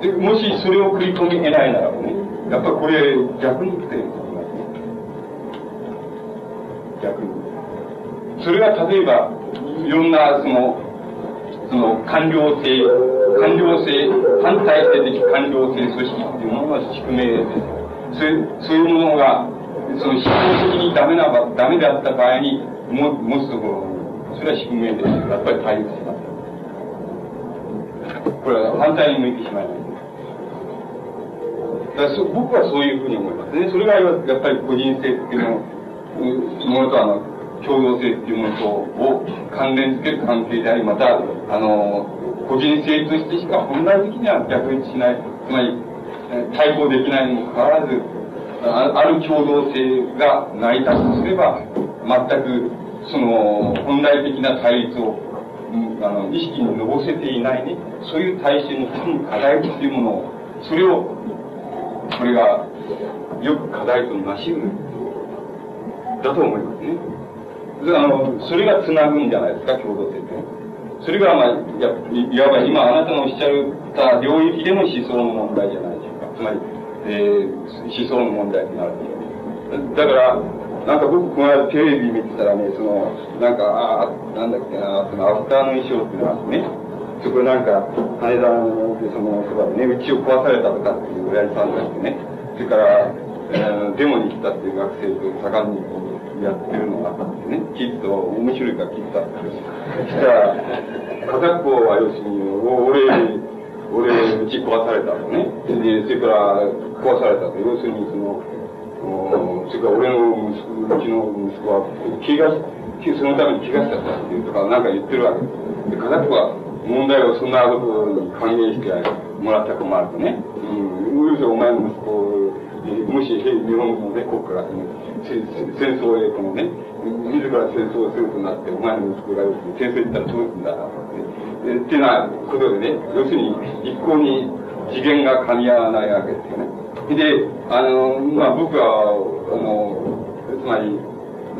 でもしそれを食い込み得ないならばね、やっぱこれ逆に言って逆に。それが例えば、いろんなその、その官僚性、官僚性、反体制的官僚性組織っていうものが宿命です。そういう、そういうものが、その思想的にダメな、ダメであった場合にも持つところ、それは宿命です。やっぱり対立します。これは反対に向いてしまいます。だそ僕はそういうふうに思います。ね。それがやっぱり個人性っていうのものとあの、共同性っていうものとを関連づける関係であり、また、あの、個人性としてしか本来的には逆にしない、つまり、対抗できないにもかかわらず、ある共同性が成り立つとすれば、全く、その、本来的な対立を、あの、意識にのぼせていないね、そういう体制の課題っていうものを、それをこれがよく課題となし得るだと思いますね。あの、それが繋ぐんじゃないですか、共同性って。それが、まあ、いやいわば今あなたのおっしゃった領域での思想の問題じゃないでしょうか。つまり、えー、思想の問題になるだから、なんか僕、この間テレビ見てたらね、その、なんか、あなんだっけな、そのアフターの衣装っていうのはね、そこなんか、羽田の、その、そばでね、うちを壊されたとかっていう親父さんがいてね、それから、えー、デモに来たっていう学生と盛んにこうやってるのがあってね、きっと面白いから聞いたってそしたら、片っぽは要するに、俺、俺、うち壊されたのね。で、それから壊されたと。要するに、その、それから俺の息子、うちの息子は、怪我そのために怪我しちゃったっていうとか、なんか言ってるわけで片っぽは、問題をそんなことに還元してもらった困るとね、うん、うるお前の息子、もし日本のね、国家が、ね、戦争へこのね、自ら戦争をするとなって、お前の息子が戦争行ったらどうするんだ、ね、っていうようなことでね、要するに一向に次元が噛み合わないわけですよね。で、あの、まあ僕は、あの、つまり、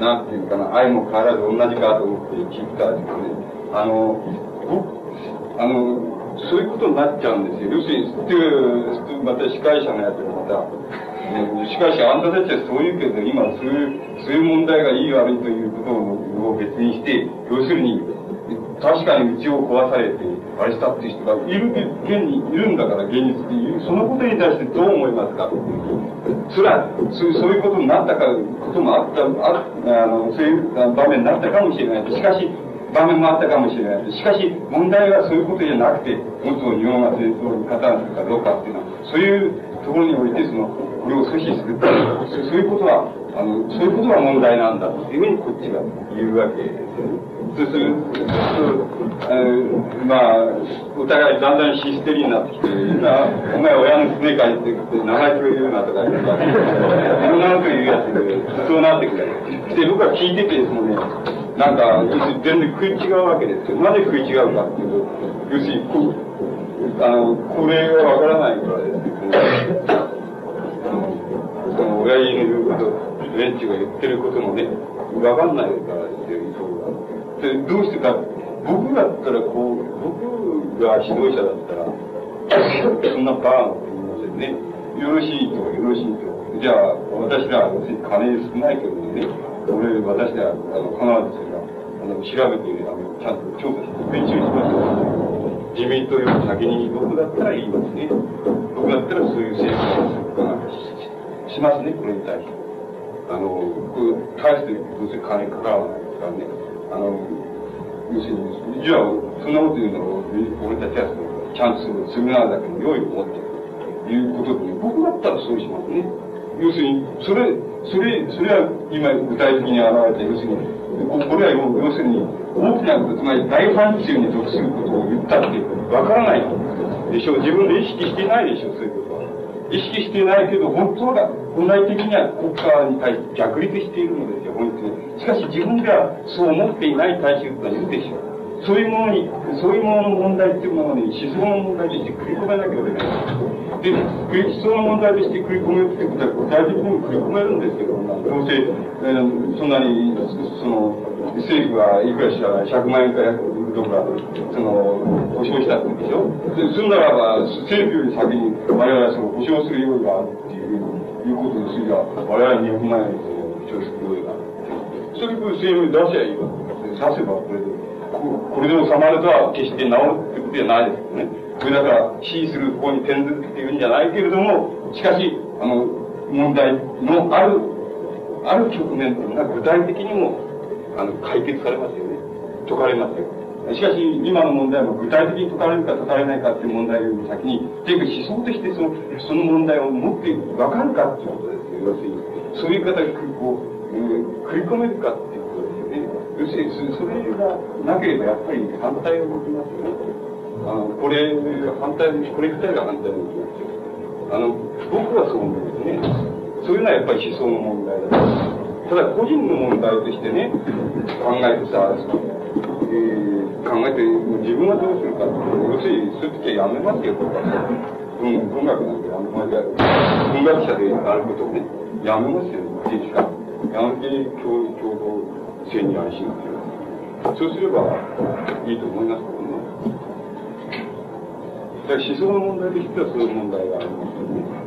なんていうかな、愛も変わらず同じかと思って聞いたんですね。あの、僕、あの、そういうことになっちゃうんですよ。要するに、っていう、また司会者のやつがまた、しかしあんたたちはそう言うけど、今そういう、そういう問題がいい悪いということを別にして、要するに、確かに家を壊されて、あれしたっていう人がいる、現にいるんだから、現実っていう、そのことに対してどう思いますか？それは、そうそういうことになったか、こともあった、ああの、そういう場面になったかもしれない。しかし、場面もあったかもしれない。しかし、問題はそういうことじゃなくて、もっと日本が戦争に加担するかどうかっていうのは、そういうところにおいて、その、これを阻止するそういうことは、あの、そういうことが問題なんだというふうにこっちが言うわけですよね。そうすると、まあ、お互いだんだんヒステリーになってきて、お前親の爪かいって名前くれるなとか、いろんなこと言うやつで、そうなってくる。で、僕は聞いててですね、なんか、全然食い違うわけですよ。なぜ食い違うかっていうと、要するに、こあの、これがわからないからですね、その、親父の言うこと、連中が言ってることもね、わかんないからですよ、で、どうしてか、僕だったらこう、僕が指導者だったら、そんなバーンって言いませんね。よろしいと、よろしいと。じゃあ、私らは別に、金少ないけどね、俺、私ら、あの、必ずそれが、あの、調べて、あの、ちゃんと調査して、勉強します自民党より先に僕だったら言いますね。僕だったらそういう政府がしますね、これに対して。あの、これ、返してどうせ金かからないですからね。あの、要するに、じゃあ、そんなこと言うのを、俺たちはちゃんとする、なるだけの用意を持ってということで、僕だったらそうしますね。要するに、それ、それ、それは今具体的に現れた、要するに、これは要するに、大きなこと、つまり大範疇に属することを言ったって、わからないでしょう。自分で意識していないでしょう、そういうことは。意識していないけど、本当は、本来的には国家に対して逆立しているのですよ、本当に。しかし自分ではそう思っていない大衆がいるでしょう。そういうものに、そういうものの問題っていうものに思想の問題として繰り込めなきゃいけない。で、思想の問題として繰り込めるってことは具体的にも繰り込めるんですけど、どうせ、えー、そんなに、その、政府はいくら知ら、100万円かどこか、その、保証したってでしょで、そんならば、政府より先に我々はその保証する用意があるっていう、いうことにすれば、我々200万円保証する用意がある。それこそ声明出しゃいいわ出せばこれで、これで収まるとは決して治るってことじゃないですよね。それだから、支持する方に転ずるっていうんじゃないけれども、しかし、あの、問題のある、ある局面というのは具体的にも、あの、解決されますよね。解かれますよ。しかし、今の問題も具体的に解かれるか解かれないかっていう問題より先に、というか思想としてその、その問題を持ってわかるかっていうことですよ。要するに、そういう方がこう、食い込めるかっていう。要するに、それがなければやっぱり反対を向きますよね。あの、これ、反対、これ自体が反対を向きますよ。あの、僕はそう思うんですね。そういうのはやっぱり思想の問題だと。ただ、個人の問題としてね、考えてさ、えー、考えて、自分はどうするかって、要するに、そういう時はやめますよ、僕は。うん、文学なんて、あの、文学者であることをね、やめますよ、っていうか。やがて共同性に安心する。そうすればいいと思いますけどね。だから思想の問題としてはそういう問題がありますよね。